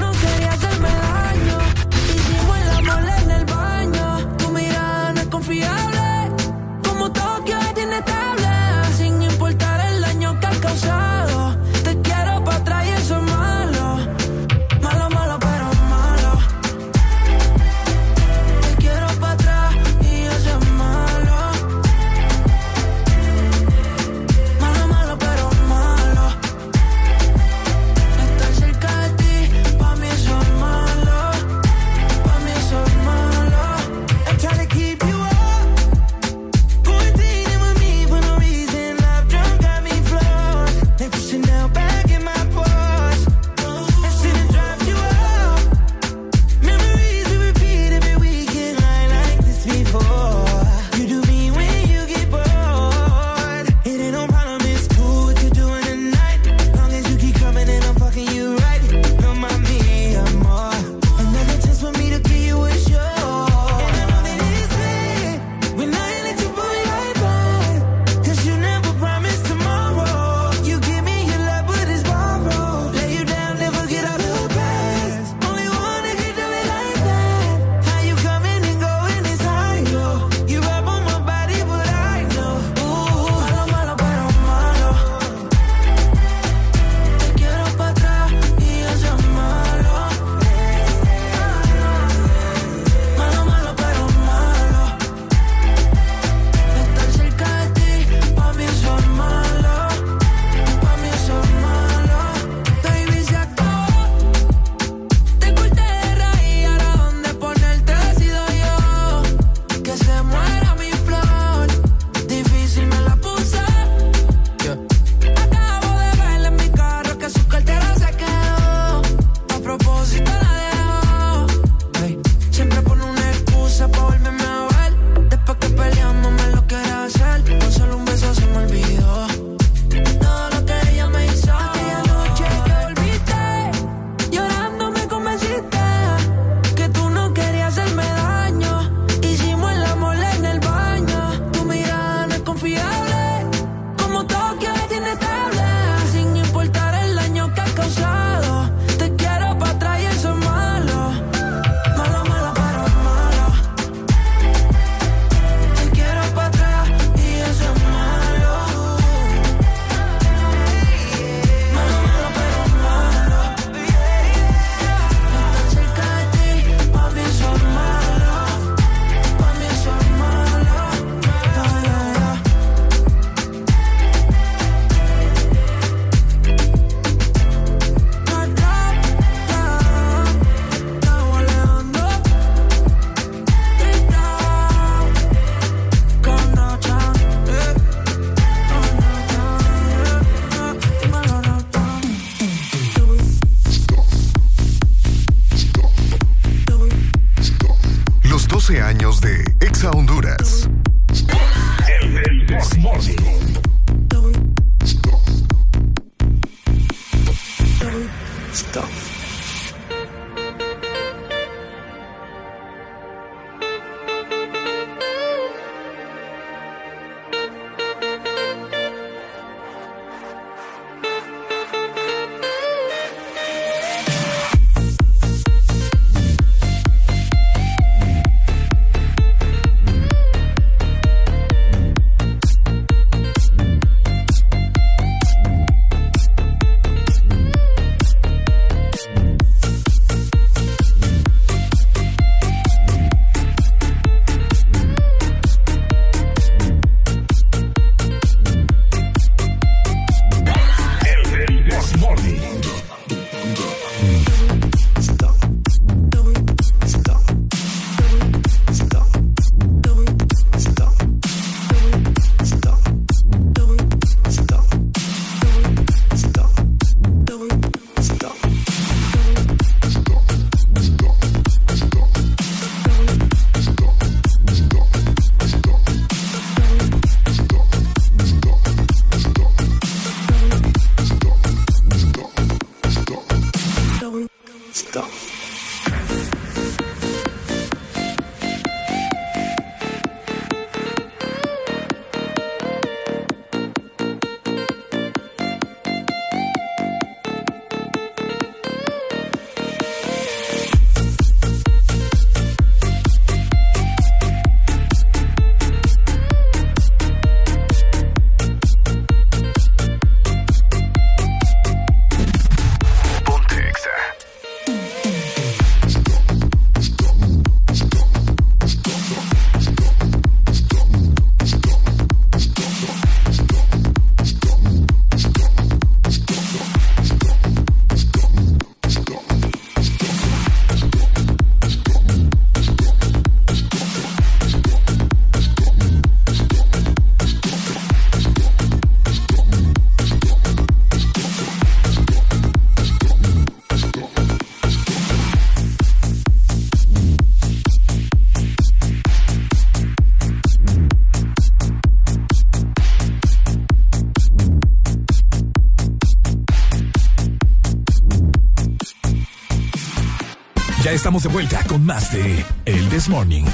Estamos de vuelta con más de El This Morning.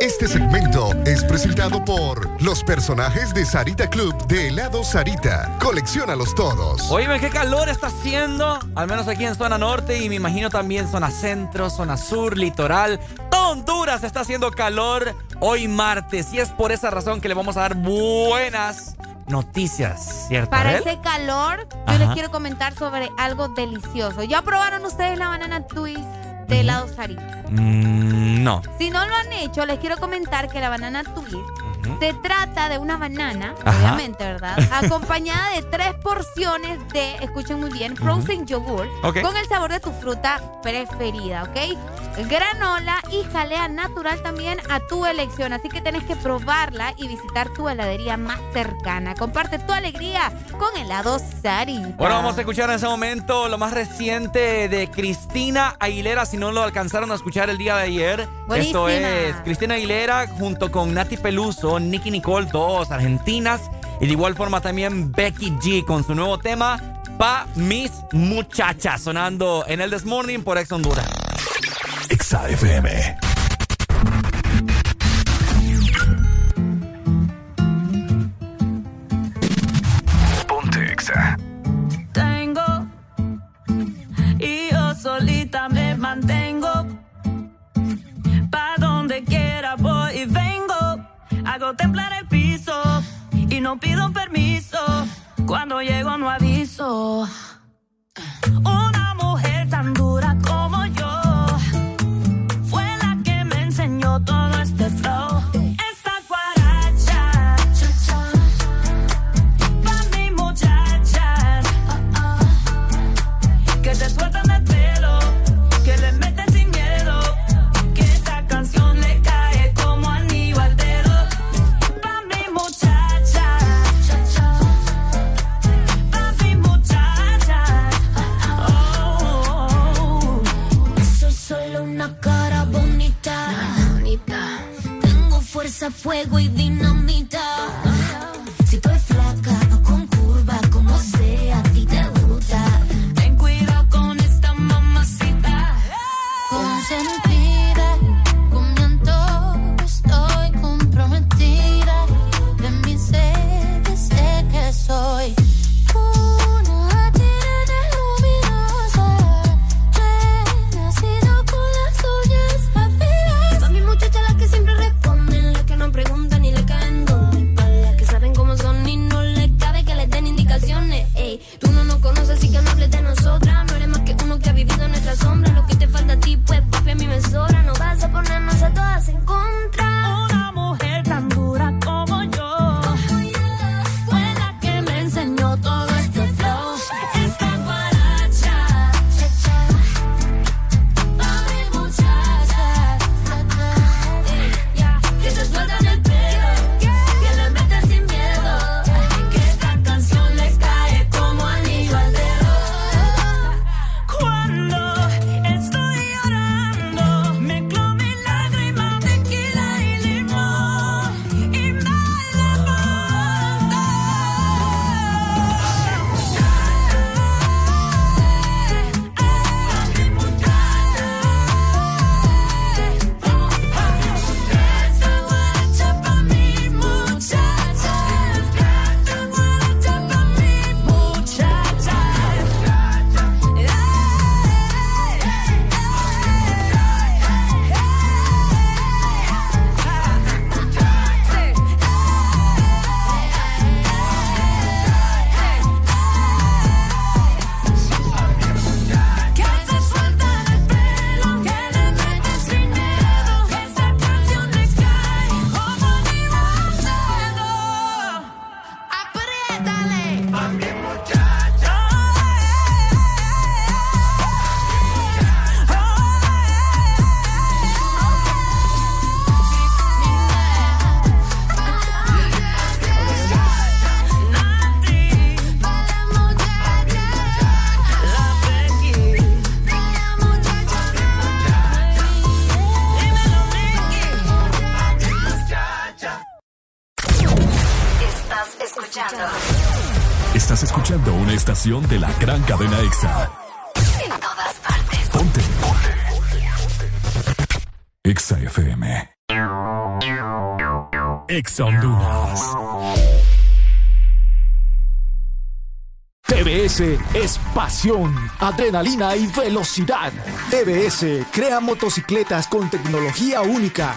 Este segmento es presentado por los personajes de Sarita Club de helado Sarita. Colecciónalos todos. Oíme, qué calor está haciendo, al menos aquí en zona norte y me imagino también zona centro, zona sur, litoral. Todo Honduras está haciendo calor hoy martes y es por esa razón que le vamos a dar buenas noticias, ¿cierto? Para ese calor, les quiero comentar sobre algo delicioso. ¿Ya probaron ustedes la banana twist de helado Sarita? Mm, no. Si no lo han hecho, les quiero comentar que la banana twist se trata de una banana, obviamente, ¿verdad? Acompañada de tres porciones de, escuchen muy bien, frozen yogurt con el sabor de tu fruta preferida, ¿ok? Granola y jalea natural también a tu elección. Así que tienes que probarla y visitar tu heladería más cercana. Comparte tu alegría con helado Sarita. Bueno, vamos a escuchar en ese momento lo más reciente de Cristina Aguilera. Si no lo alcanzaron a escuchar el día de ayer, esto es Cristina Aguilera junto con Nati Peluso, Nicky Nicole, dos argentinas. Y de igual forma también Becky G con su nuevo tema, Pa' mis muchachas, sonando en el This Morning por Ex Honduras. Exa FM. Ponte Exa. Tengo y yo solita me mantengo. Pa' donde quiera voy y vengo. Hago templar el piso y no pido permiso. Cuando llego no aviso. Una mujer tan dura como fuego y de la gran cadena EXA. En todas partes. Ponte. EXA FM. EXA Honduras. TBS es pasión, adrenalina y velocidad. TBS crea motocicletas con tecnología única,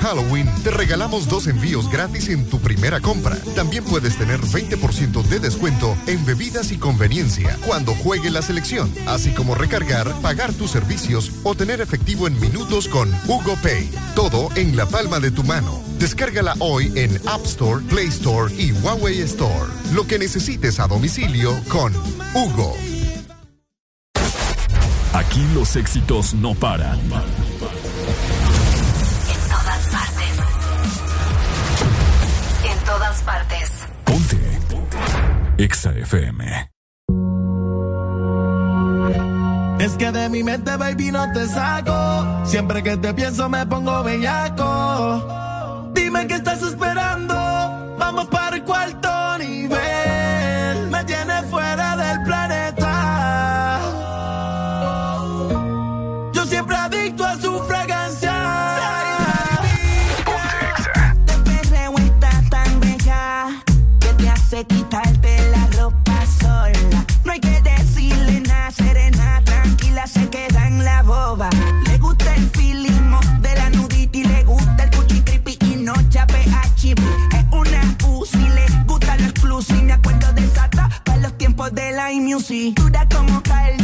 Halloween te regalamos dos envíos gratis en tu primera compra. También puedes tener 20% de descuento en bebidas y conveniencia cuando juegue la selección, así como recargar, pagar tus servicios o tener efectivo en minutos con Hugo Pay. Todo en la palma de tu mano. Descárgala hoy en App Store, Play Store y Huawei Store. Lo que necesites a domicilio con Hugo. Aquí los éxitos no paran. Partes. Ponte. Exa FM. Es que de mi mente, baby, no te saco. Siempre que te pienso me pongo bellaco. Dime qué estás esperando. Music. Dura como Calvi,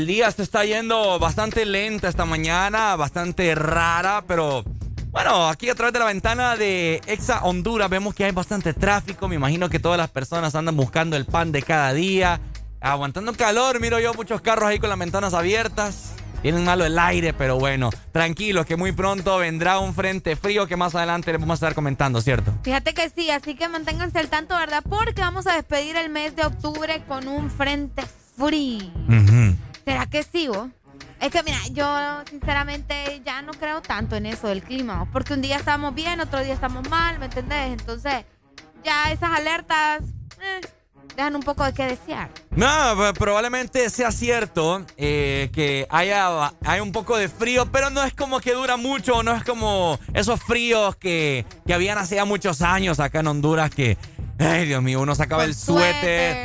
El día se está yendo bastante lenta esta mañana, bastante rara, pero bueno, aquí a través de la ventana de Exa Honduras vemos que hay bastante tráfico. Me imagino que todas las personas andan buscando el pan de cada día, aguantando calor. Miro yo muchos carros ahí con las ventanas abiertas. Tienen malo el aire, pero bueno, tranquilos que muy pronto vendrá un frente frío que más adelante les vamos a estar comentando, ¿cierto? Fíjate que sí, así que manténganse al tanto, ¿verdad? Porque vamos a despedir el mes de octubre con un frente frío. ¿Será que vos? Es que mira, yo sinceramente ya no creo tanto en eso del clima, porque un día estamos bien, otro día estamos mal, ¿me entendés? Entonces, ya esas alertas eh, dejan un poco de qué desear. No, pues, probablemente sea cierto eh, que haya, hay un poco de frío, pero no es como que dura mucho, no es como esos fríos que, que habían hace muchos años acá en Honduras que, ay Dios mío, uno sacaba Con el suéter,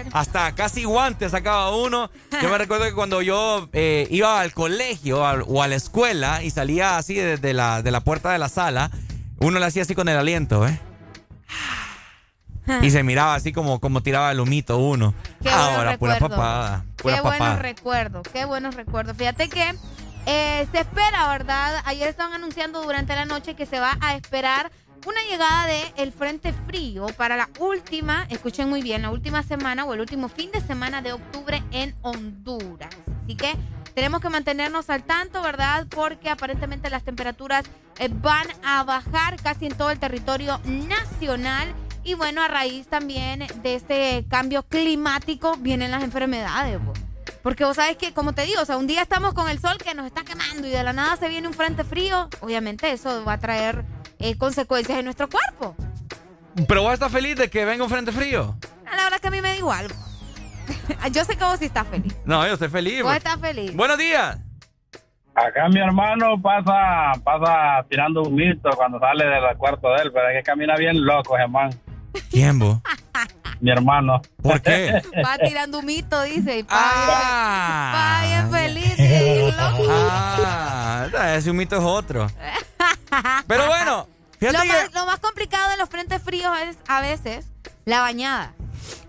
suéter. hasta casi guantes sacaba uno. Yo me recuerdo que cuando yo eh, iba al colegio al- o a la escuela y salía así desde la, de la puerta de la sala, uno le hacía así con el aliento, ¿eh? Y se miraba así como, como tiraba el humito uno. Qué buenos Ahora, pura papada. Pura Qué buenos recuerdos, qué buenos recuerdos. Fíjate que eh, se espera, ¿verdad? Ayer estaban anunciando durante la noche que se va a esperar una llegada de el Frente Frío para la última, escuchen muy bien, la última semana o el último fin de semana de octubre en Honduras. Así que tenemos que mantenernos al tanto, ¿verdad? Porque aparentemente las temperaturas eh, van a bajar casi en todo el territorio nacional. Y bueno, a raíz también de este cambio climático vienen las enfermedades. po. Porque vos sabes que, como te digo, o sea, un día estamos con el sol que nos está quemando y de la nada se viene un frente frío. Obviamente eso va a traer eh, consecuencias en nuestro cuerpo. Pero vos estás feliz de que venga un frente frío. A la verdad que a mí me da igual. Yo sé que vos sí estás feliz. No, yo estoy feliz. Vos estás feliz. Buenos días. Acá mi hermano pasa pasa tirando un mito cuando sale del cuarto de él, pero es que camina bien loco, hermano. ¿Quién vos? Mi hermano. ¿Por qué? Va tirando un mito, dice. Y pa, Ah. pa, bien feliz. y loco. Ah, ese humito es otro. Pero bueno, fíjate Lo que... más, lo más complicado de los frentes fríos es a veces La bañada.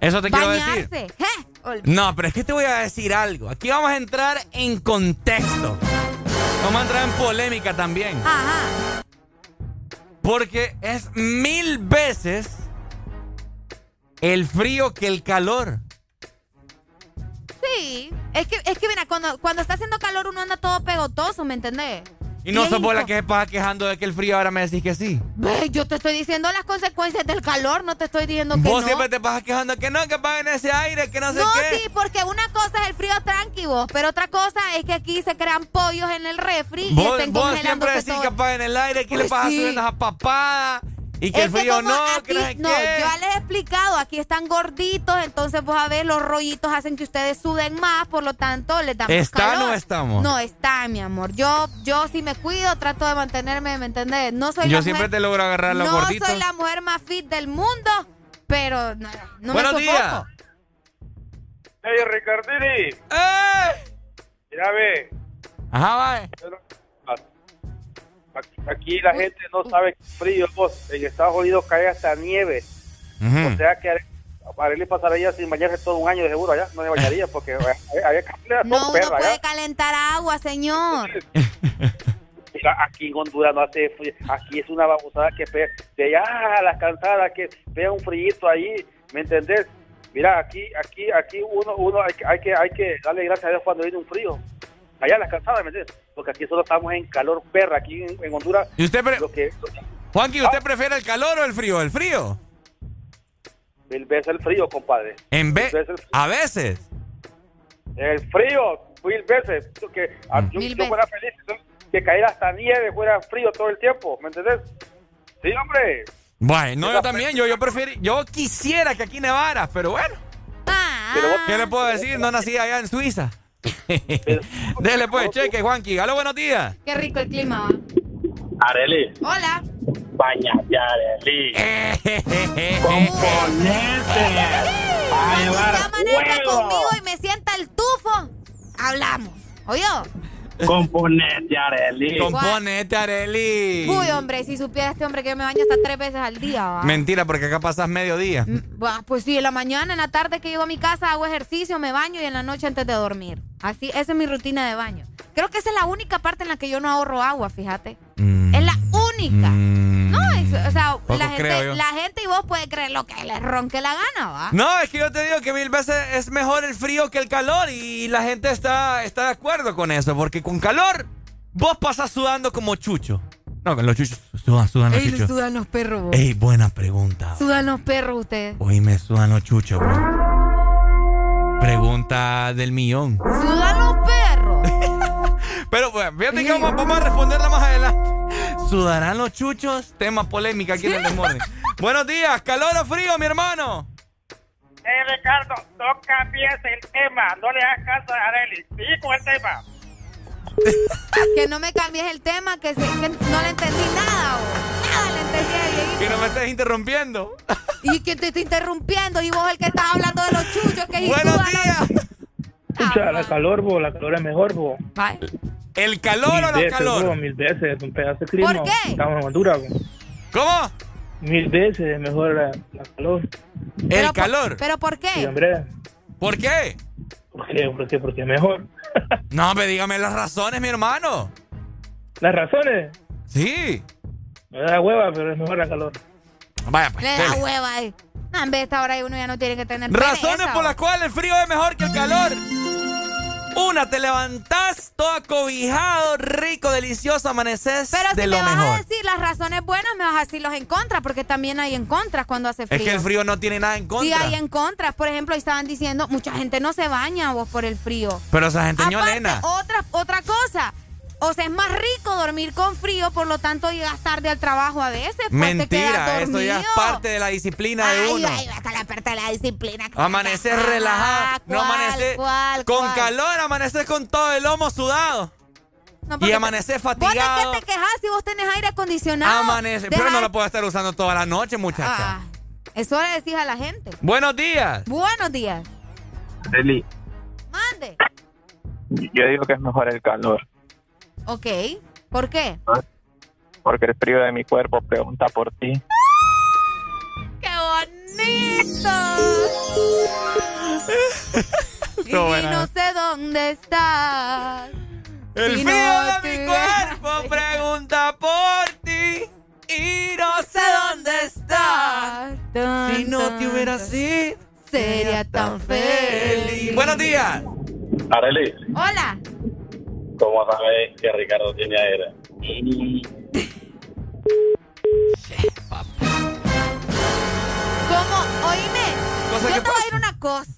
Eso te quiero decir. ¿eh? No, pero es que te voy a decir algo. Aquí vamos a entrar en contexto. Vamos a entrar en polémica también. Ajá. Porque es mil veces el frío que el calor. Sí. Es que, es que mira, cuando, cuando está haciendo calor uno anda todo pegotoso, ¿me entendés? Y no sos vos la que se pasa quejando de que el frío ahora me decís que sí. Ve, yo te estoy diciendo las consecuencias del calor, no te estoy diciendo que Vos no. siempre te pasas quejando que no, que paguen ese aire, que no sé no, qué. sí, porque una cosa es el frío tranqui vos, pero otra cosa es que aquí se crean pollos en el refri y estén vos siempre decís todo. que apaguen el aire, que le Pues pasas sí. subiendo esa papada y que Es el frío no, aquí- que no no, qué. yo ya les he explicado, aquí están gorditos, entonces vos a ver, los rollitos hacen que ustedes suden más, por lo tanto les damos ¿Están calor. o estamos? No, están, mi amor. Yo, yo si me cuido, trato de mantenerme, ¿me entendés? No soy Yo la siempre mujer- te logro agarrar los No gorditos. soy la mujer más fit del mundo, pero no, no Buenos me días. sofoco. Hey, Ricardini. ¡Eh! Mira, ve. Ajá, va. Aquí, la gente no sabe qué frío, vos. En Estados Unidos cae hasta nieve. O sea que a Arely pasaría sin bañarse todo un año de seguro allá. No se bañaría porque había No, uno perra puede allá. calentar agua, señor. Mira, aquí en Honduras no hace frío. Aquí es una babosada que pega. De allá a las cansadas que pega un frío ahí. ¿Me entendés? Mira, aquí, aquí, aquí uno, uno hay, que- hay que, hay que darle gracias a Dios cuando viene un frío. Allá a las cansadas, ¿me entiendes? Porque aquí solo estamos en calor perra. Aquí en, en Honduras. ¿Y usted, pre- lo que, Juanqui, ¿usted prefiere el calor o el frío? ¿El frío? mil veces el frío, compadre. En vez. A veces. El frío, mil veces. Que, a- yo, Mil yo fuera feliz que cayera hasta nieve, fuera frío todo el tiempo, ¿me entendés? Sí, hombre. Bueno, no, yo también. Yo, yo prefiero. Yo quisiera que aquí nevara, pero bueno. ¿Qué le puedo decir? No nací allá en Suiza. Dele pues, cheque, Juanqui. Aló, buenos días. Qué rico el clima, va. Areli. Hola. Bañate, Areli. Componente. a llevar Si amanezca huevo. conmigo y me sienta el tufo, hablamos. ¿Oyó? Componente, Areli. Componete, Areli. Uy, hombre, si supiera este hombre que yo me baño hasta tres veces al día, va. Mentira, porque acá pasas mediodía. Bah, Pues sí, en la mañana, en la tarde que llego a mi casa hago ejercicio, me baño y en la noche antes de dormir. Así, esa es mi rutina de baño. Creo que esa es la única parte en la que yo no ahorro agua, fíjate. Es la única. No, es- o sea, la gente, la gente y vos puede creer lo que les ronque la gana, ¿va? No, es que yo te digo que mil veces es mejor el frío que el calor y la gente está, está de acuerdo con eso, porque con calor vos pasas sudando como chucho. No, con los chuchos sudan, sudan los Ey, chuchos. sudan los perros, vos. Ey, buena pregunta. Sudan los perros ustedes. Hoy me sudan los chuchos. Pregunta del millón. Sudan los perros. Pero bueno, fíjate que vamos, vamos a responderla más adelante. ¿Sudarán los chuchos? Tema polémica aquí en el Desmorning. Buenos días, calor o frío, mi hermano. Eh, Ricardo, no cambies el tema. No le hagas caso a Areli. Sigue con el tema. que no me cambies el tema, que, se- que no le entendí nada, vos. Nada le entendí a. Que no me estés interrumpiendo. Y que te estoy interrumpiendo y vos el que estás hablando de los chuchos que Buenos sudan días. Escucha, la calor, bo, la calor es mejor, bo. ¿El calor mil o la veces, calor? bo, mil veces, un pedazo de clima. ¿Por qué? Estamos en Honduras, bo. ¿Cómo? Mil veces es mejor la, la calor. ¿El calor? ¿Pero por Sí, qué? hombre. ¿Por qué? ¿Por qué? ¿Por qué? Porque es mejor. No, me dígame las razones, mi hermano. ¿Las razones? Sí. Me da hueva, pero es mejor la calor. Vaya, pues. Le da hueva ahí. No, en vez de esta hora ahí uno ya no tiene que tener Razones pereza, por las cuales el frío es mejor que el calor. Una, te levantás todo acobijado, rico, delicioso, amaneces Pero si de me vas a decir las razones buenas, me vas a decir los en contra, porque también hay en contras cuando hace frío. Es que el frío no tiene nada en Sí, contra. hay en contras. Por ejemplo, ahí estaban diciendo, mucha gente no se baña vos por el frío. Pero esa gente Aparte, ñolena. otra, otra cosa. O sea, es más rico dormir con frío, por lo tanto llegas tarde al trabajo a veces. Pues Mentira, eso ya es parte de la disciplina de Ay, uno. ay, hasta la parte de la disciplina. Amaneces relajado, no ¿cuál, amaneces cuál, con cuál? calor, amaneces con todo el lomo sudado. No, y porque amaneces ¿Vos de fatigado. qué te quejas si vos tenés aire acondicionado? Amanece, pero no lo puedo estar usando toda la noche, muchacha. Ah, eso le decís a la gente. Buenos días. Buenos días. Areli, Mande. yo digo que es mejor el calor, Ok. ¿Por qué? Porque el frío de mi cuerpo pregunta por ti. ¡Ah! ¡Qué bonito! No, y no sé dónde estás. El frío de mi cuerpo pregunta por ti. Y no sé dónde estás. Si no te hubieras ido, sería tan feliz. Buenos días. Hola. ¿Cómo sabes que Ricardo tiene aire? ¿Cómo? Oíme. Yo que te voy a decir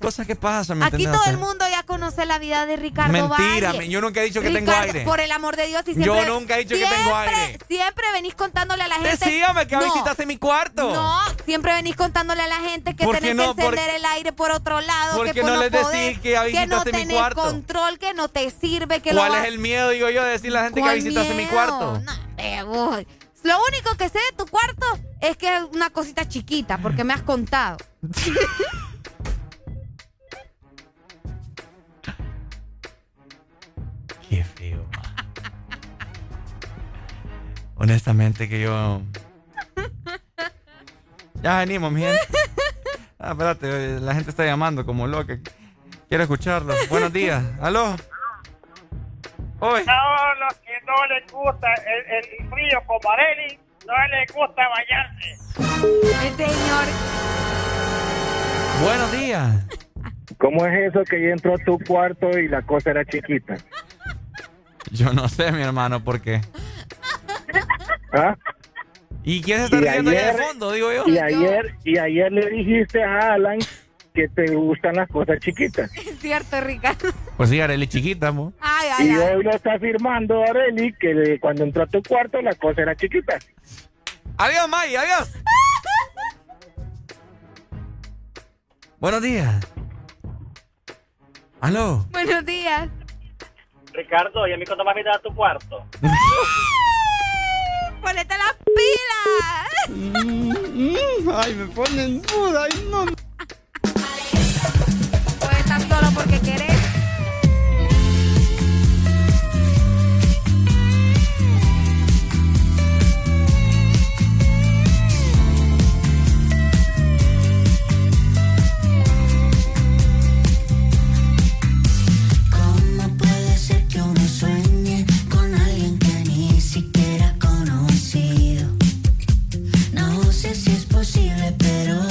Cosas que pasan, ¿me Aquí todo el mundo ya conoce la vida de Ricardo Mentira, Valle. me- yo nunca he dicho que tengo aire. Por el amor de Dios, y Yo siempre, nunca he dicho que tengo aire. Siempre venís contándole a la gente. Decíame que No, visitaste mi cuarto. No, siempre venís contándole a la gente que ¿Por tenés no? que encender ¿Por- el aire por otro lado. por que por no les decís que ya que no visitaste mi cuarto? control, que no te sirve, que lo ¿Cuál vas- es el miedo, digo yo, de decirle a la gente que ¿Cuál visitaste mi miedo? cuarto? No, hombre, vos. Lo único que sé de tu cuarto es que es una cosita chiquita, porque me has contado. Honestamente que yo... Ya venimos, mi gente. Ah, espérate, la gente está llamando como loca. Quiero escucharlo. Buenos días. ¿Aló? Hoy. No, los que no les gusta el, el frío como Areli, no les gusta bañarse. El señor. Buenos días. ¿Cómo es eso que yo entró a tu cuarto y la cosa era chiquita? Yo no sé, mi hermano, por qué. ¿Ah? ¿Y quién se está riendo allá de fondo, digo yo? Y ayer, y ayer le dijiste a Alan que te gustan las cosas chiquitas. Es cierto, Ricardo. Pues sí, Arely chiquita, mo. Ay, ay, Y ay. hoy lo está afirmando Areli que cuando entró a tu cuarto la cosa era chiquita. Adiós, May, adiós. Buenos días. ¿Aló? Buenos días. Ricardo, ¿y a mí cuándo vas a mirar a tu cuarto? ¡Ponete las pilas! Ay, me ponen duda. Ay, no. Puedes estar solo porque querés. pero.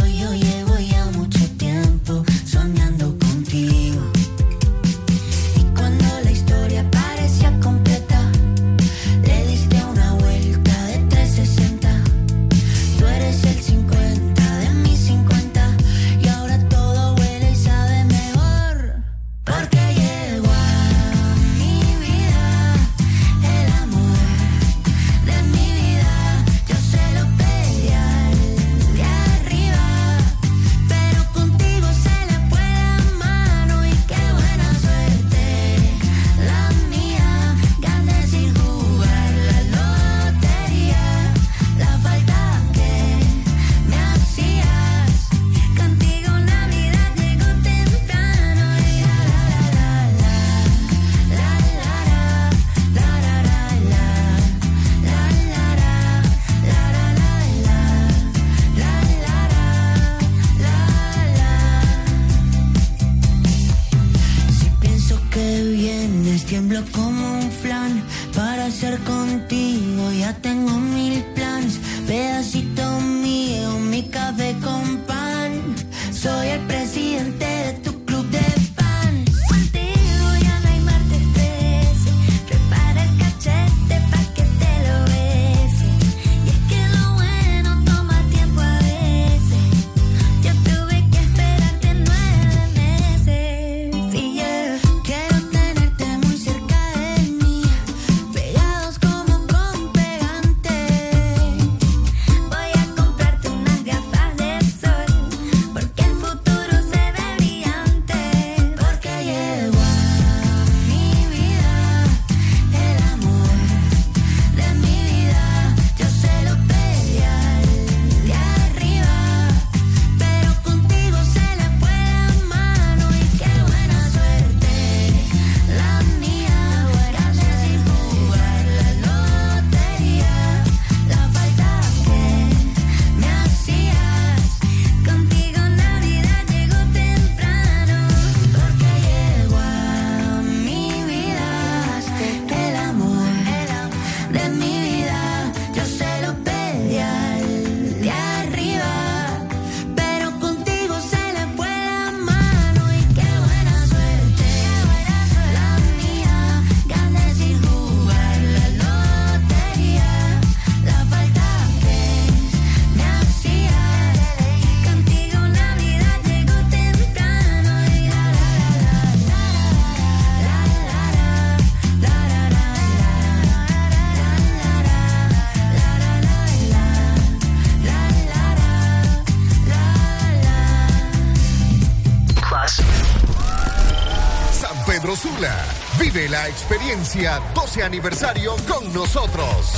Experiencia 12 aniversario con nosotros.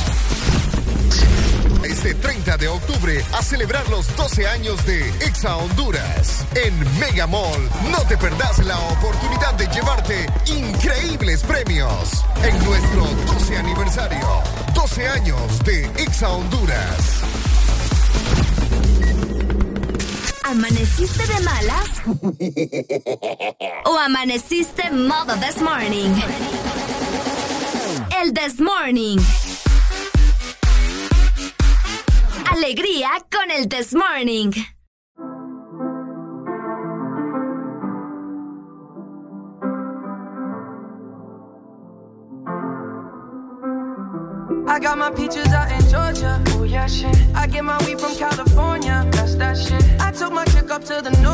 Este 30 de octubre a celebrar los 12 años de Exa Honduras. En Mega Mall, no te perdás la oportunidad de llevarte increíbles premios. En nuestro 12 aniversario, 12 años de Exa Honduras. ¿Amaneciste de malas? ¿O amaneciste modo this morning? El this morning. Alegría con el this morning. I got my peaches out in Georgia. Oh yeah, shit. I get my weed from California. That's that shit. I took my chick up to the north,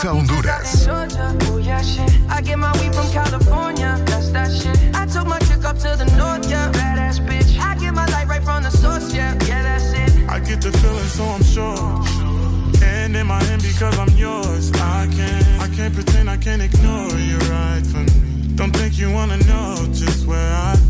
Exa Honduras. Georgia. Oh yeah, shit. I get my weed from California. That's that shit. I took my chick up to the north, yeah. Badass bitch. I get my light right from the source, yeah. Yeah, that's it. I get the feeling, so I'm sure. And in my hand because I'm yours. I can't, I can't pretend I can't ignore you right from me. Don't think you wanna know just where I've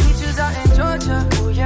out in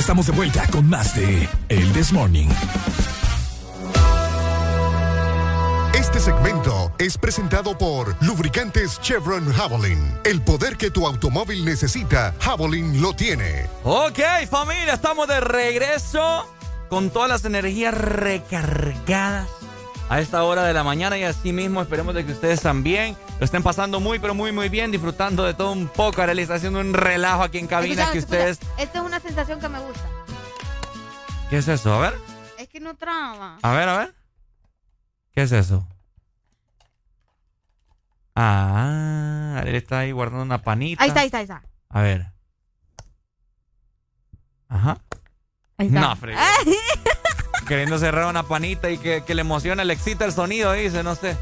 estamos de vuelta con más de El This Morning. Este segmento es presentado por Lubricantes Chevron Javelin. El poder que tu automóvil necesita, Javelin lo tiene. Ok, familia, estamos de regreso con todas las energías recargadas a esta hora de la mañana y así mismo esperemos de que ustedes también lo estén pasando muy, pero muy, muy bien, disfrutando de todo un poco. Le está haciendo un relajo aquí en cabina Escucha, que escucha, ustedes... Esta es una sensación que me gusta. ¿Qué es eso? A ver, Es que no traba. a ver, a ver. ¿Qué es eso? Ah, él está ahí guardando una panita. Ahí está, ahí está, ahí está. A ver. Ajá. Ahí está. No. Queriendo cerrar una panita y que, que le emociona, le excita el sonido, dice, no sé.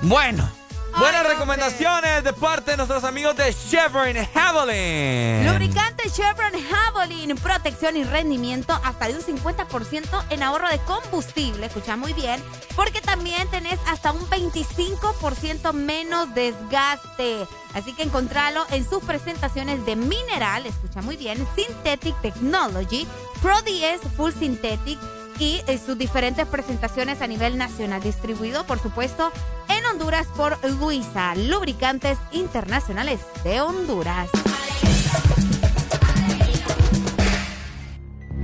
Bueno, Buenas recomendaciones de parte de nuestros amigos de Chevron Javelin. Lubricante Chevron Javelin, protección y rendimiento hasta de un 50% en ahorro de combustible. Escucha muy bien, porque también tenés hasta un 25% menos desgaste. Así que encontralo en sus presentaciones de mineral, escucha muy bien, Synthetic Technology, Pro 10 Full Synthetic y sus diferentes presentaciones a nivel nacional, distribuido por supuesto en Honduras por Luisa, Lubricantes Internacionales de Honduras.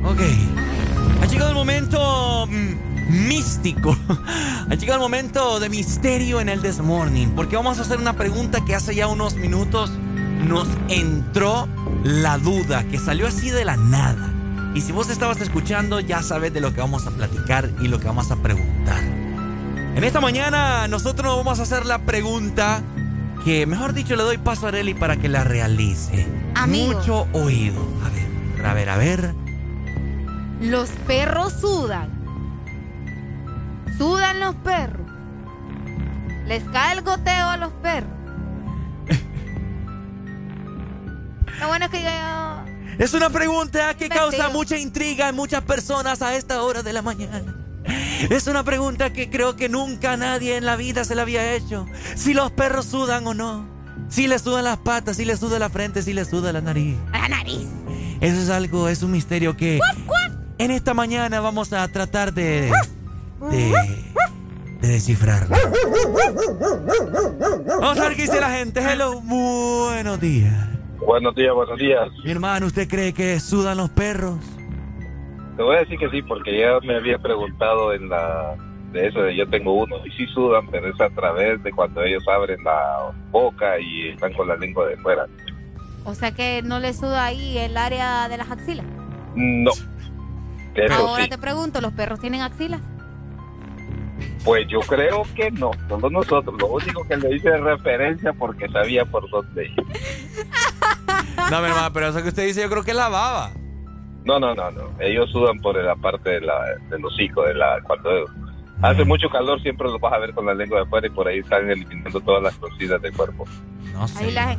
Ok. Ha llegado el momento mm, místico. Ha llegado el momento de misterio en el This Morning. Porque vamos a hacer una pregunta que hace ya unos minutos nos entró la duda, que salió así de la nada. Y si vos estabas escuchando, ya sabes de lo que vamos a platicar y lo que vamos a preguntar. En esta mañana nosotros vamos a hacer la pregunta que, mejor dicho, le doy paso a Areli para que la realice. Amigo. Mucho oído. A ver, a ver, a ver. Los perros sudan. Sudan los perros. Les cae el goteo a los perros. Lo bueno es que yo... Es una pregunta que causa mucha intriga en muchas personas a esta hora de la mañana. Es una pregunta que creo que nunca nadie en la vida se la había hecho. Si los perros sudan o no. Si les sudan las patas, si les suda la frente, si les suda la nariz. La nariz. Eso es algo, es un misterio que en esta mañana vamos a tratar de, de, de descifrarlo. Vamos a ver qué dice la gente. Hello, buenos días. Buenos días, buenos días. Mi hermano, ¿usted cree que sudan los perros? Te voy a decir que sí, porque ya me había preguntado en la de eso de yo tengo uno y sí sudan, pero es a través de cuando ellos abren la boca y están con la lengua de fuera. O sea que no le suda ahí el área de las axilas. No. Eso Ahora sí. te pregunto, ¿los perros tienen axilas? Pues yo creo que no, solo nosotros. Lo único que le hice referencia porque sabía por dónde ir. No, mi hermano, pero eso que usted dice yo creo que es la baba. No, no, no, no. Ellos sudan por la parte de la, del hocico, de la, cuando hace mucho calor siempre los vas a ver con la lengua de fuera y por ahí están eliminando todas las cosidas del cuerpo. No sé. Ahí la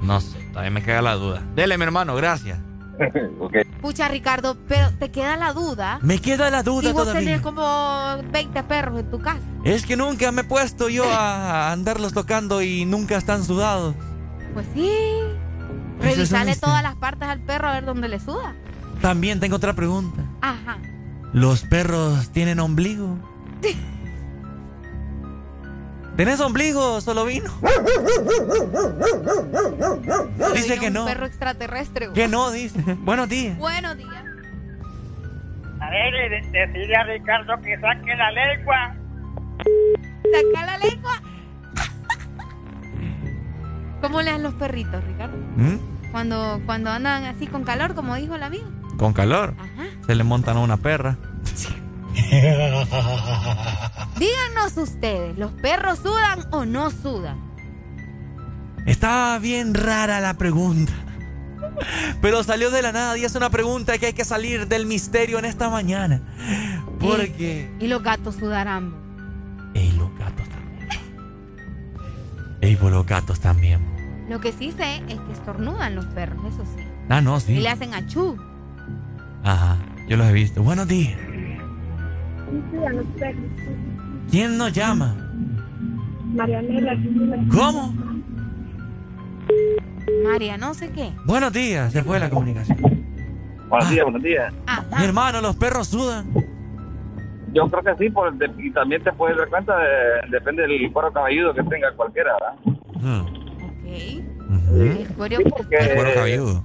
No sé, también me queda la duda. Dele, mi hermano, gracias. Pucha, Ricardo, pero te queda la duda. Me queda la duda y vos todavía. tenés como 20 perros en tu casa. Es que nunca me he puesto yo a andarlos tocando y nunca están sudados. Pues sí. Eso es un Revisale misterio. todas las partes al perro a ver dónde le suda. También tengo otra pregunta. Ajá. ¿Los perros tienen ombligo? ¿Tenés ombligo, solo vino? Dice que Un no. perro extraterrestre. güey. Que no, dice. Buenos días. Buenos días. A ver, de- decirle a Ricardo que saque la lengua. Saca la lengua. ¿Cómo le dan los perritos, Ricardo? ¿Mm? Cuando, cuando andan así con calor, como dijo el amigo. Con calor. Se le montan a una perra. Díganos ustedes, ¿los perros sudan o no sudan? Está bien rara la pregunta. Pero salió de la nada y es una pregunta que hay que salir del misterio en esta mañana. Porque... Y los gatos sudarán. Ey, por los gatos también. Lo que sí sé es que estornudan los perros, eso sí. Ah, no, Y sí. le hacen achú. Ajá, yo los he visto. Buenos días. ¿Quién nos llama? Marianela. ¿Cómo? María, no sé qué. Buenos días, se fue la comunicación. Buenos días, buenos días. Mi hermano, los perros sudan. Yo creo que sí, por, de- y también te puedes dar cuenta, de- depende del cuero cabelludo que tenga cualquiera, ¿verdad? El cuero, porque- Cuero cabelludo.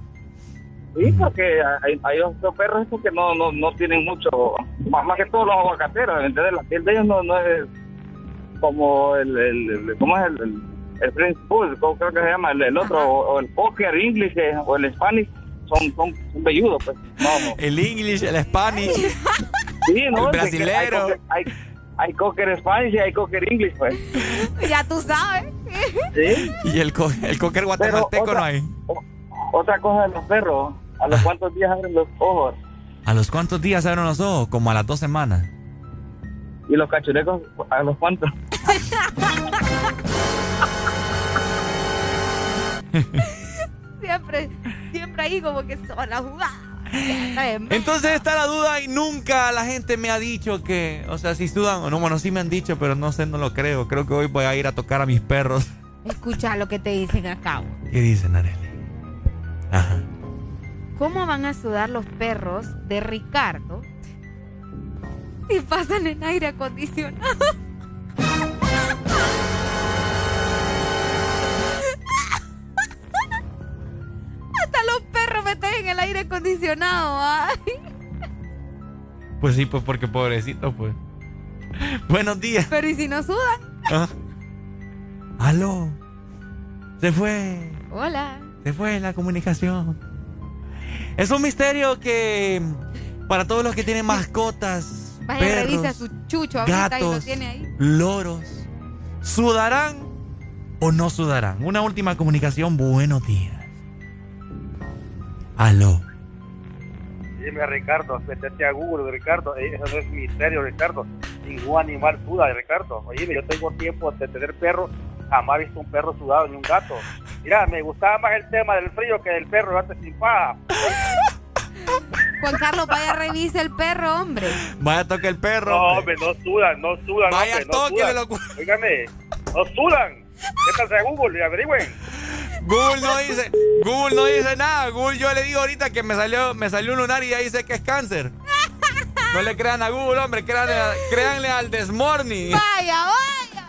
Sí, porque hay, hay otros perros estos que no, no, no tienen mucho, más, más que todos los aguacateros, ¿entiendes? La piel de ellos no, no es como el, el, el- ¿cómo es el, el, el French Bull, ¿cómo creo que se llama? El, el otro, o, o el Poker English eh, o el Spanish, son, son, son velludos, pues. No, no. El English, el Spanish. Sí, ¿no? El Es que brasilero. Hay, hay Cocker Spanish y hay Cocker English, pues. Ya tú sabes. Sí. Y el, co- el cocker guatemalteco otra- no hay. Otra cosa de los perros, ¿a los cuántos días abren los ojos? ¿A los cuántos días abren los ojos? Como a las dos semanas. Y los cachurecos, ¿a los cuántos? siempre, siempre ahí como que son las jugadas. Entonces está la duda y nunca la gente me ha dicho que, o sea, si sudan o no, bueno, sí me han dicho, pero no sé, no lo creo. Creo que hoy voy a ir a tocar a mis perros. Escucha lo que te dicen acá. ¿Qué dicen, Arely? Ajá. ¿Cómo van a sudar los perros de Ricardo si pasan en aire acondicionado? Perros meten en el aire acondicionado. Ay. Pues sí, pues porque pobrecito, pues. Buenos días. Pero ¿y si no sudan? Ah. Aló. Se fue. Hola. Se fue la comunicación. Es un misterio que para todos los que tienen mascotas, Vaya, perros, revisa su chucho ahorita y lo gatos, tiene ahí. loros, ¿sudarán o no sudarán? Una última comunicación, buenos días. Aló. Dime, Ricardo, métete a Google, Ricardo. eh, Eso no es misterio, Ricardo. Ningún animal suda, Ricardo. Oye, yo tengo tiempo de tener perro. Jamás he visto un perro sudado ni un gato. Mira, me gustaba más el tema del frío que del perro antes sin paja. Juan Carlos, vaya, revise el perro, hombre. Vaya, toque el perro. No, hombre. no sudan, no sudan. Vaya, hombre, no tóquele, sudan. Óigame, no sudan. Métanse a Google y averigüen. Google no dice, Google no dice nada. Google yo le digo ahorita que me salió, me salió un lunar y ya dice que es cáncer. No le crean a Google, hombre, créanle, al Desmorning. Vaya, vaya.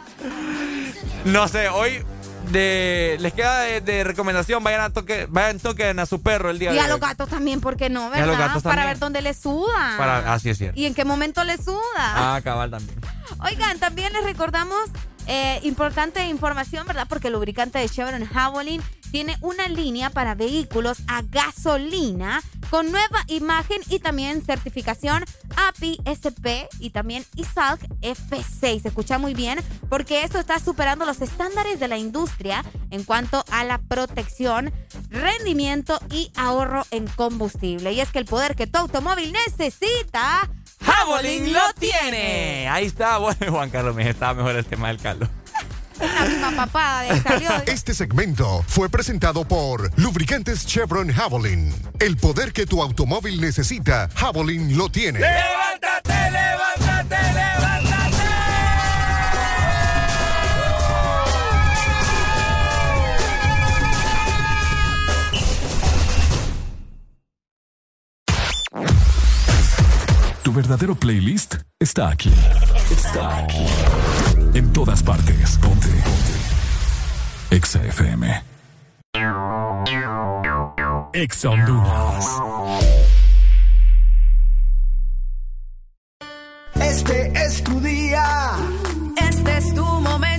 No sé, hoy de, les queda de, de recomendación, vayan a toque, vayan toquen a su perro el día Y de a los hoy. gatos también, ¿por qué no, Y a verdad? los gatos Para también. ver dónde le suda. Para, así es cierto. ¿Y en qué momento le suda? Ah, cabal también. Oigan, también les recordamos eh, importante información, ¿verdad? Porque el lubricante de Chevron Javelin tiene una línea para vehículos a gasolina con nueva imagen y también certificación API SP y también ISALC F6. Se escucha muy bien porque esto está superando los estándares de la industria en cuanto a la protección, rendimiento y ahorro en combustible. Y es que el poder que tu automóvil necesita, Javelin lo tiene. Ahí está, bueno, Juan Carlos, me estaba mejor el tema del caldo. Una misma papada de salió. Este segmento fue presentado por Lubricantes Chevron Javelin. El poder que tu automóvil necesita, Javelin lo tiene. ¡Levántate, levántate, levántate! Verdadero playlist está aquí. Está aquí. En todas partes. Ponte. Ponte. Exa FM. Exa Honduras. Este es tu día. Este es tu momento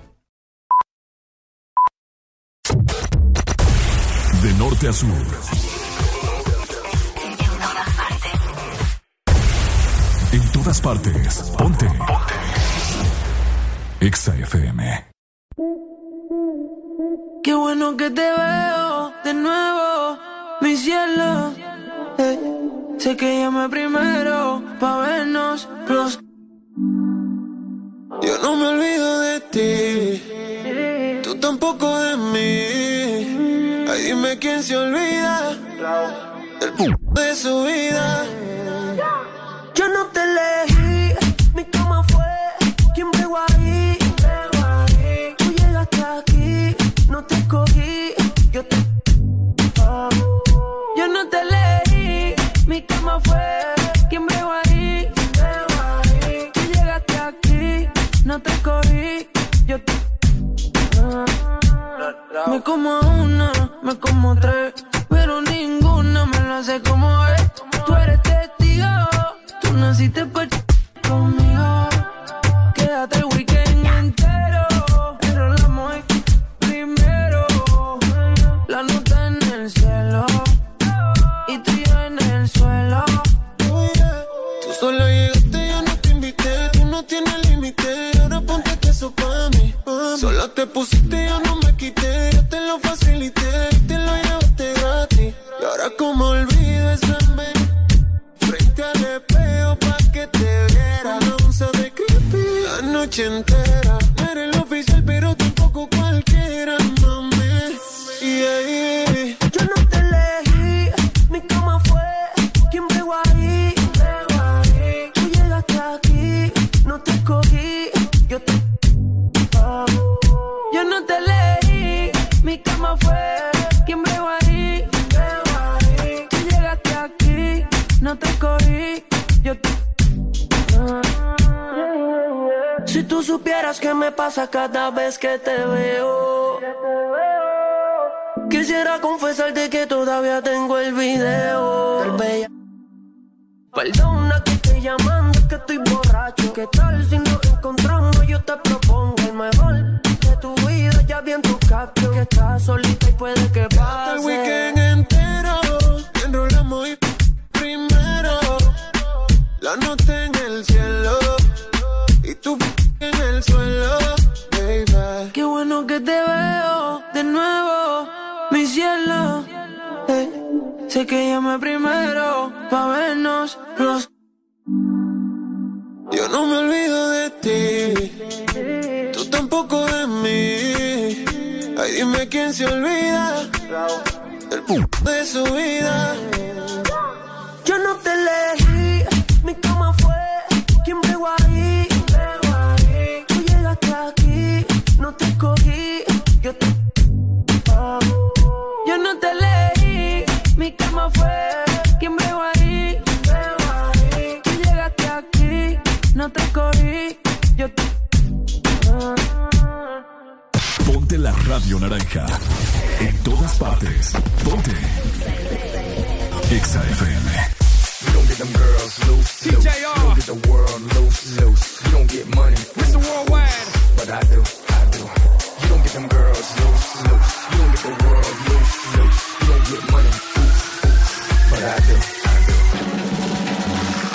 Norte a sur. En todas partes. Ponte. Ponte. Exa FM. Qué bueno que te veo de nuevo, mi cielo. Eh, sé que llamé primero pa' vernos los. Yo no me olvido de ti, tú tampoco de mí. Ay, dime quién se olvida del p de su vida. Yo no te elegí, mi cama fue quien pegó ahí. Tú llegaste aquí, no te cogí, yo te. Yo no te elegí, mi cama fue quien pegó ahí. Tú llegaste aquí, no te cogí, yo te. Me como una me como tres, pero ninguna me lo hace como es. Tú eres testigo, tú naciste pa' conmigo. Quédate el weekend entero, enrolamos primero. La nota en el cielo y tú y yo en el suelo. Tú solo llegaste, yo no te invité. Tú no tienes límite. Ahora ponte que eso pa' mí. Solo te pusiste, yo no me entera. No eres el oficial, pero tampoco cualquiera, mami. Yeah, yeah. Si tú supieras qué me pasa cada vez que te veo. Quisiera confesarte que todavía tengo el video del bella. Perdona que estoy llamando, que estoy borracho. ¿Qué tal si nos encontramos? Yo te propongo el mejor de tu vida. Ya vi en tu caption que estás solita y puede que pase. El weekend entero. Enrolamos y primero. La nota el suelo, baby. Qué bueno que te veo de nuevo, mi cielo. Eh, sé que llamé primero pa' vernos los. Yo no me olvido de ti, tú tampoco de mí. Ay, dime quién se olvida del de su vida. Yo no te elegí, mi cama fue quien pegó ahí. Tú llegaste aquí, no te escogí, yo te. Ponte la radio naranja. En todas partes. Ponte. Exa FM. You don't get them girls loose, loose. You don't get the world loose, loose. You don't get money, Mr. Worldwide. But I do, I do. You don't get them girls loose, loose. You don't get the world loose, loose. You don't get money, I do, I do.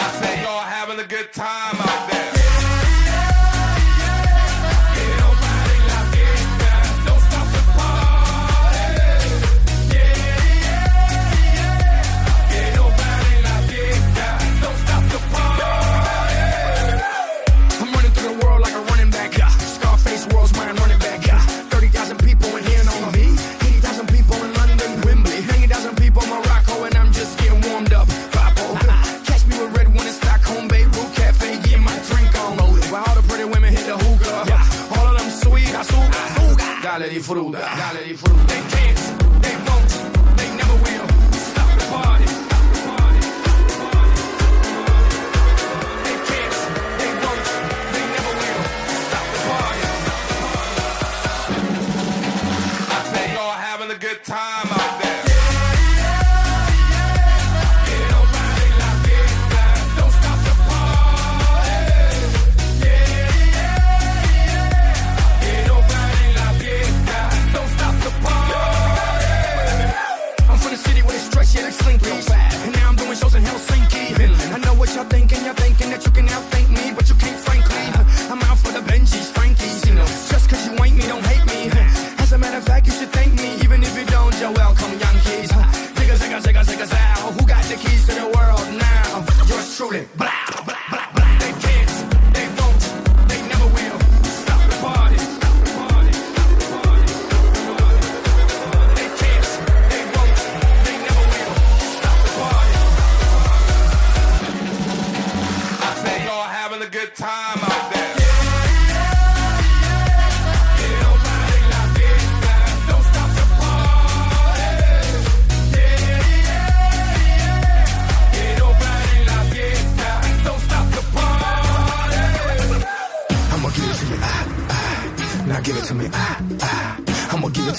I say y'all having a good time out Dale disfruta. Dale disfruta. They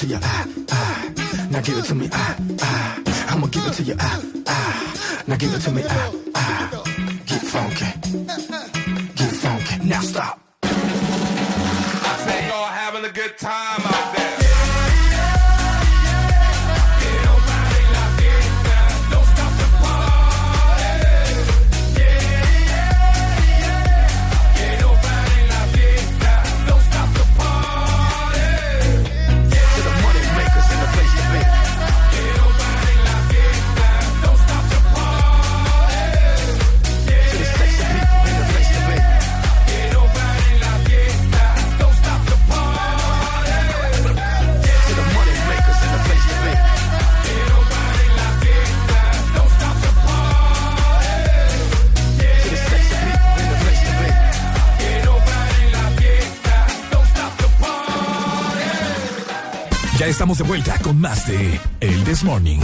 you, ah, ah. Now give it to me, ah, ah. I'ma give it to you, ah, ah. Now give it to me, ah, ah. Get funky. Get funky. Now stop. I say y'all having a good time out there. Ya estamos de vuelta con más de El This Morning.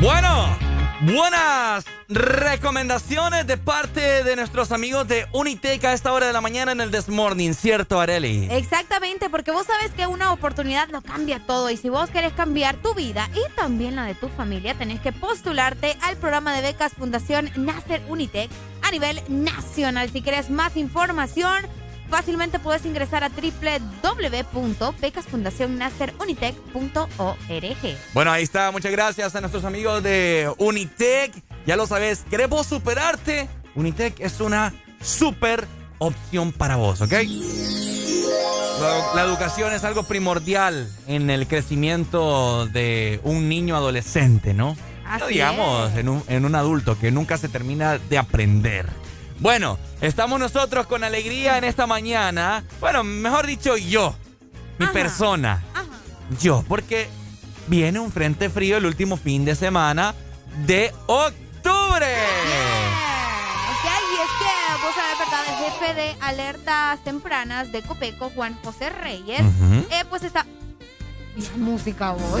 Bueno, buenas recomendaciones de parte de nuestros amigos de Unitec a esta hora de la mañana en el This Morning, ¿cierto, Areli? Exactamente, porque vos sabes que una oportunidad lo cambia todo y si vos querés cambiar tu vida y también la de tu familia, tenés que postularte al programa de becas Fundación Nacer Unitec a nivel nacional. Si querés más información, fácilmente puedes ingresar a www.becasfundacionnacerunitec.org. Bueno, ahí está. Muchas gracias a nuestros amigos de Unitec. Ya lo sabes, ¿querés vos superarte? Unitec es una super opción para vos, ¿ok? La, la educación es algo primordial en el crecimiento de un niño adolescente, ¿no? Así digamos, en un, en un adulto que nunca se termina de aprender. Bueno, estamos nosotros con alegría en esta mañana. Bueno, mejor dicho, yo. Mi persona. Yo, porque viene un frente frío el último fin de semana de octubre. Ok, y es que vos sabés, ¿verdad? El jefe de alertas tempranas de Copeco, Juan José Reyes, Ujú. eh, pues está... Música, vos.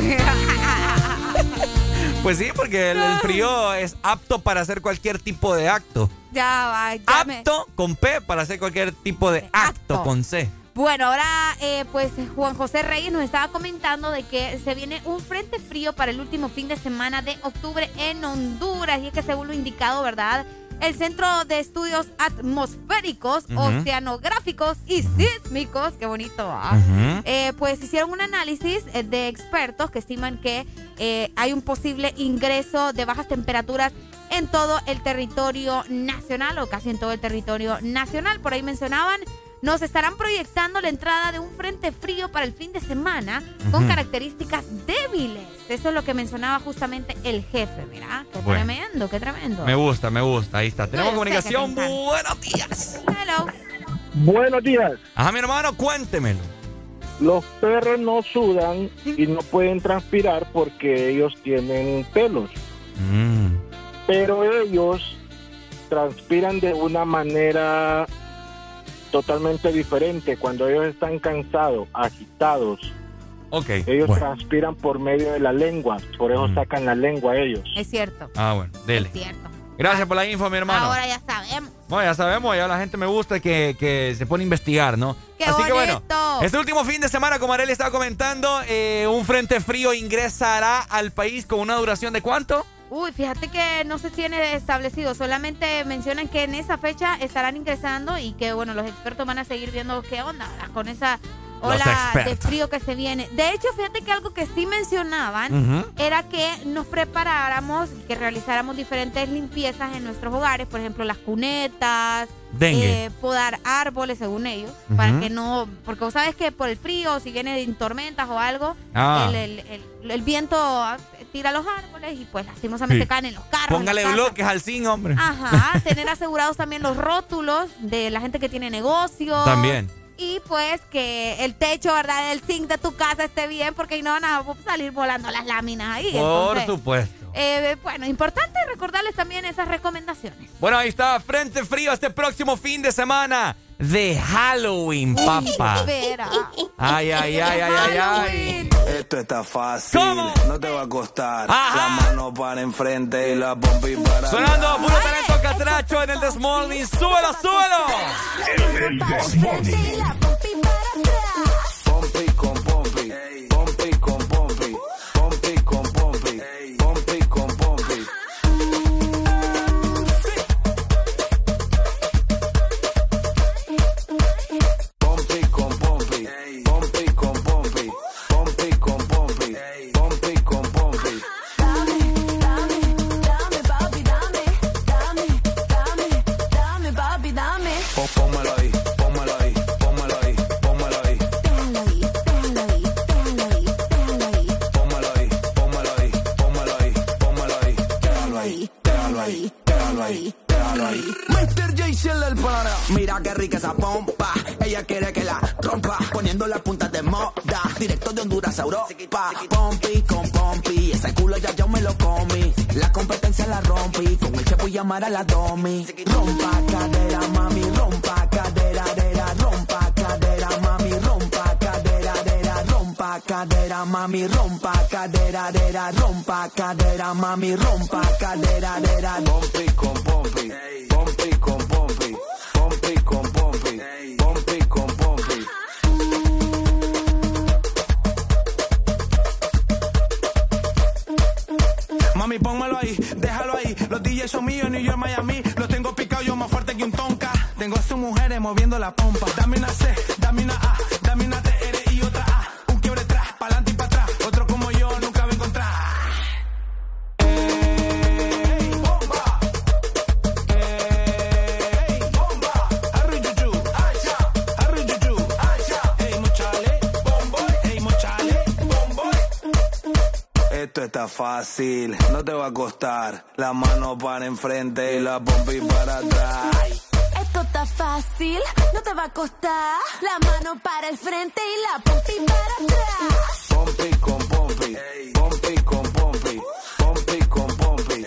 Pues sí, porque el, el frío es apto para hacer cualquier tipo de acto. ya va, ya me- Apto con P para hacer cualquier tipo de acto con C. Bueno, ahora eh, pues Juan José Reyes nos estaba comentando de que se viene un frente frío para el último fin de semana de octubre en Honduras. Y es que según lo indicado, ¿verdad? El Centro de Estudios Atmosféricos. Oceanográficos y Sísmicos, qué bonito, ¿ah? Eh, pues hicieron un análisis eh, de expertos que estiman que eh, hay un posible ingreso de bajas temperaturas en todo el territorio nacional o casi en todo el territorio nacional. Por ahí mencionaban, nos estarán proyectando la entrada de un frente frío para el fin de semana con características débiles. Eso es lo que mencionaba justamente el jefe, mira. Qué Bueno. tremendo, qué tremendo. Me gusta, me gusta. Ahí está. Tenemos comunicación. Buenos días. Hello. Buenos días. Ajá, mi hermano, cuéntemelo. Los perros no sudan y no pueden transpirar porque ellos tienen pelos. Mm. Pero ellos transpiran de una manera totalmente diferente. Cuando ellos están cansados, agitados, ellos bueno. transpiran por medio de la lengua. Por eso sacan la lengua ellos. Es cierto. Ah, bueno, dele. Es cierto. Gracias por la info, mi hermano. Ahora ya sabemos. Bueno, ya sabemos, ya la gente me gusta que, que se pone a investigar, ¿no? ¡Qué Así que bueno, bonito! este último fin de semana, como Arely estaba comentando, eh, un frente frío ingresará al país con una duración de cuánto? Uy, fíjate que no se tiene establecido, solamente mencionan que en esa fecha estarán ingresando y que bueno, los expertos van a seguir viendo qué onda con esa ola de frío que se viene. De hecho, fíjate que algo que sí mencionaban era que nos preparáramos y que realizáramos diferentes limpiezas en nuestros hogares, por ejemplo, las cunetas, eh, podar árboles según ellos, para que no, porque vos sabes que por el frío, si viene de tormentas o algo, Ah. el, el- el- el viento tira los árboles y pues lastimosamente Sí. caen en los carros. Póngale bloques al zinc, hombre. Ajá, tener asegurados también los rótulos de la gente que tiene negocio. También. Y pues que el techo, ¿verdad? El zinc de tu casa esté bien porque no van a salir volando las láminas ahí. Por Entonces, supuesto. Eh, bueno, importante recordarles también esas recomendaciones. Bueno, ahí está, frente frío este próximo fin de semana de Halloween, papá. Ay, ay, ay, ay, ay, ay. Esto está fácil, no te va a costar. Ajá. La mano para enfrente y la pompi para Sonando puro talento catracho. 8 en el This Morning. ¡Súbelo, súbelo! El. Pompi con pompi, ahí, déjalo ahí. Mr. El para. Mira qué rica esa pompa. Ella quiere que la rompa. Poniendo las puntas de moda. Directo de Honduras a Europa. Pompi con pompi. Ese culo ya yo me lo comí. La competencia la rompí. Con el chepo y llamar a la domi. Rompa cadera, mami. Rompa cadera, dera. Rompa cadera, Cadera, mami. Rompa cadera, dera. Rompa cadera, mami. Rompa cadera, dera. Pompi con pompi, pompi con pompi, pompi con pompi, pompi con pompi. Mami, pónmelo ahí, déjalo ahí. Los DJs son míos, New York, Miami. Los tengo picados, yo más fuerte que un tonka. Tengo a sus mujeres moviendo la pompa. Dame una C, dame una A, dame una T, Esto está fácil, no te va a costar. La mano para enfrente y la pompi para atrás. Esto está fácil, no te va a costar. La mano para el frente y la pompi para atrás. Pompi con pompi, pompi con pompi, pompi con pompi,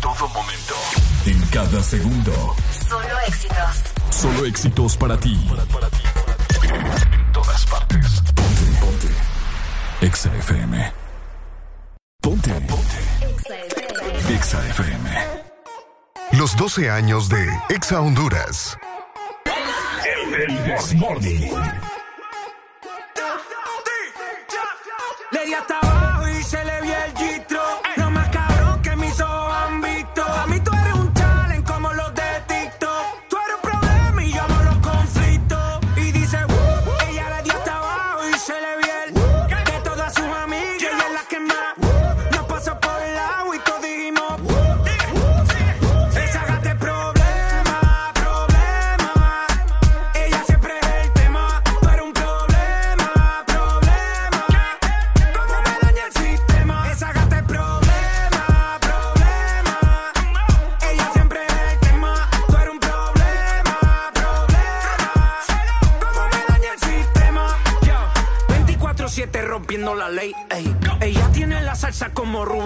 En todo momento. En cada segundo. Solo éxitos. Solo éxitos para ti. En todas partes. Ponte, ponte. Exa FM. Ponte. Ponte. Exa FM. Los 12 años de Exa Honduras. El This Morning. Le di hasta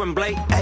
from Blake.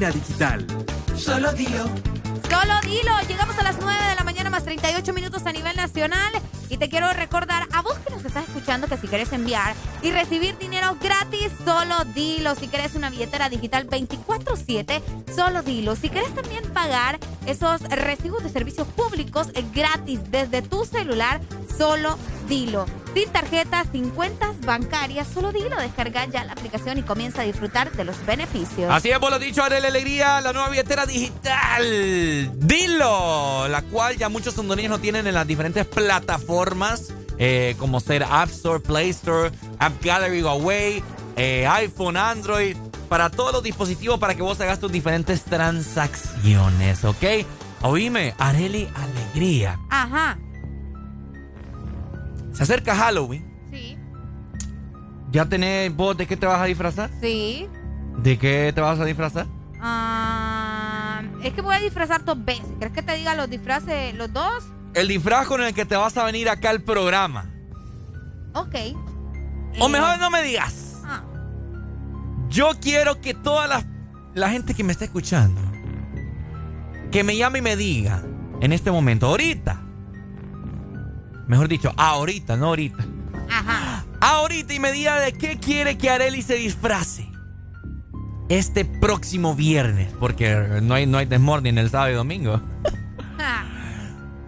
Digital. Solo dilo. Solo dilo, llegamos a las 9 de la mañana más 38 minutos a nivel nacional y te quiero recordar a vos que nos estás escuchando que si quieres enviar y recibir dinero gratis, solo dilo. Si quieres una billetera digital 24/7, solo dilo. Si quieres también pagar esos recibos de servicios públicos eh, gratis desde tu celular, solo dilo. Sin tarjetas, sin cuentas bancarias, solo dilo. Descarga ya la aplicación y comienza a disfrutar de los beneficios. Así es, vos lo dicho, Arely Alegría, la nueva billetera digital. Dilo, la cual ya muchos hondureños no tienen en las diferentes plataformas, eh, como ser App Store, Play Store, App Gallery, Huawei, eh, iPhone, Android, para todos los dispositivos para que vos hagas tus diferentes transacciones, ¿ok? Oíme, Areli Alegría. Ajá, Se acerca Halloween. sí, ¿Ya tenés vos de qué te vas a disfrazar? sí. ¿De qué te vas a disfrazar? Ah, es que voy a disfrazar dos veces. ¿Crees que te diga los disfraces, los dos? El disfraz con el que te vas a venir acá al programa. Ok. O mejor no me digas. Ah. Yo quiero que toda la, la gente que me está escuchando, que me llame y me diga en este momento, ahorita. Mejor dicho, ahorita, no ahorita. Ajá. Ahorita y me diga de qué quiere que Areli se disfrace. Este próximo viernes, porque no hay, no hay desmorning el sábado y domingo.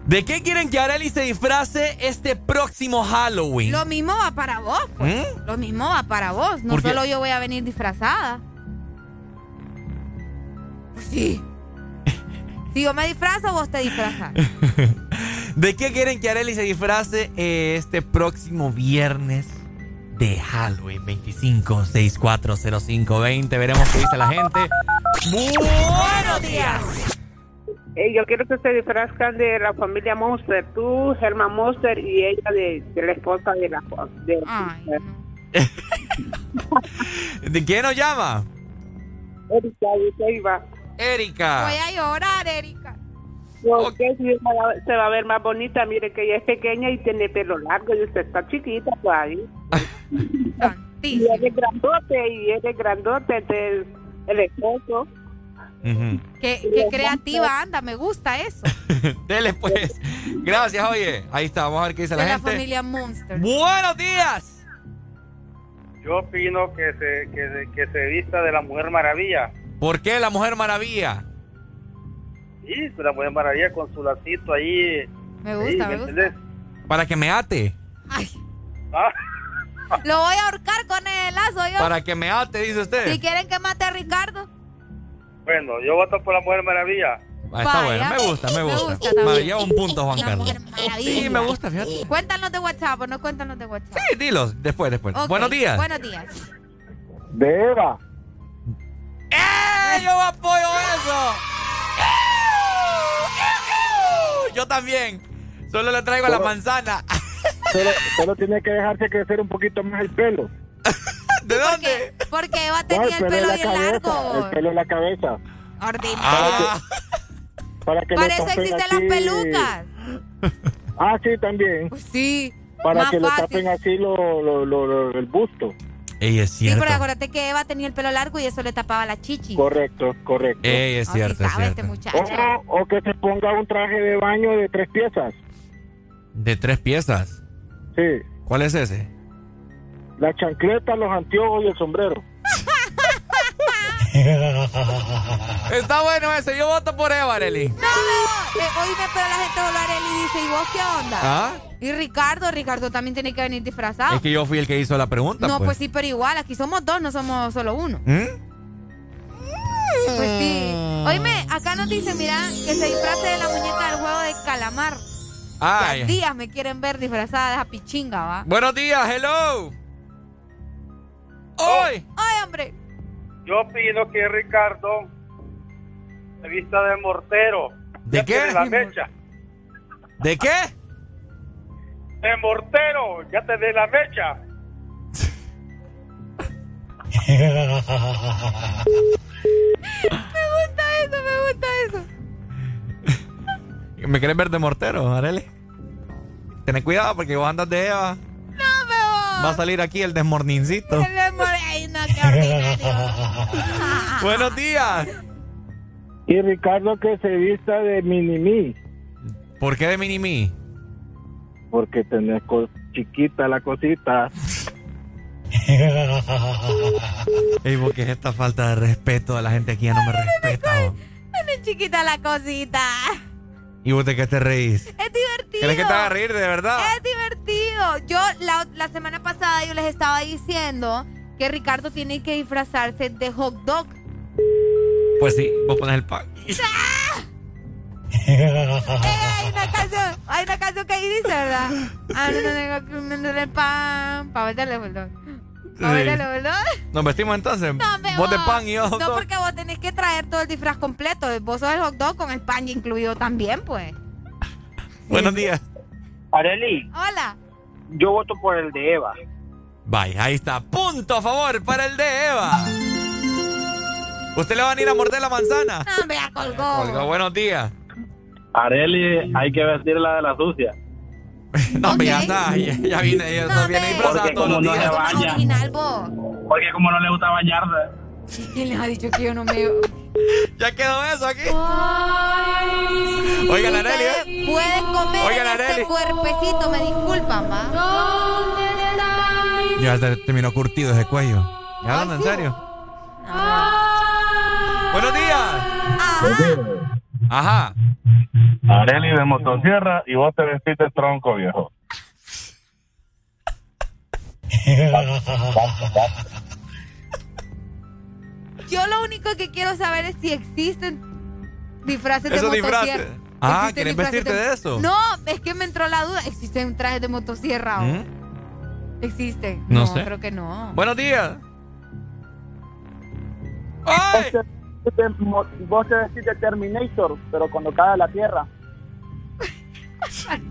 ¿De qué quieren que Areli se disfrace este próximo Halloween? Lo mismo va para vos, pues. ¿Mm? Lo mismo va para vos. No solo yo voy a venir disfrazada. Pues sí. Si yo me disfrazo, vos te disfrazas. ¿De qué quieren que Areli se disfrace eh, este próximo viernes de Halloween? 25 6405 20. Veremos qué dice la gente. ¡Buenos días! Yo quiero que se disfrazcan de la familia Monster, tú, Germán Monster y ella de, de la esposa de la de ¿De quién nos llama? Erika, dice Iva. Erika. Voy a llorar, Erika. Porque si se va- a ver más bonita, mire que ella es pequeña y tiene pelo largo y usted está chiquita, pues ahí. y eres grandote y eres grandote, entonces el esposo. Ujú. Qué, qué creativa anda, me gusta eso. Dele pues. Gracias, oye. Ahí está, vamos a ver qué dice De la la gente. familia Monster. Buenos días. Yo opino que se, que, se- que se vista de la Mujer Maravilla. ¿Por qué la Mujer Maravilla? Sí, la Mujer Maravilla con su lacito ahí. Me gusta, me entendés? Para que me ate. Ah, Lo voy a ahorcar con el lazo yo. Para que me ate, dice usted. Si quieren que mate a Ricardo. Bueno, yo voto por la Mujer Maravilla. Ah, está bueno, me gusta, me Me gusta. gusta también. Me lleva un punto, Juan Carlos. Sí, me gusta, fíjate. Cuéntanos de WhatsApp, o no cuéntanos de WhatsApp. Sí, dilos, después, después. Buenos días. Buenos días. De Eva. ¡Eh! Yo apoyo eso. Yo también. Solo le traigo la Solo- manzana. Solo, solo tiene que dejarse crecer un poquito más el pelo. ¿De dónde? Porque Eva No, tenía el pelo la bien cabeza, largo. El pelo en la cabeza. Ordinario. Ah, Para que Para lo eso existen las pelucas. Ah, sí, también. Sí. Para más que le fácil. tapen así lo, lo, lo- lo- el busto. Ey, es Sí, cierto. pero acuérdate que Eva tenía el pelo largo y eso le tapaba la chichi. Correcto, correcto. Ey, es sí cierto, es sabe cierto. este muchacho. O, o que se ponga un traje de baño de tres piezas. De tres piezas. Sí. ¿Cuál es ese? La chancleta, los anteojos y el sombrero. Está bueno ese. Yo voto por Eva, Arely. No, no. Eh, oíme, pero la gente volver y dice, ¿y vos qué onda? ¿Ah? Y Ricardo, Ricardo también tiene que venir disfrazado. Es que yo fui el que hizo la pregunta. no, pues. pues. sí, pero igual, aquí somos dos, no somos solo uno. ¿Mm? Pues sí. Oíme, acá nos dicen, mira, que se disfrace de la muñeca del juego de calamar. Ay. Días me quieren ver disfrazada de esa pichinga, ¿va? Buenos días, hello. Hoy. Ay, hombre. Yo opino que Ricardo se vista de mortero. ¿De qué? tiene la mecha. ¿De qué? De mortero, ya te dé la mecha. Me gusta eso, me gusta eso. ¿Me quieres ver de mortero, Arely? Ten cuidado porque vos andas de Eva. No, me voy. Va a salir aquí el desmornincito. El de Ay, no, qué ordinario. Buenos días. Y Ricardo que se vista de mini-me. ¿Por qué de mini-me? Porque tenés co- chiquita la cosita. Ey, vos, ¿qué es esta falta de respeto de la gente aquí? Ya no me respeta. Tiene chiquita la cosita. ¿Y vos de qué te reís? Es divertido. ¿Crees que te vas a reír de verdad? Es divertido. Yo la, la semana pasada yo les estaba diciendo que Ricardo tiene que disfrazarse de hot dog. Pues sí, vos pones el pan. Eh, hay una canción, hay una canción que ahí dice, ¿verdad? Ah, no, no tengo que meterle el pan para meterle hot dog. Para Sí. meterle hot dog. Nos vestimos entonces. No, me vos de pan y yo hot No, dog. porque vos tenés que traer todo el disfraz completo. Vos sos el hot dog con el pan incluido también, pues. Buenos días. Areli, Hola. yo voto por el de Eva. Vaya, ahí está. Punto a favor para el de Eva. ¿Usted le va a ir a morder la manzana? No, me ya colgó. Olga, buenos días. Areli, hay que vestirla de la sucia. No, hombre, ya está. Ya, ya viene, ya No, viene disfrazada todos los como no días. baña. original. Porque como no le gusta bañarse. ¿Quién les ha dicho que yo no me... Ya quedó eso aquí. Oigan, Areli, ¿eh? Pueden comer Oigan, en este cuerpecito, me disculpan, ¿va? Ya te- terminó curtido ese cuello. ¿Ya hablan en serio? Buenos días. Ajá. Areli de motosierra y vos te vestiste tronco, viejo. Yo lo único que quiero saber es si existen disfraces de motosierra. disfraces. Ah, ¿Existen ¿querés disfraces vestirte de eso? No, es que me entró la duda. ¿Existen trajes de motosierra? o- ¿Mm? ¿Existen? No sé. creo que no. Buenos días. ¡Ay! Vos te decís de Terminator, pero cuando cae a la tierra.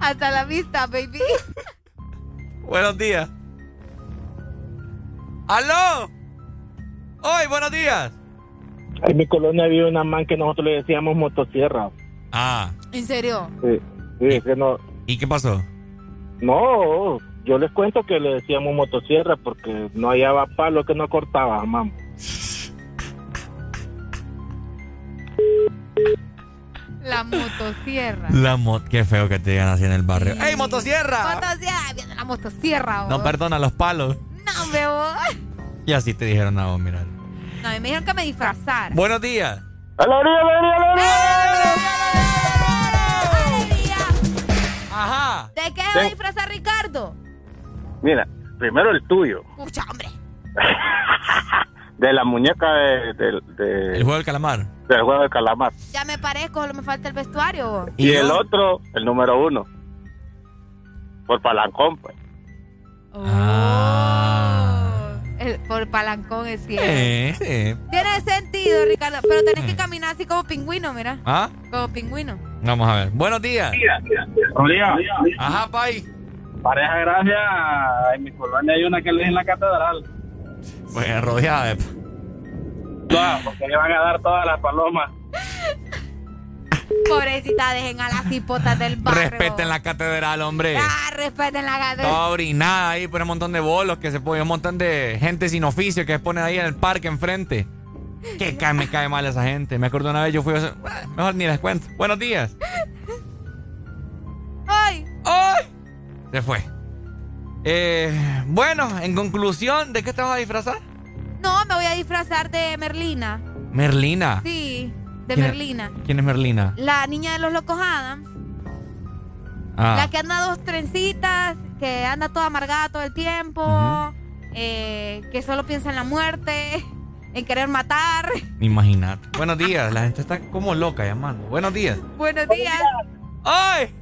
Hasta la vista, baby. Buenos días. ¡Aló! ¡Hoy, buenos días! En mi colonia había una man que nosotros le decíamos motosierra. Ah. ¿En serio? Sí, sí, que no. ¿Y qué pasó? No, yo les cuento que le decíamos motosierra porque no hallaba palo que no cortaba, mamá. La motosierra. La mot... Qué feo que te digan así en el barrio. ¡Ey, motosierra! Motosierra, viene la motosierra. No, vos. perdona, los palos. No, vos. Y así te dijeron a vos, mira. No, me dijeron que me disfrazara. Buenos días. ¡Alegría, alegría, Ajá. ¿De qué Sí. va a disfrazar Ricardo? Mira, primero el tuyo, Pucha, hombre. de la muñeca de, de- de- El juego del calamar. del juego del calamar. Ya me parezco, solo me falta el vestuario. Y, el otro, el número uno, por palancón, pues. El- por palancón es cierto. Tiene sentido, Ricardo, pero tenés que caminar así como pingüino, mira. ¿Ah? Como pingüino. Vamos a ver. Buenos días. Ajá, Pai. Pareja gracia, en mi colonia hay una que le es en la catedral. Pues rodeada de... Todas, porque le van a dar todas las palomas. Pobrecita, dejen a las hipotas del barrio. Respeten la catedral, hombre. Ah, respeten la catedral. Toda orinada ahí por un montón de bolos que se pone, un montón de gente sin oficio que se pone ahí en el parque enfrente. Que cae, me cae mal esa gente. Me acuerdo una vez yo fui a... hacer- Ah, Mejor ni les cuento. Buenos días. ¡Ay! ¡Ay! Se fue. Eh, bueno, en conclusión, ¿de qué te vas a disfrazar? No, me voy a disfrazar de Merlina. Merlina. Sí, de ¿Quién es- Merlina. ¿Quién es Merlina? La niña de los locos Adams. Ah, La que anda dos trencitas, que anda toda amargada todo el tiempo, eh, que solo piensa en la muerte, en querer matar. imagínate. Buenos días, la gente está como loca llamando. Buenos días. Buenos días. ¡Ay!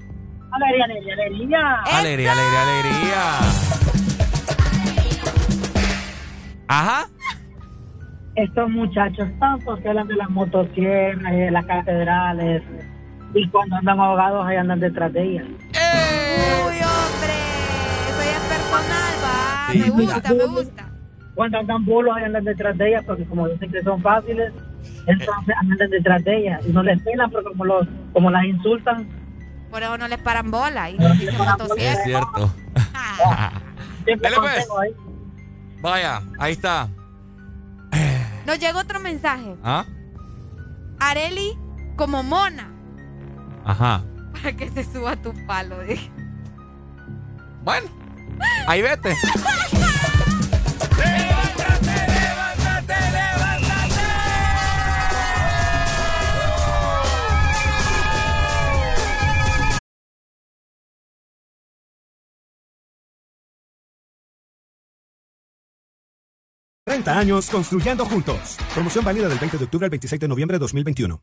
Alegría, alegría, alegría. Alegría, alegría, alegría. Ajá. Estos muchachos tantos que hablan de las motosierras y de las catedrales y cuando andan ahogados ahí andan detrás de ellas. Uy, hombre, eso ya es personal, va. Sí. Me gusta, me gusta. Cuando andan bolos ahí andan detrás de ellas porque como dicen que son fáciles, entonces andan detrás de ellas y no les pelan porque como los como las insultan, Por eso no les paran bola y nos dicen. Es cierto. siempre Dale, pues. ahí. Vaya, ahí está. Nos llegó otro mensaje. ¿Ah? Areli como mona Ajá. para que se suba tu palo. dije. Bueno, ahí vete. Treinta años construyendo juntos. Promoción válida del 20 de octubre al 26 de noviembre de 2021.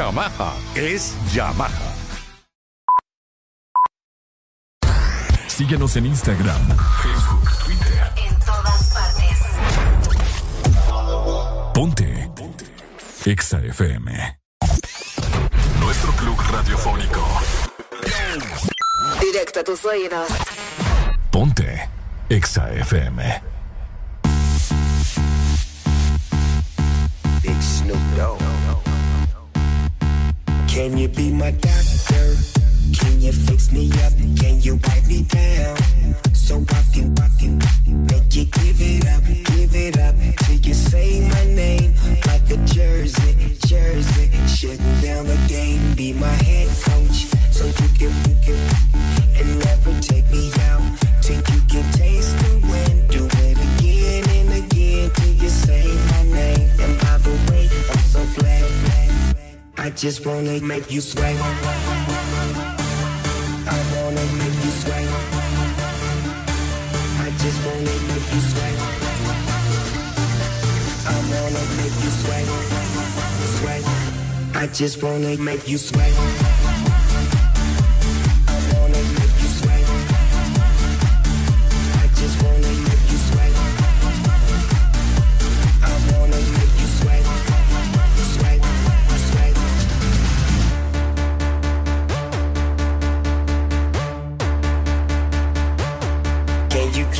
Yamaha es Yamaha. Síguenos en Instagram, Facebook, Twitter. En todas partes. Ponte. Ponte. Exa FM. Nuestro club radiofónico. Directo a tus oídos. Ponte. Exa FM. Big Snoop Dogg. Can you be my doctor? Can you fix me up? Can you wipe me down? So I can, I can make you give it up, give it up till you say my name like a jersey, jersey. Shutting down the game, be my head coach, so you can, you can, and never take me out I just wanna make you sway. I wanna make you sway. I just wanna make you sway. I wanna make you sway. Sway. I just wanna make you sway.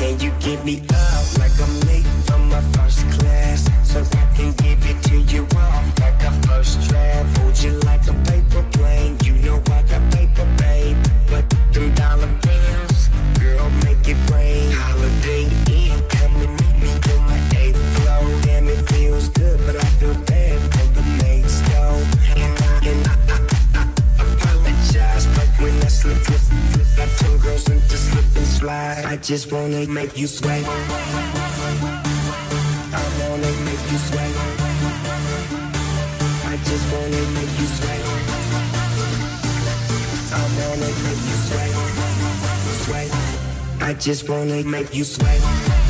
Can you give me up like I'm late for my first class? So I can give it to you off like a first draft. Hold you slide. I just wanna make you sweat. I wanna make you sweat. I just wanna make you sweat. I wanna make you sweat. Sweat. I just wanna make you sweat.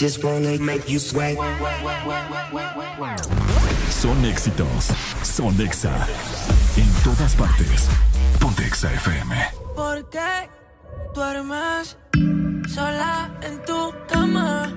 Just wanna make you sweat. Son éxitos. Son Exa. En todas partes. Ponte Exa FM. ¿Por qué duermes sola en tu cama?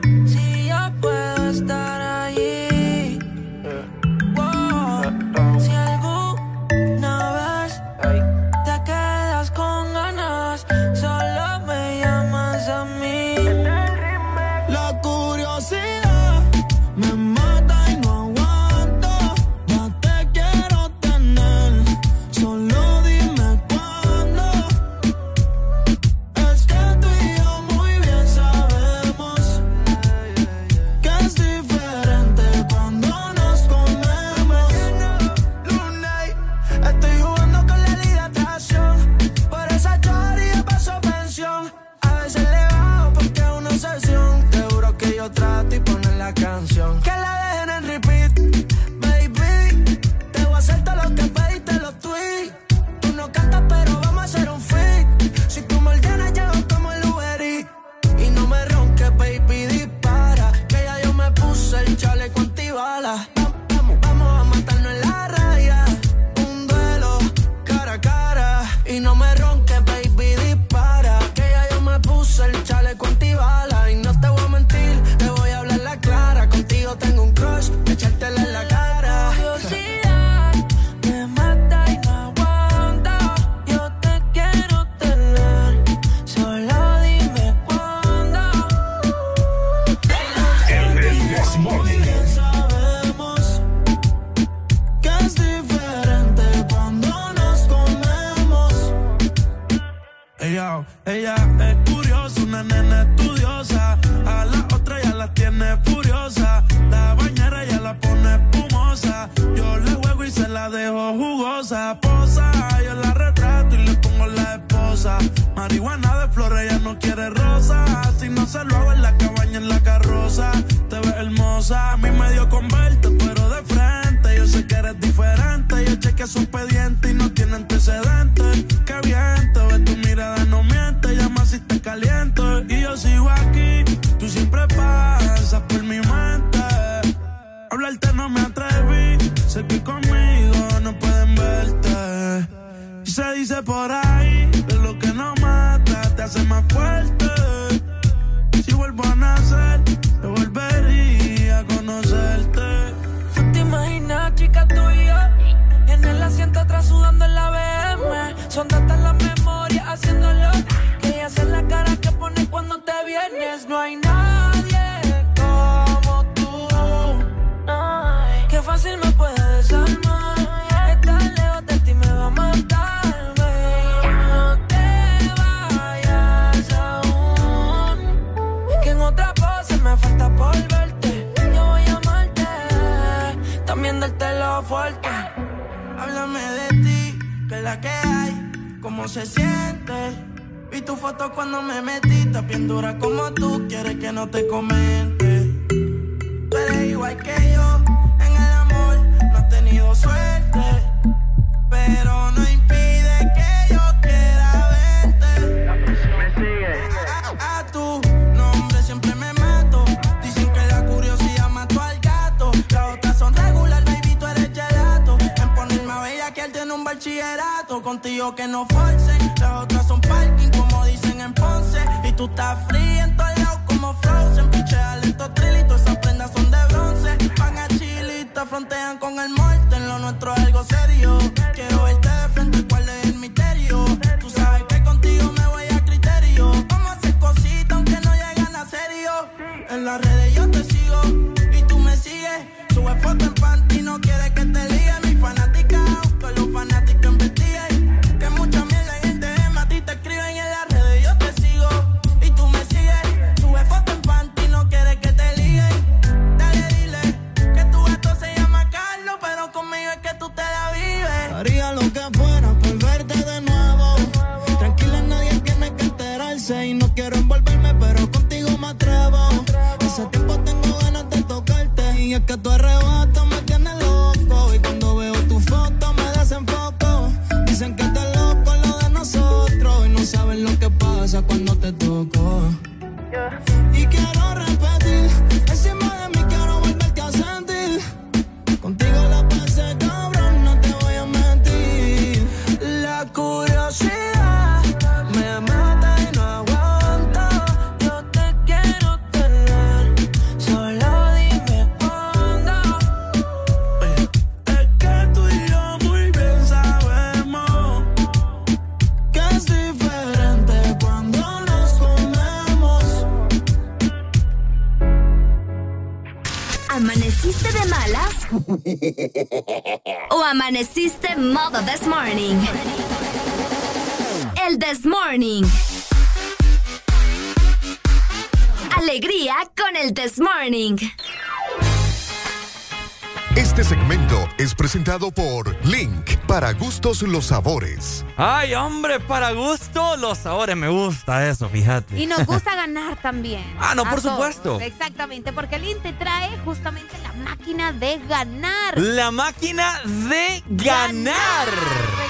Presentado por Link, para gustos los sabores. Ay, hombre, para gusto los sabores. Me gusta eso, fíjate. Y nos gusta ganar también. Ah, no, por todos. supuesto. Exactamente, porque el te trae justamente la máquina de ganar. La máquina de ganar.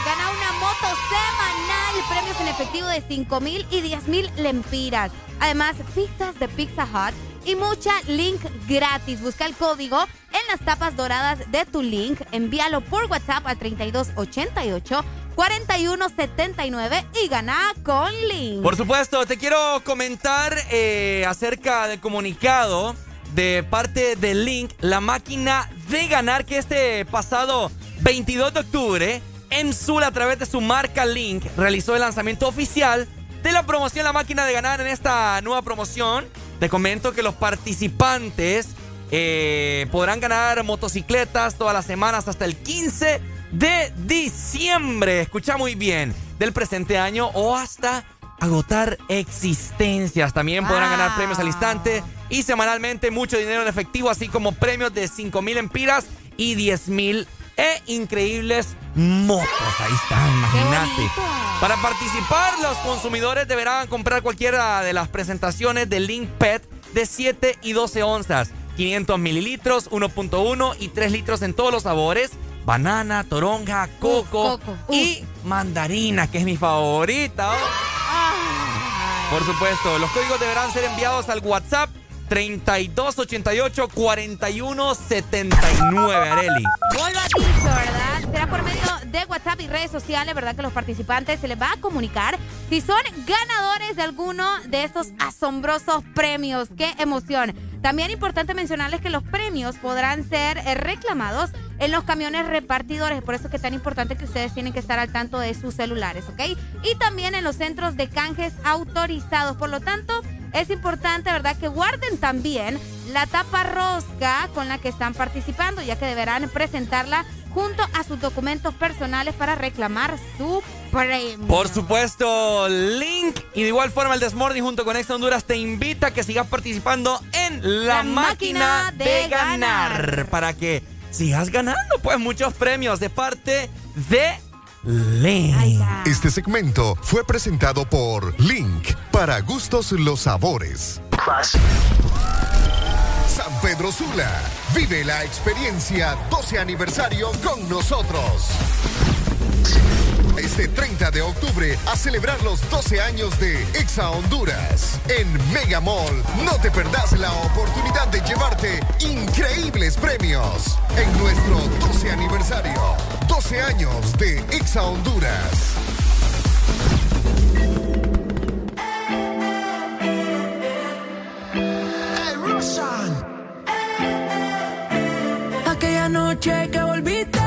Gana una moto semanal, premios en efectivo de 5 mil y 10 mil lempiras. Además, pizzas de Pizza Hut y mucha link gratis. Busca el código las tapas doradas de tu link. Envíalo por WhatsApp al 3288 4179 y gana con link. Por supuesto, te quiero comentar eh, acerca del comunicado de parte de Link, la máquina de ganar que este pasado 22 de octubre, Emsul a través de su marca Link realizó el lanzamiento oficial de la promoción La máquina de ganar en esta nueva promoción. Te comento que los participantes eh, podrán ganar motocicletas todas las semanas hasta el 15 de diciembre. Escucha muy bien, del presente año o hasta agotar existencias. También podrán ganar premios al instante y semanalmente mucho dinero en efectivo, así como premios de 5 mil empiras y 10 mil e increíbles motos. Ahí está, imagínate. Para participar, los consumidores deberán comprar cualquiera de las presentaciones de Link Pet de 7 y 12 onzas, 500 mililitros, 1.1 y 3 litros en todos los sabores. Banana, toronja, coco, coco, y mandarina, que es mi favorita. oh. Por supuesto, los códigos deberán ser enviados al WhatsApp 3288-4179, Areli. Vuelvo a dicho, ¿verdad? Será por medio de WhatsApp y redes sociales, ¿verdad? Que los participantes se les va a comunicar si son ganadores de alguno de estos asombrosos premios. ¡Qué emoción! También importante mencionarles que los premios podrán ser eh, reclamados en los camiones repartidores. Por eso es que es tan importante que ustedes tienen que estar al tanto de sus celulares, ¿ok? Y también en los centros de canjes autorizados. Por lo tanto, es importante, ¿verdad?, que guarden también la tapa rosca con la que están participando, ya que deberán presentarla junto a sus documentos personales para reclamar su premio. Por supuesto, Link. Y de igual forma, el Desmorning junto con Extra Honduras te invita a que sigas participando en la, máquina, de, ganar. Para que sigas ganando, pues, muchos premios de parte de Link. Este segmento fue presentado por Link para gustos los sabores. San Pedro Sula vive la experiencia 12 aniversario con nosotros. Este 30 de octubre a celebrar los 12 años de Exa Honduras. En Mega Mall no te perdás la oportunidad de llevarte increíbles premios en nuestro 12 aniversario. 12 años de Exa Honduras. Aquella noche que volviste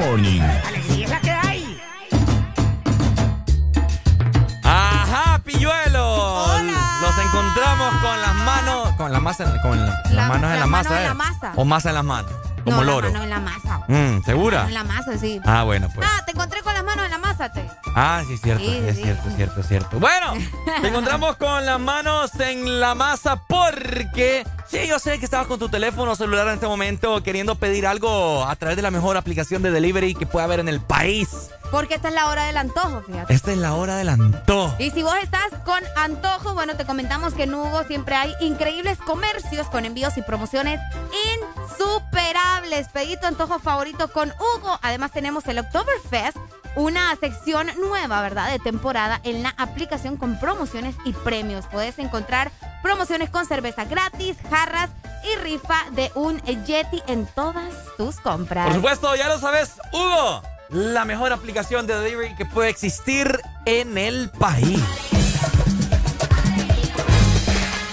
Morning. ¡Alegría que hay! Ajá, pilluelo. Nos encontramos con las manos, con la masa, con la- las manos en la masa, en ¿eh? la masa. O masa en las manos, como no, loro. mano en la masa. Mm, ¿Segura? En la masa, sí. Ah, bueno, pues. Ah, te encontré con las manos en la masa, te. Ah, sí, es cierto, Sí, es sí. cierto, es cierto, es cierto. Bueno, te encontramos con las manos en la masa porque yo sé que estabas con tu teléfono celular en este momento queriendo pedir algo a través de la mejor aplicación de delivery que pueda haber en el país. Porque esta es la hora del antojo, fíjate. Esta es la hora del antojo. Y si vos estás con antojo, bueno, te comentamos que en Hugo siempre hay increíbles comercios con envíos y promociones insuperables. Pedí tu antojo favorito con Hugo. Además tenemos el Oktoberfest, una sección nueva, ¿verdad? De temporada en la aplicación con promociones y premios. Puedes encontrar promociones con cerveza gratis, jarras y rifa de un Yeti en todas tus compras. Por supuesto, ya lo sabes, Hugo, la mejor aplicación de delivery que puede existir en el país.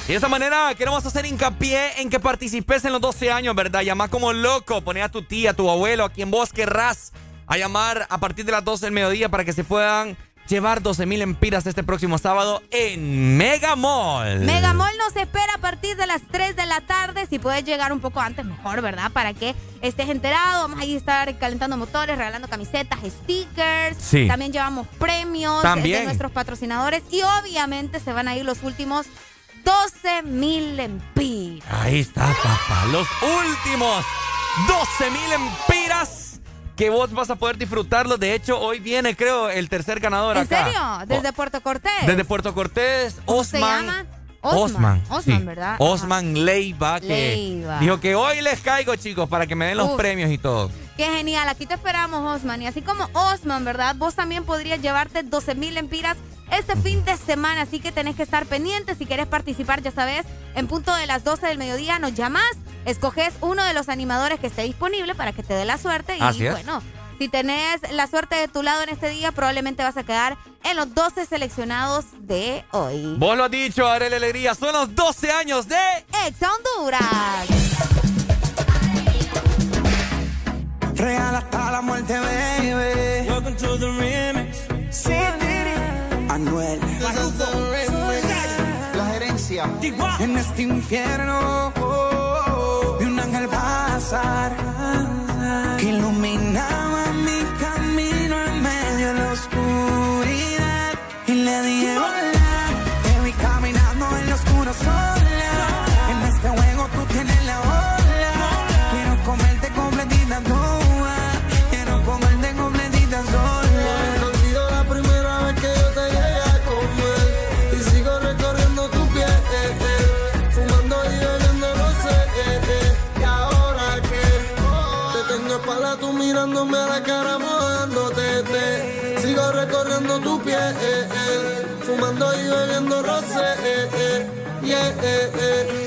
Y de esta manera queremos hacer hincapié en que participes en los 12 años, ¿verdad? Llama como loco, poné a tu tía, a tu abuelo, a quien vos querrás a llamar a partir de las 12 del mediodía para que se puedan llevar 12 mil empiras este próximo sábado en Mega Mall. Megamall nos espera a partir de las 3 de la tarde. Si puedes llegar un poco antes, mejor, ¿verdad? Para que estés enterado. Vamos a ir a estar calentando motores, regalando camisetas, stickers. Sí. También llevamos premios También. de nuestros patrocinadores. Y obviamente se van a ir los últimos 12 mil empiras. Ahí está, papá. Los últimos 12 mil empiras que vos vas a poder disfrutarlos. De hecho, hoy viene, creo, el tercer ganador ¿En acá. serio? Desde Puerto Cortés. Desde Puerto Cortés, ¿Cómo se llama? Osman. Osman, sí. ¿verdad? Osman Leiva, que Leiva. dijo que hoy les caigo, chicos, para que me den los Uf. premios y todo. Qué genial, aquí te esperamos, Osman. Y así como Osman, ¿verdad? Vos también podrías llevarte 12 mil empiras este fin de semana. Así que tenés que estar pendiente. Si querés participar, ya sabes, en punto de las 12 del mediodía nos llamás, escoges uno de los animadores que esté disponible para que te dé la suerte. Y es. bueno, si tenés la suerte de tu lado en este día, probablemente vas a quedar en los 12 seleccionados de hoy. Vos lo has dicho, Arely Alegría, son los 12 años de Ex Honduras. Real hasta la muerte, baby. Welcome to the remix. Sí, Anuel. La gerencia. En este infierno vi un ángel pasar que iluminaba a la cara mojándote, te sigo recorriendo tu piel, eh, eh, fumando y bebiendo rosé, eh, eh, yeah,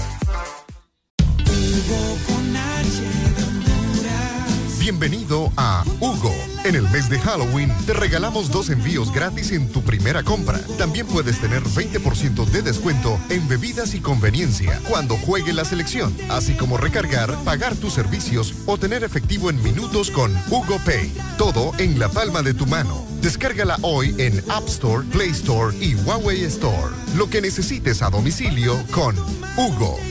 Halloween, te regalamos dos envíos gratis en tu primera compra. También puedes tener 20% de descuento en bebidas y conveniencia cuando juegue la selección, así como recargar, pagar tus servicios o tener efectivo en minutos con Hugo Pay. Todo en la palma de tu mano. Descárgala hoy en App Store, Play Store y Huawei Store. Lo que necesites a domicilio con Hugo.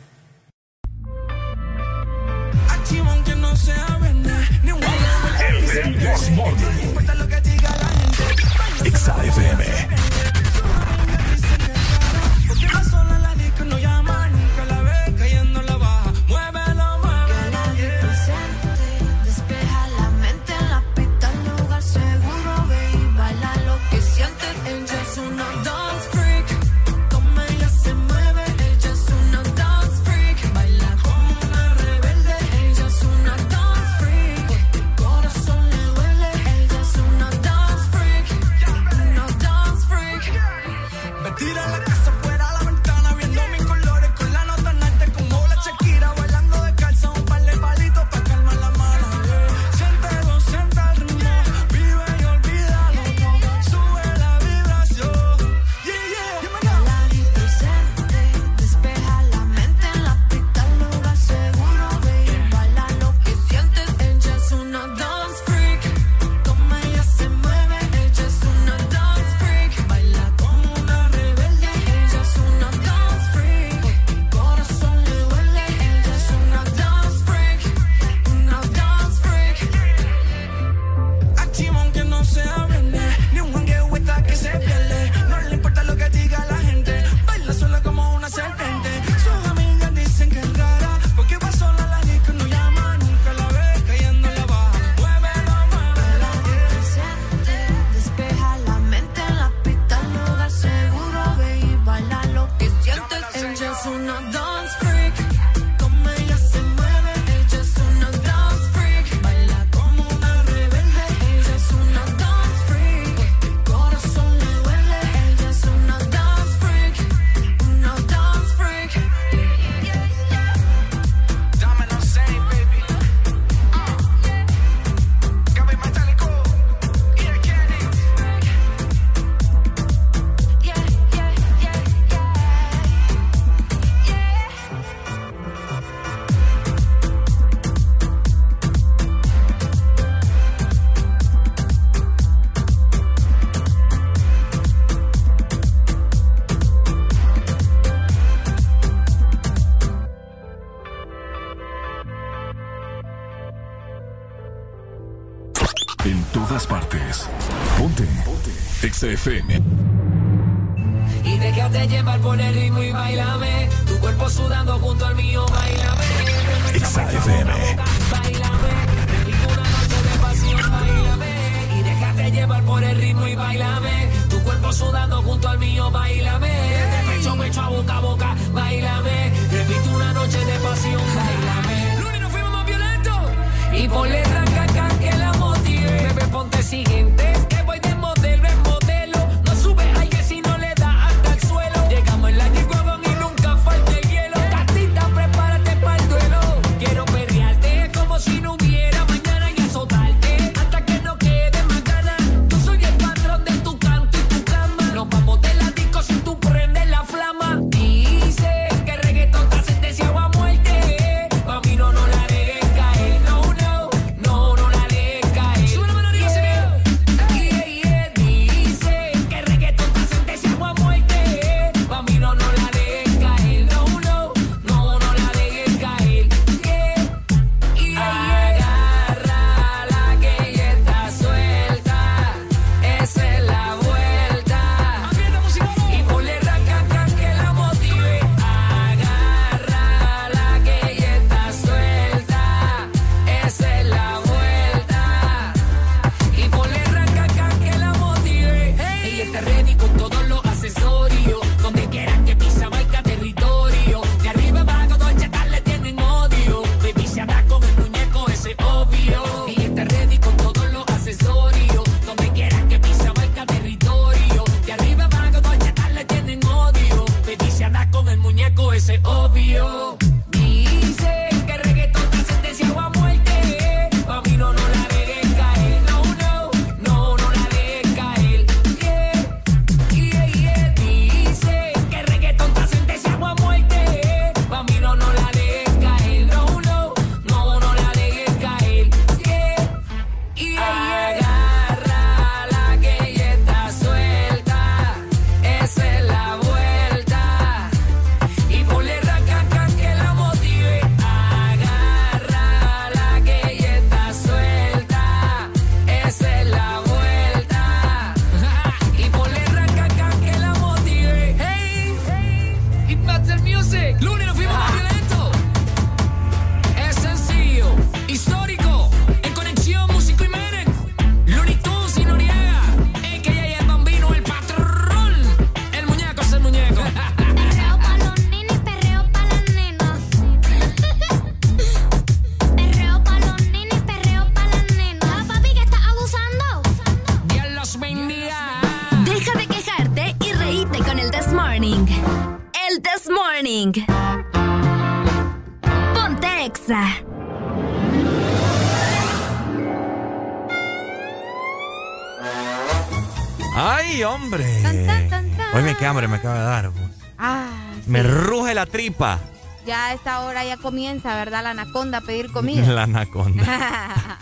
Ya a esta hora ya comienza, ¿verdad? La anaconda a pedir comida. La anaconda.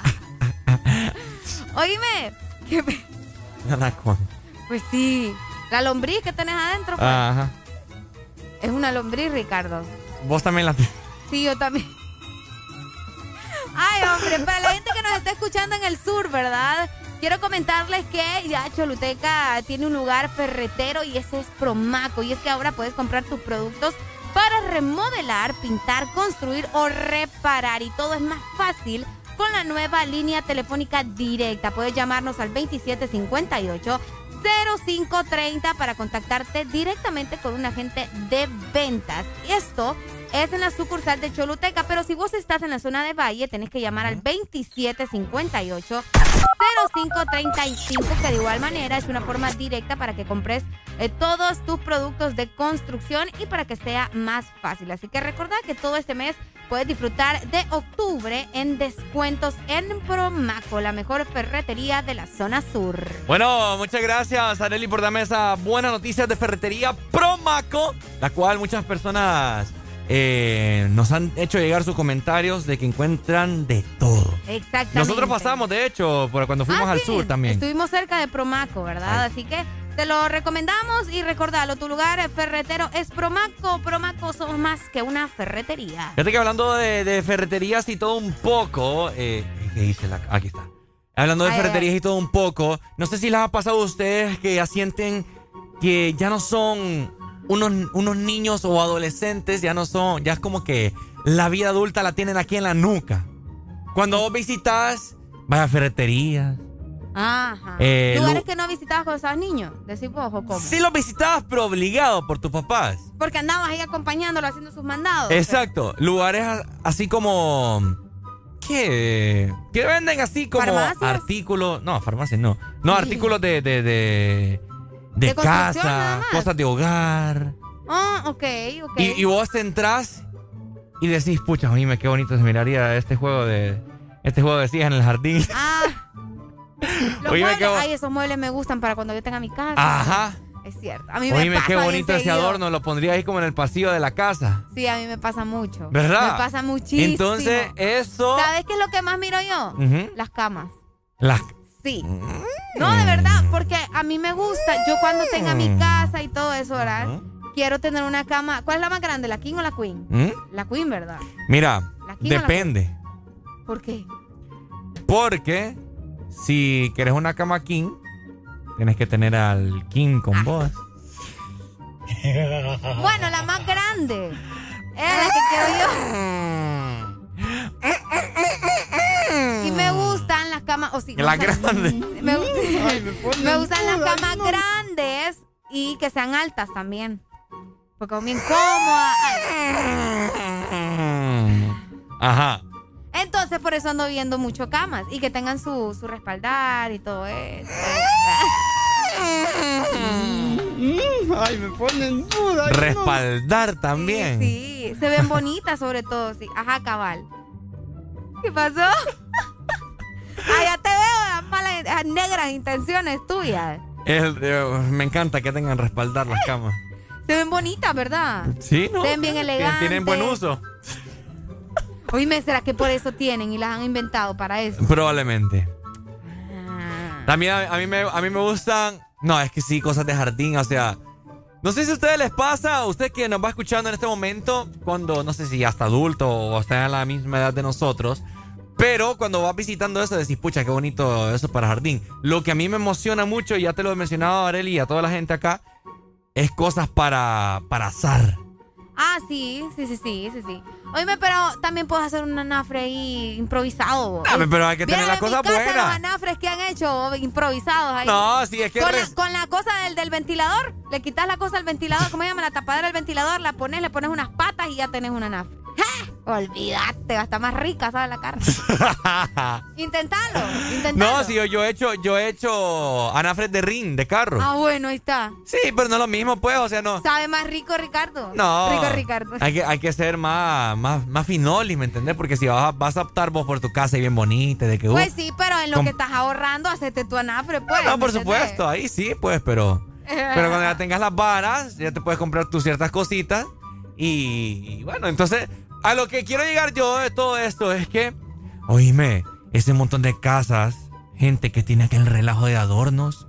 Oíme. La anaconda. Pues sí. La lombriz que tenés adentro. Pues. Ajá. Es una lombriz, Ricardo. Vos también la tenés. Sí, yo también. Ay, hombre, para la gente que nos está escuchando en el sur, ¿verdad? Quiero comentarles que ya Choluteca tiene un lugar ferretero y ese es Promaco. Y es que ahora puedes comprar tus productos remodelar, pintar, construir o reparar y todo es más fácil con la nueva línea telefónica directa. Puedes llamarnos al 2758 0530 para contactarte directamente con un agente de ventas. Esto es en la sucursal de Choluteca, pero si vos estás en la zona de Valle, tenés que llamar al 2758-0535, que de igual manera es una forma directa para que compres eh, todos tus productos de construcción y para que sea más fácil. Así que recordad que todo este mes puedes disfrutar de octubre en descuentos en Promaco, la mejor ferretería de la zona sur. Bueno, muchas gracias, Areli, por darme esa buena noticia de ferretería Promaco, la cual muchas personas eh, nos han hecho llegar sus comentarios de que encuentran de todo. Exactamente. Nosotros pasamos, de hecho, por cuando fuimos Ah, al sí. sur también. Estuvimos cerca de Promaco, ¿verdad? Así que te lo recomendamos y recordalo, tu lugar ferretero es Promaco. Promaco somos más que una ferretería. Fíjate que hablando de, de ferreterías y todo un poco, eh, ¿qué dice la? Aquí está. Hablando de Ay, ferreterías y todo un poco, no sé si les ha pasado a ustedes que ya sienten que ya no son unos, unos niños o adolescentes, ya no son, ya es como que la vida adulta la tienen aquí en la nuca. Cuando vos visitas, vaya ferreterías. Ajá. Eh, Lugares lu- que no visitabas cuando estabas niño, decís vos o cómo. Sí los visitabas, pero obligado por tus papás. Porque andabas ahí acompañándolo haciendo sus mandados. Exacto, lugares a- así como ¿qué? Que venden así como ¿Farmacias? artículos, no, farmacias no. No, Sí. artículos de de de, de casa, cosas de hogar. Ah, ok, ok. Y, y vos entras y decís, "Pucha, oíme, qué bonito se miraría este juego de este juego de sillas en el jardín." Ah. Los Oíme, muebles, ay, esos muebles me gustan para cuando yo tenga mi casa. Ajá. Es cierto. A mí me Oíme, pasa qué bonito ese adorno, lo pondría ahí como en el pasillo de la casa. Sí, a mí me pasa mucho. ¿Verdad? Me pasa muchísimo. Entonces, eso ¿Sabes qué es lo que más miro yo? Ujú. Las camas. las Sí. No, de verdad, porque a mí me gusta. Yo cuando tenga mi casa y todo eso, ¿verdad? Quiero tener una cama. ¿Cuál es la más grande, la king o la queen? ¿Mm? La queen, ¿verdad? Mira, ¿La king o la depende. ¿Por qué? Porque si quieres una cama king, tienes que tener al king Ah. con vos. Bueno, la más grande. Es la que quiero yo. Y me gustan las camas. O sí, La me gustan- grande. Me, gu- Ay, me ponen me gustan las camas no. grandes y que sean altas también. Porque son bien cómodas. Ajá. Entonces, por eso ando viendo mucho camas y que tengan su, su respaldar y todo eso. Ay, me ponen duda. no. Respaldar también. Sí, se ven bonitas sobre todo, sí. Ajá, cabal. ¿Qué pasó? Ah, ya te veo las malas, las negras intenciones tuyas. Eh, me encanta que tengan respaldar las camas. Se ven bonitas, ¿verdad? Sí, ¿no? Se ven bien elegantes. Tienen buen uso. Oíme, ¿será que por eso tienen y las han inventado para eso? Probablemente. Ah. También a, a mí me, a mí me gustan. No, es que sí, cosas de jardín, o sea. No sé si a ustedes les pasa, usted que nos va escuchando en este momento, cuando no sé si ya está adulto o está en la misma edad de nosotros, pero cuando vas visitando eso decís, pucha, qué bonito eso para jardín. Lo que a mí me emociona mucho, y ya te lo he mencionado, Areli, y a toda la gente acá, es cosas para, para azar. Ah, sí, sí, sí, sí, sí, sí. Oíme, pero también puedes hacer un anafre ahí improvisado. Ah, pero hay que tener ¿Vieron la en cosa mi casa buena. los anafres que han hecho improvisados ahí. No, sí, es que Con, res- la, con la cosa del, del ventilador, le quitas la cosa al ventilador, ¿cómo se llama? La tapadera del ventilador, la pones, le pones unas patas y ya tenés un anafre. ¡Ja! Olvídate, va a estar más rica, ¿sabes? La carne. Intentalo, intentalo. No, sí, yo, yo he hecho, yo he hecho anafres de ring, de carro. Ah, bueno, ahí está. Sí, pero no es lo mismo, pues, o sea, no. ¿Sabe más rico, Ricardo? No. Rico, Ricardo. Hay que, hay que ser más, más, más finolis, ¿me entendés? Porque si vas a, vas a optar vos por tu casa y bien bonita, de que. uh, Pues sí, pero en lo que estás ahorrando, hacete tu anafre, pues. no, ¿me por supuesto, ahí sí, pues, pero. Pero cuando ya tengas las varas, ya te puedes comprar tus ciertas cositas. Y, y bueno, entonces, a lo que quiero llegar yo de todo esto es que, oíme, ese montón de casas, gente que tiene aquel relajo de adornos,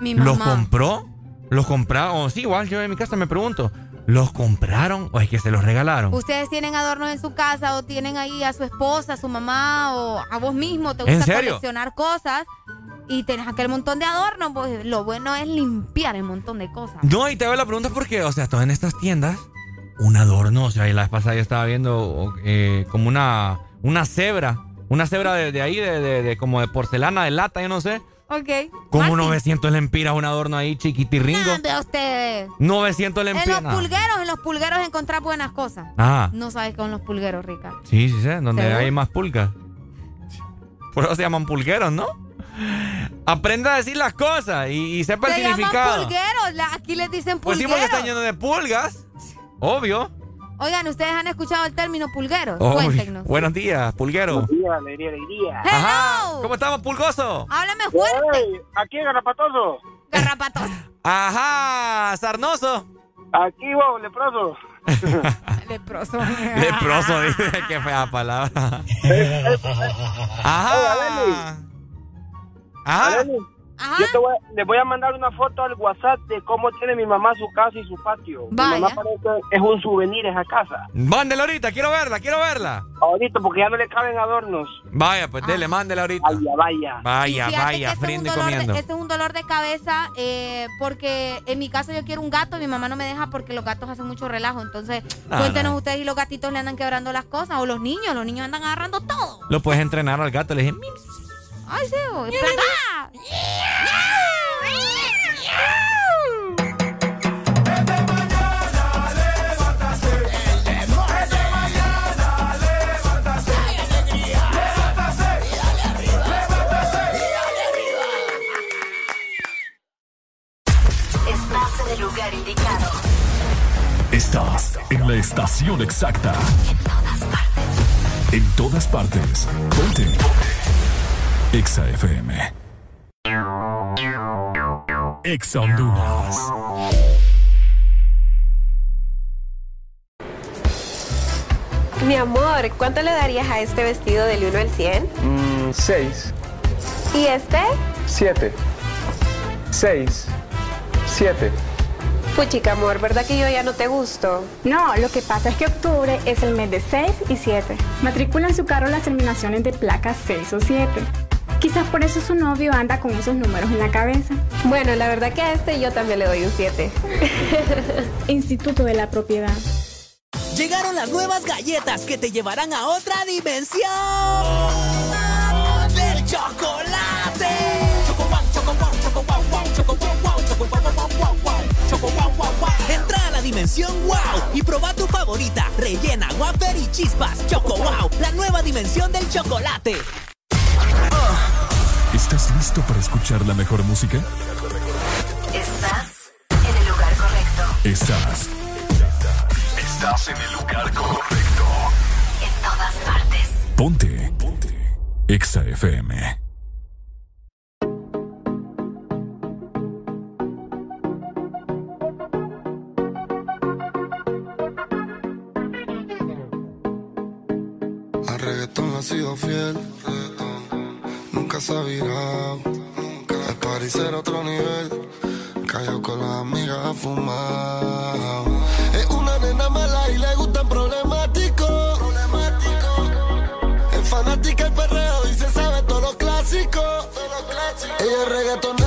Mi ¿los mamá. compró? ¿Los compraron? O sí, igual yo en mi casa me pregunto, ¿los compraron o es que se los regalaron? Ustedes tienen adornos en su casa o tienen ahí a su esposa, a su mamá o a vos mismo. Te ¿En gusta serio? coleccionar cosas y tenés aquel montón de adornos. Pues lo bueno es limpiar el montón de cosas. No, y te hago la pregunta porque, o sea, todas en estas tiendas, un adorno, o sea, y la vez pasada yo estaba viendo eh, como una, una cebra, una cebra de, de ahí, de, de- de como de porcelana, de lata, yo no sé. Ok. Como 900 lempiras, un adorno ahí chiquitirringo. Ande ustedes. 900 En lempiras. los pulgueros, en los pulgueros encontrar buenas cosas. Ajá. No sabes con los pulgueros, Rica. Sí, sí sé, donde ¿Seguro? hay más pulgas. Por eso se llaman pulgueros, ¿no? Aprenda a decir las cosas y, y sepa el llaman significado. pulgueros. la- aquí les dicen Pues sí, pulgueros. porque están llenos de pulgas. Obvio. Oigan, ¿ustedes han escuchado el término pulguero? Cuéntenos. Buenos días, pulguero. Alegría, alegría, alegría. Ajá. ¿Cómo estamos, pulgoso? Háblame fuerte. Aquí, garrapatoso. Garrapatoso. Ajá, sarnoso. Aquí, wow, leproso. Leproso. Leproso, dice. Qué fea palabra. Ajá. Ajá. Yo te voy, a- le voy a mandar una foto al WhatsApp de cómo tiene mi mamá su casa y su patio. Vaya. Mi mamá parece es un souvenir esa casa. Mándela ahorita, quiero verla, quiero verla. Ahorita, porque ya no le caben adornos. Vaya, pues dele, mándela ahorita. Vaya, vaya. Vaya, vaya, que ese es un frente dolor de- comiendo. ese es un dolor de cabeza eh, porque en mi caso yo quiero un gato y mi mamá no me deja porque los gatos hacen mucho relajo. Entonces, No, cuéntenos no. ustedes y los gatitos le andan quebrando las cosas o los niños, los niños andan agarrando todo. Lo puedes entrenar al gato, le dije. Ay, sí, en en el lugar indicado. Estás en la estación exacta. En todas partes. Ponte. Exa FM. Exa Honduras. Mi amor, ¿cuánto le darías a este vestido del 1 al 100? Mm, seis, ¿Y este? siete, seis, siete. Puchica, amor, ¿verdad que yo ya no te gusto? No, lo que pasa es que octubre es el mes de 6 y 7. Matricula en su carro las terminaciones de placas 6 o 7. Quizás por eso su novio anda con esos números en la cabeza. Bueno, la verdad que a este yo también le doy un 7. Instituto de la Propiedad. Llegaron las nuevas galletas que te llevarán a otra dimensión del chocolate. Choco wow, choco wow, choco wow, wow, choco wow, wow, choco wow, wow, wow, wow, choco wow, wow, wow. Entra a la dimensión wow y proba tu favorita, rellena, wafer y chispas. Choco wow, la nueva dimensión del chocolate. ¿Estás listo para escuchar la mejor música? Estás en el lugar correcto. Estás. Estás en el lugar correcto. En todas partes. Ponte. Ponte. Exa FM. Al reggaetón ha sido fiel. Ha virado. El party será otro nivel. Callado con las amigas a fumar. Es una nena mala y le gustan problemáticos. Es fanática del perreo y se sabe todos los clásicos. Ella es reggaetonera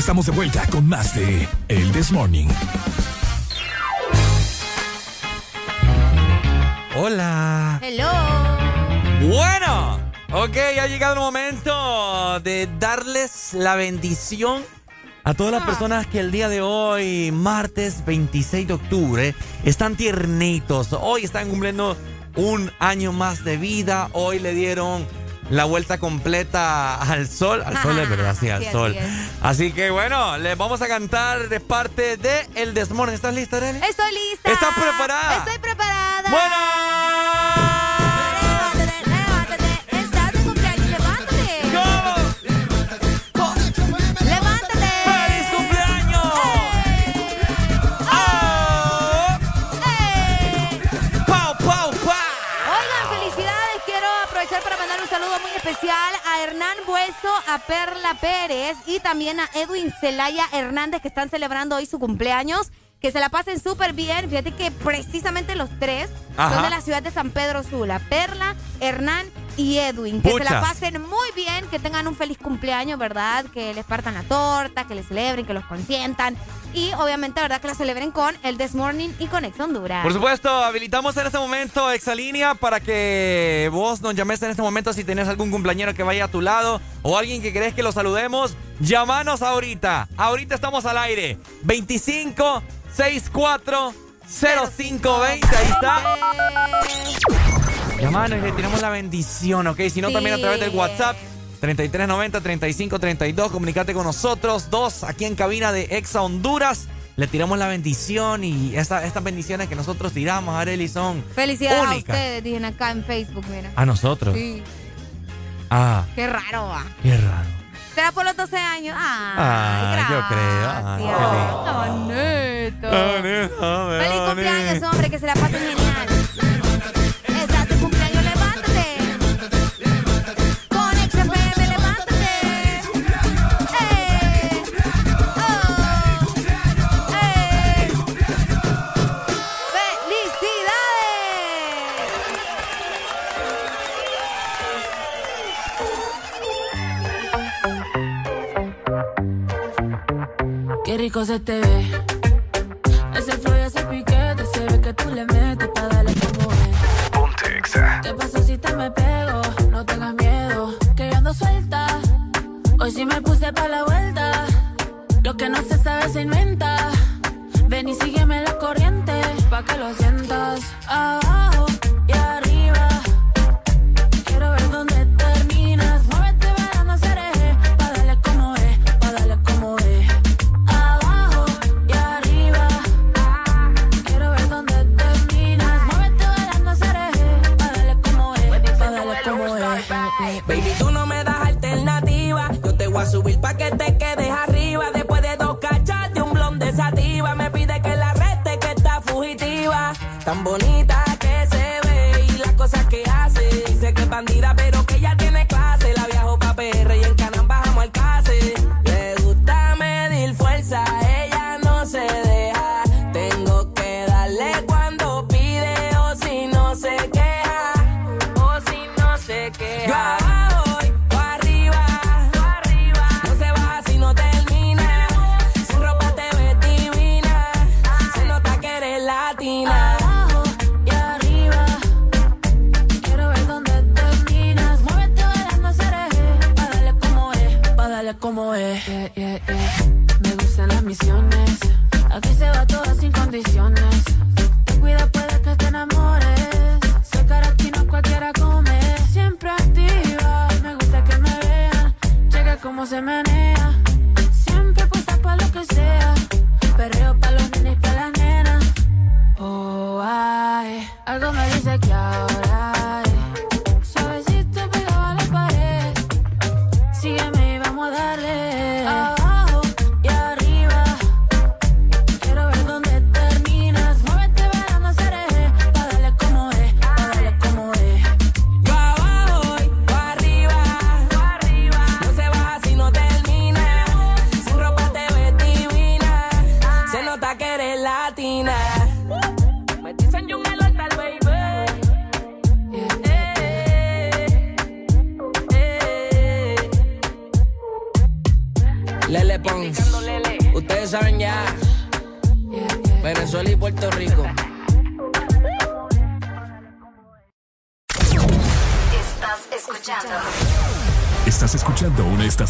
Estamos de vuelta con más de El This Morning. Hola. Hello. Bueno, ok, ha llegado el momento de darles la bendición a todas las ah. personas que el día de hoy, martes 26 de octubre, están tiernitos. Hoy están cumpliendo un año más de vida. Hoy le dieron la vuelta completa al sol. Al sol, es verdad, sí, al sol. Así, que bueno, les vamos a cantar de parte de El Desmorning. ¿Estás lista, Arely? Estoy lista. ¿Estás preparada? Estoy preparada. Bueno. A Perla Pérez y también a Edwin Celaya Hernández que están celebrando hoy su cumpleaños. Que se la pasen súper bien. Fíjate que precisamente los tres Ajá. son de la ciudad de San Pedro Sula. Perla, Hernán y Edwin. Que se la pasen muy bien, que tengan un feliz cumpleaños, ¿verdad? Que les partan la torta, que les celebren, que los consientan. Y obviamente, ¿verdad? Que la celebren con el This Morning y con Ex Honduras. Por supuesto, habilitamos en este momento Exalínea para que vos nos llames en este momento si tenés algún cumpleañero que vaya a tu lado o alguien que querés que lo saludemos. Llámanos ahorita. Ahorita estamos al aire. 25 64 0520. Ahí está. Llámanos y le tiramos la bendición, ¿ok? Si no, Sí. también a través del WhatsApp. 3390-3532, comunicate con nosotros. Dos, aquí en cabina de Exa Honduras. Le tiramos la bendición y esta- estas bendiciones que nosotros tiramos, Arely, son Felicidades únicas. a ustedes, dicen acá en Facebook, mira. A nosotros. Sí, Ah, qué raro va. qué raro. ¿Será por los 12 años? Ay, Ah, yo creo. Ah. Ah, Feliz cumpleaños, hombre, que se la pasen genial. Qué rico se te ve. Ese flow y ese piquete, se ve que tú le metes pa' darle como es. Ponte Exa. ¿Qué pasa si te me pego? No tengas miedo, que yo ando suelta. Hoy sí me puse pa' la vuelta. Lo que no se sabe se inventa. Ven y sígueme la corriente, pa' que lo sientas. Abajo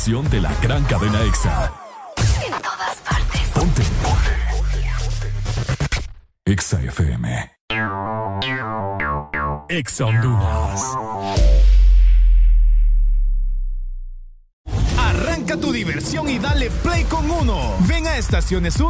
estación de la gran cadena Exa. en todas partes. Ponte. Ponte. Exa FM. Exa Honduras. Arranca tu diversión y dale play con uno. Ven a Estaciones 1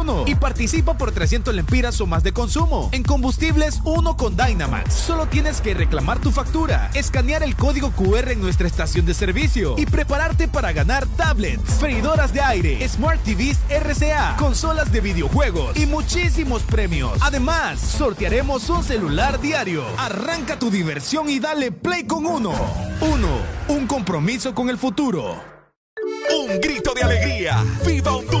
y participa por lempiras o más de consumo. En combustibles, uno con Dynamax. Solo tienes que reclamar tu factura, escanear el código QR en nuestra estación de servicio y prepararte para ganar tablets, freidoras de aire, Smart TVs RCA, consolas de videojuegos y muchísimos premios. Además, sortearemos un celular diario. Arranca tu diversión y dale play con uno. Uno, un compromiso con el futuro. Un grito de alegría. ¡Viva Honduras!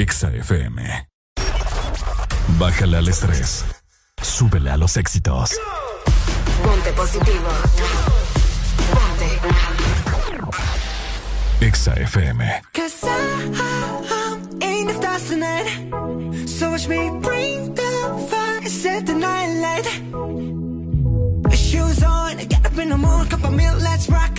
Exa FM. Bájale al estrés. Súbele a los éxitos. Ponte positivo. Ponte. Exa FM. Cause I, I'm in the stars tonight. So watch me bring the fire, set the night light. Shoes on, get up in the morning, cup of milk, let's rock.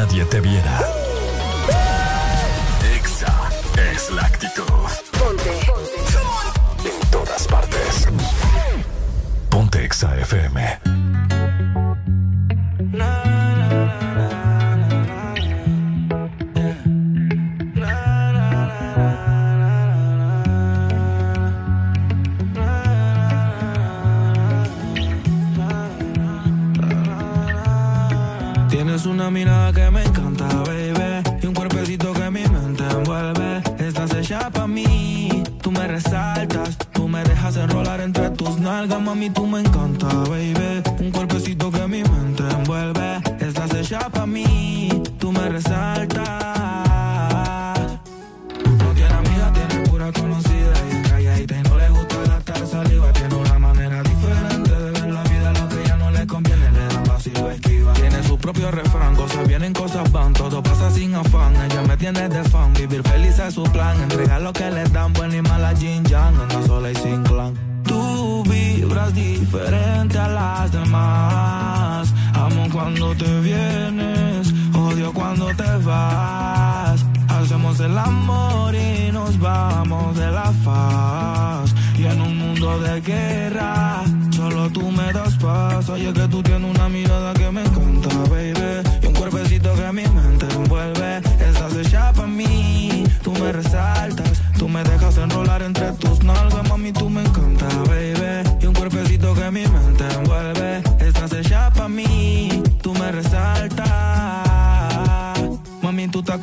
nadie te viera.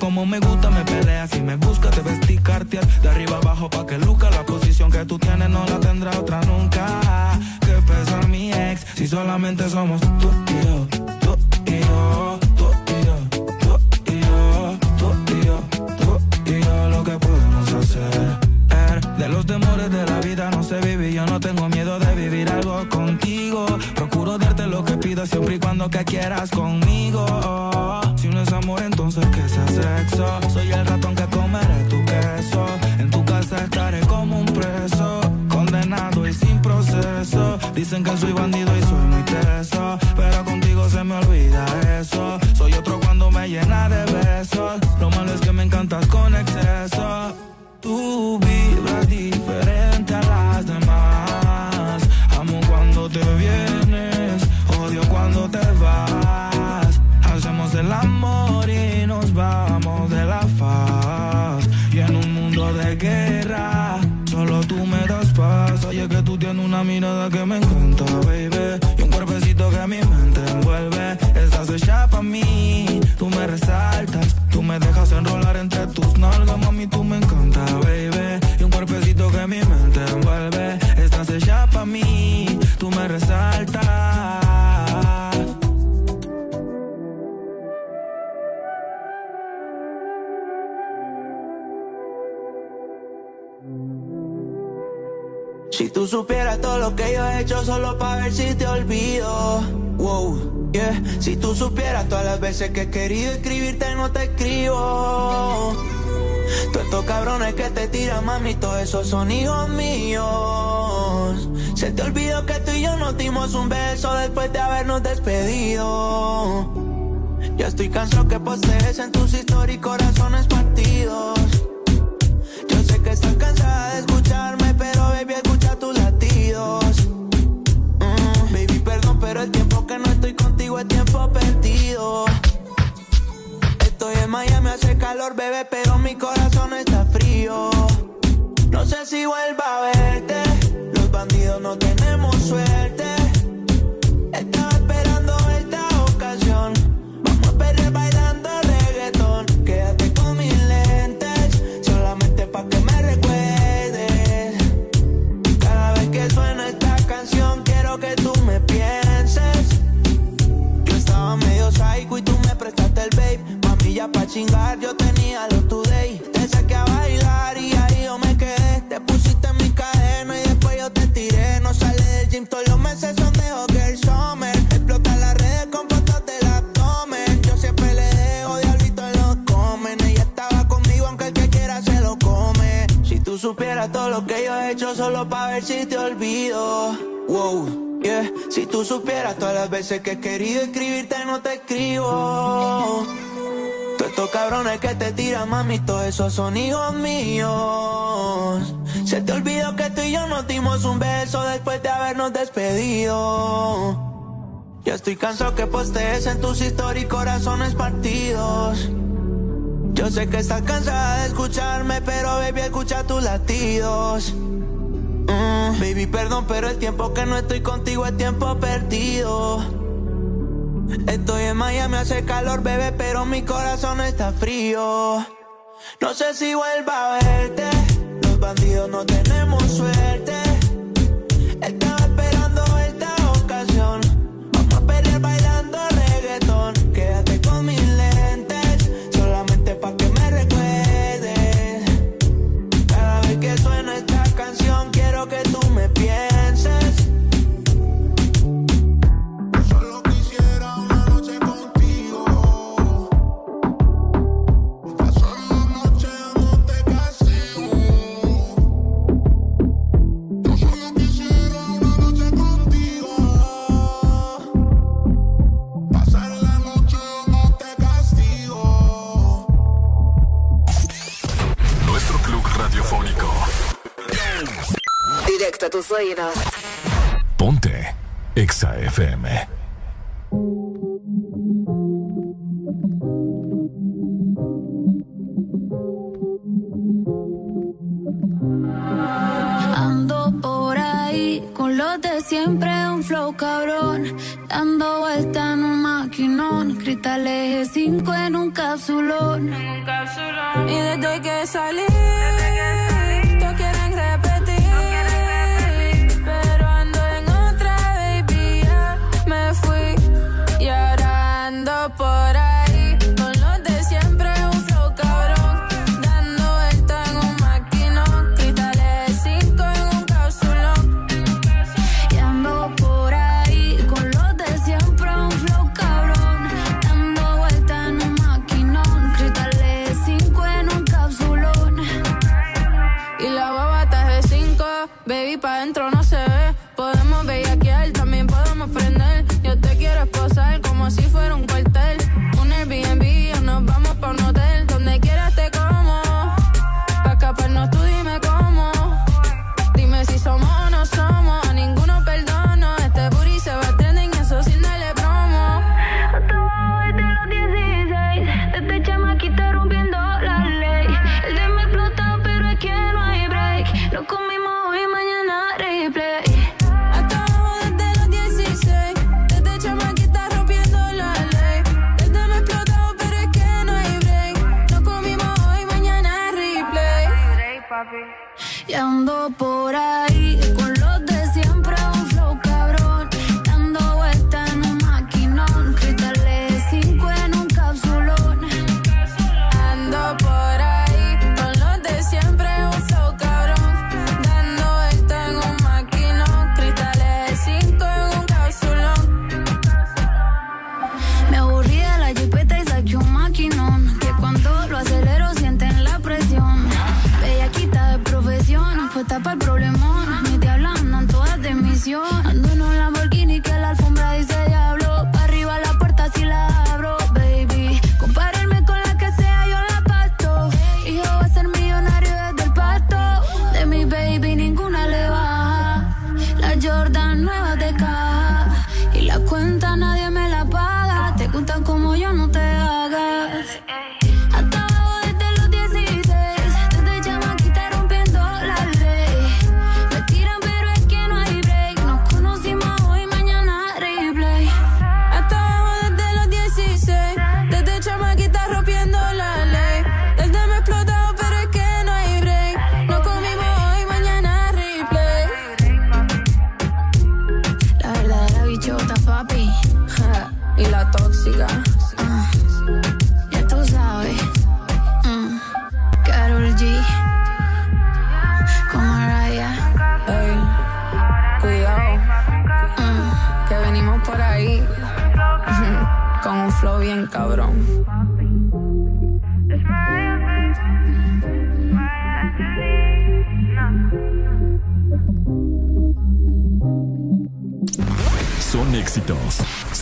Como me gusta, me peleas y me buscas, te vestí cartier de arriba abajo pa' que luca. La posición que tú tienes no la tendrá otra nunca. Que pesa mi ex, si solamente somos tú y yo, tú y yo, tú y yo, tú y yo, tú y yo, lo que podemos hacer. Er, De los temores de la vida no sé vivir, yo no tengo miedo de vivir algo contigo. Procuro darte lo que pidas siempre y cuando que quieras conmigo. Veces que he querido escribirte no te escribo. Todos estos cabrones que te tiran, mami, todos esos son hijos míos. Se te olvidó que tú y yo nos dimos un beso después de habernos despedido. Ya estoy cansado que postees en tus historias corazones partidos. Yo sé que estás cansada de escucharme, pero baby, escucha tus latidos. Mm, baby, perdón, pero el tiempo que no estoy contigo es tiempo perdido. Miami, hace calor, bebé, pero mi corazón está frío. No sé si vuelva a verte. Los bandidos no tenemos suerte. Chingar, yo tenía los today. Te saqué a bailar y ahí yo me quedé. Te pusiste en mi cadena y después yo te tiré. No sale del gym, todos los meses son de Hockey. Explota las redes con fotos del abdomen. Yo siempre le dejo diablito en los comen. Ella estaba conmigo, aunque el que quiera se lo come. Si tú supieras todo lo que yo he hecho solo pa' ver si te olvido. Wow, yeah. Si tú supieras todas las veces que he querido escribirte no te escribo. Estos cabrones que te tiran, mami, todos esos son hijos míos. Se te olvidó que tú y yo nos dimos un beso después de habernos despedido. Ya estoy cansado que postees en tus historias corazones partidos. Yo sé que estás cansada de escucharme, pero baby, escucha tus latidos. Mm, baby, perdón, pero el tiempo que no estoy contigo es tiempo perdido. Estoy en Miami, hace calor, bebé, pero mi corazón está frío. No sé si vuelva a verte. Los bandidos no tenemos suerte. a tus. Ponte Exa FM. Ando por ahí con los de siempre, un flow cabrón. Dando vuelta en un maquinón, cristales 5 en un capsulón. En un capsulón. Y. Desde que salí but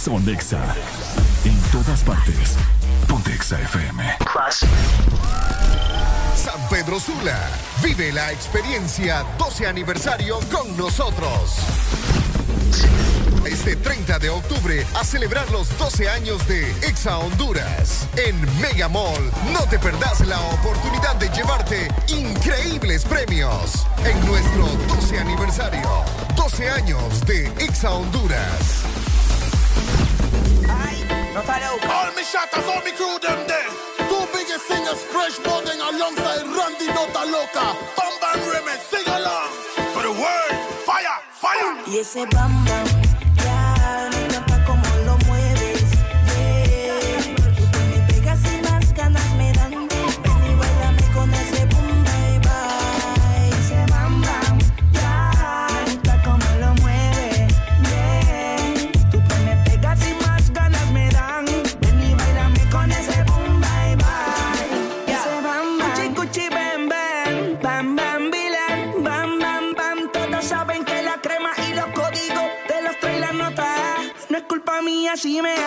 son Exa. En todas partes. Pontexa FM. San Pedro Sula. Vive la experiencia 12 aniversario con nosotros. Este 30 de octubre a celebrar los 12 años de Exa Honduras. En Mega Mall no te perdás la oportunidad de llevarte increíbles premios en nuestro 12 aniversario. 12 años de Exa Honduras. All me shatters, all me crew them there. Two biggest singers, fresh boarding alongside Randy Nota Loca. Bam Bam Remix, sing along. For the world, fire, fire. Yes, bam bam. así me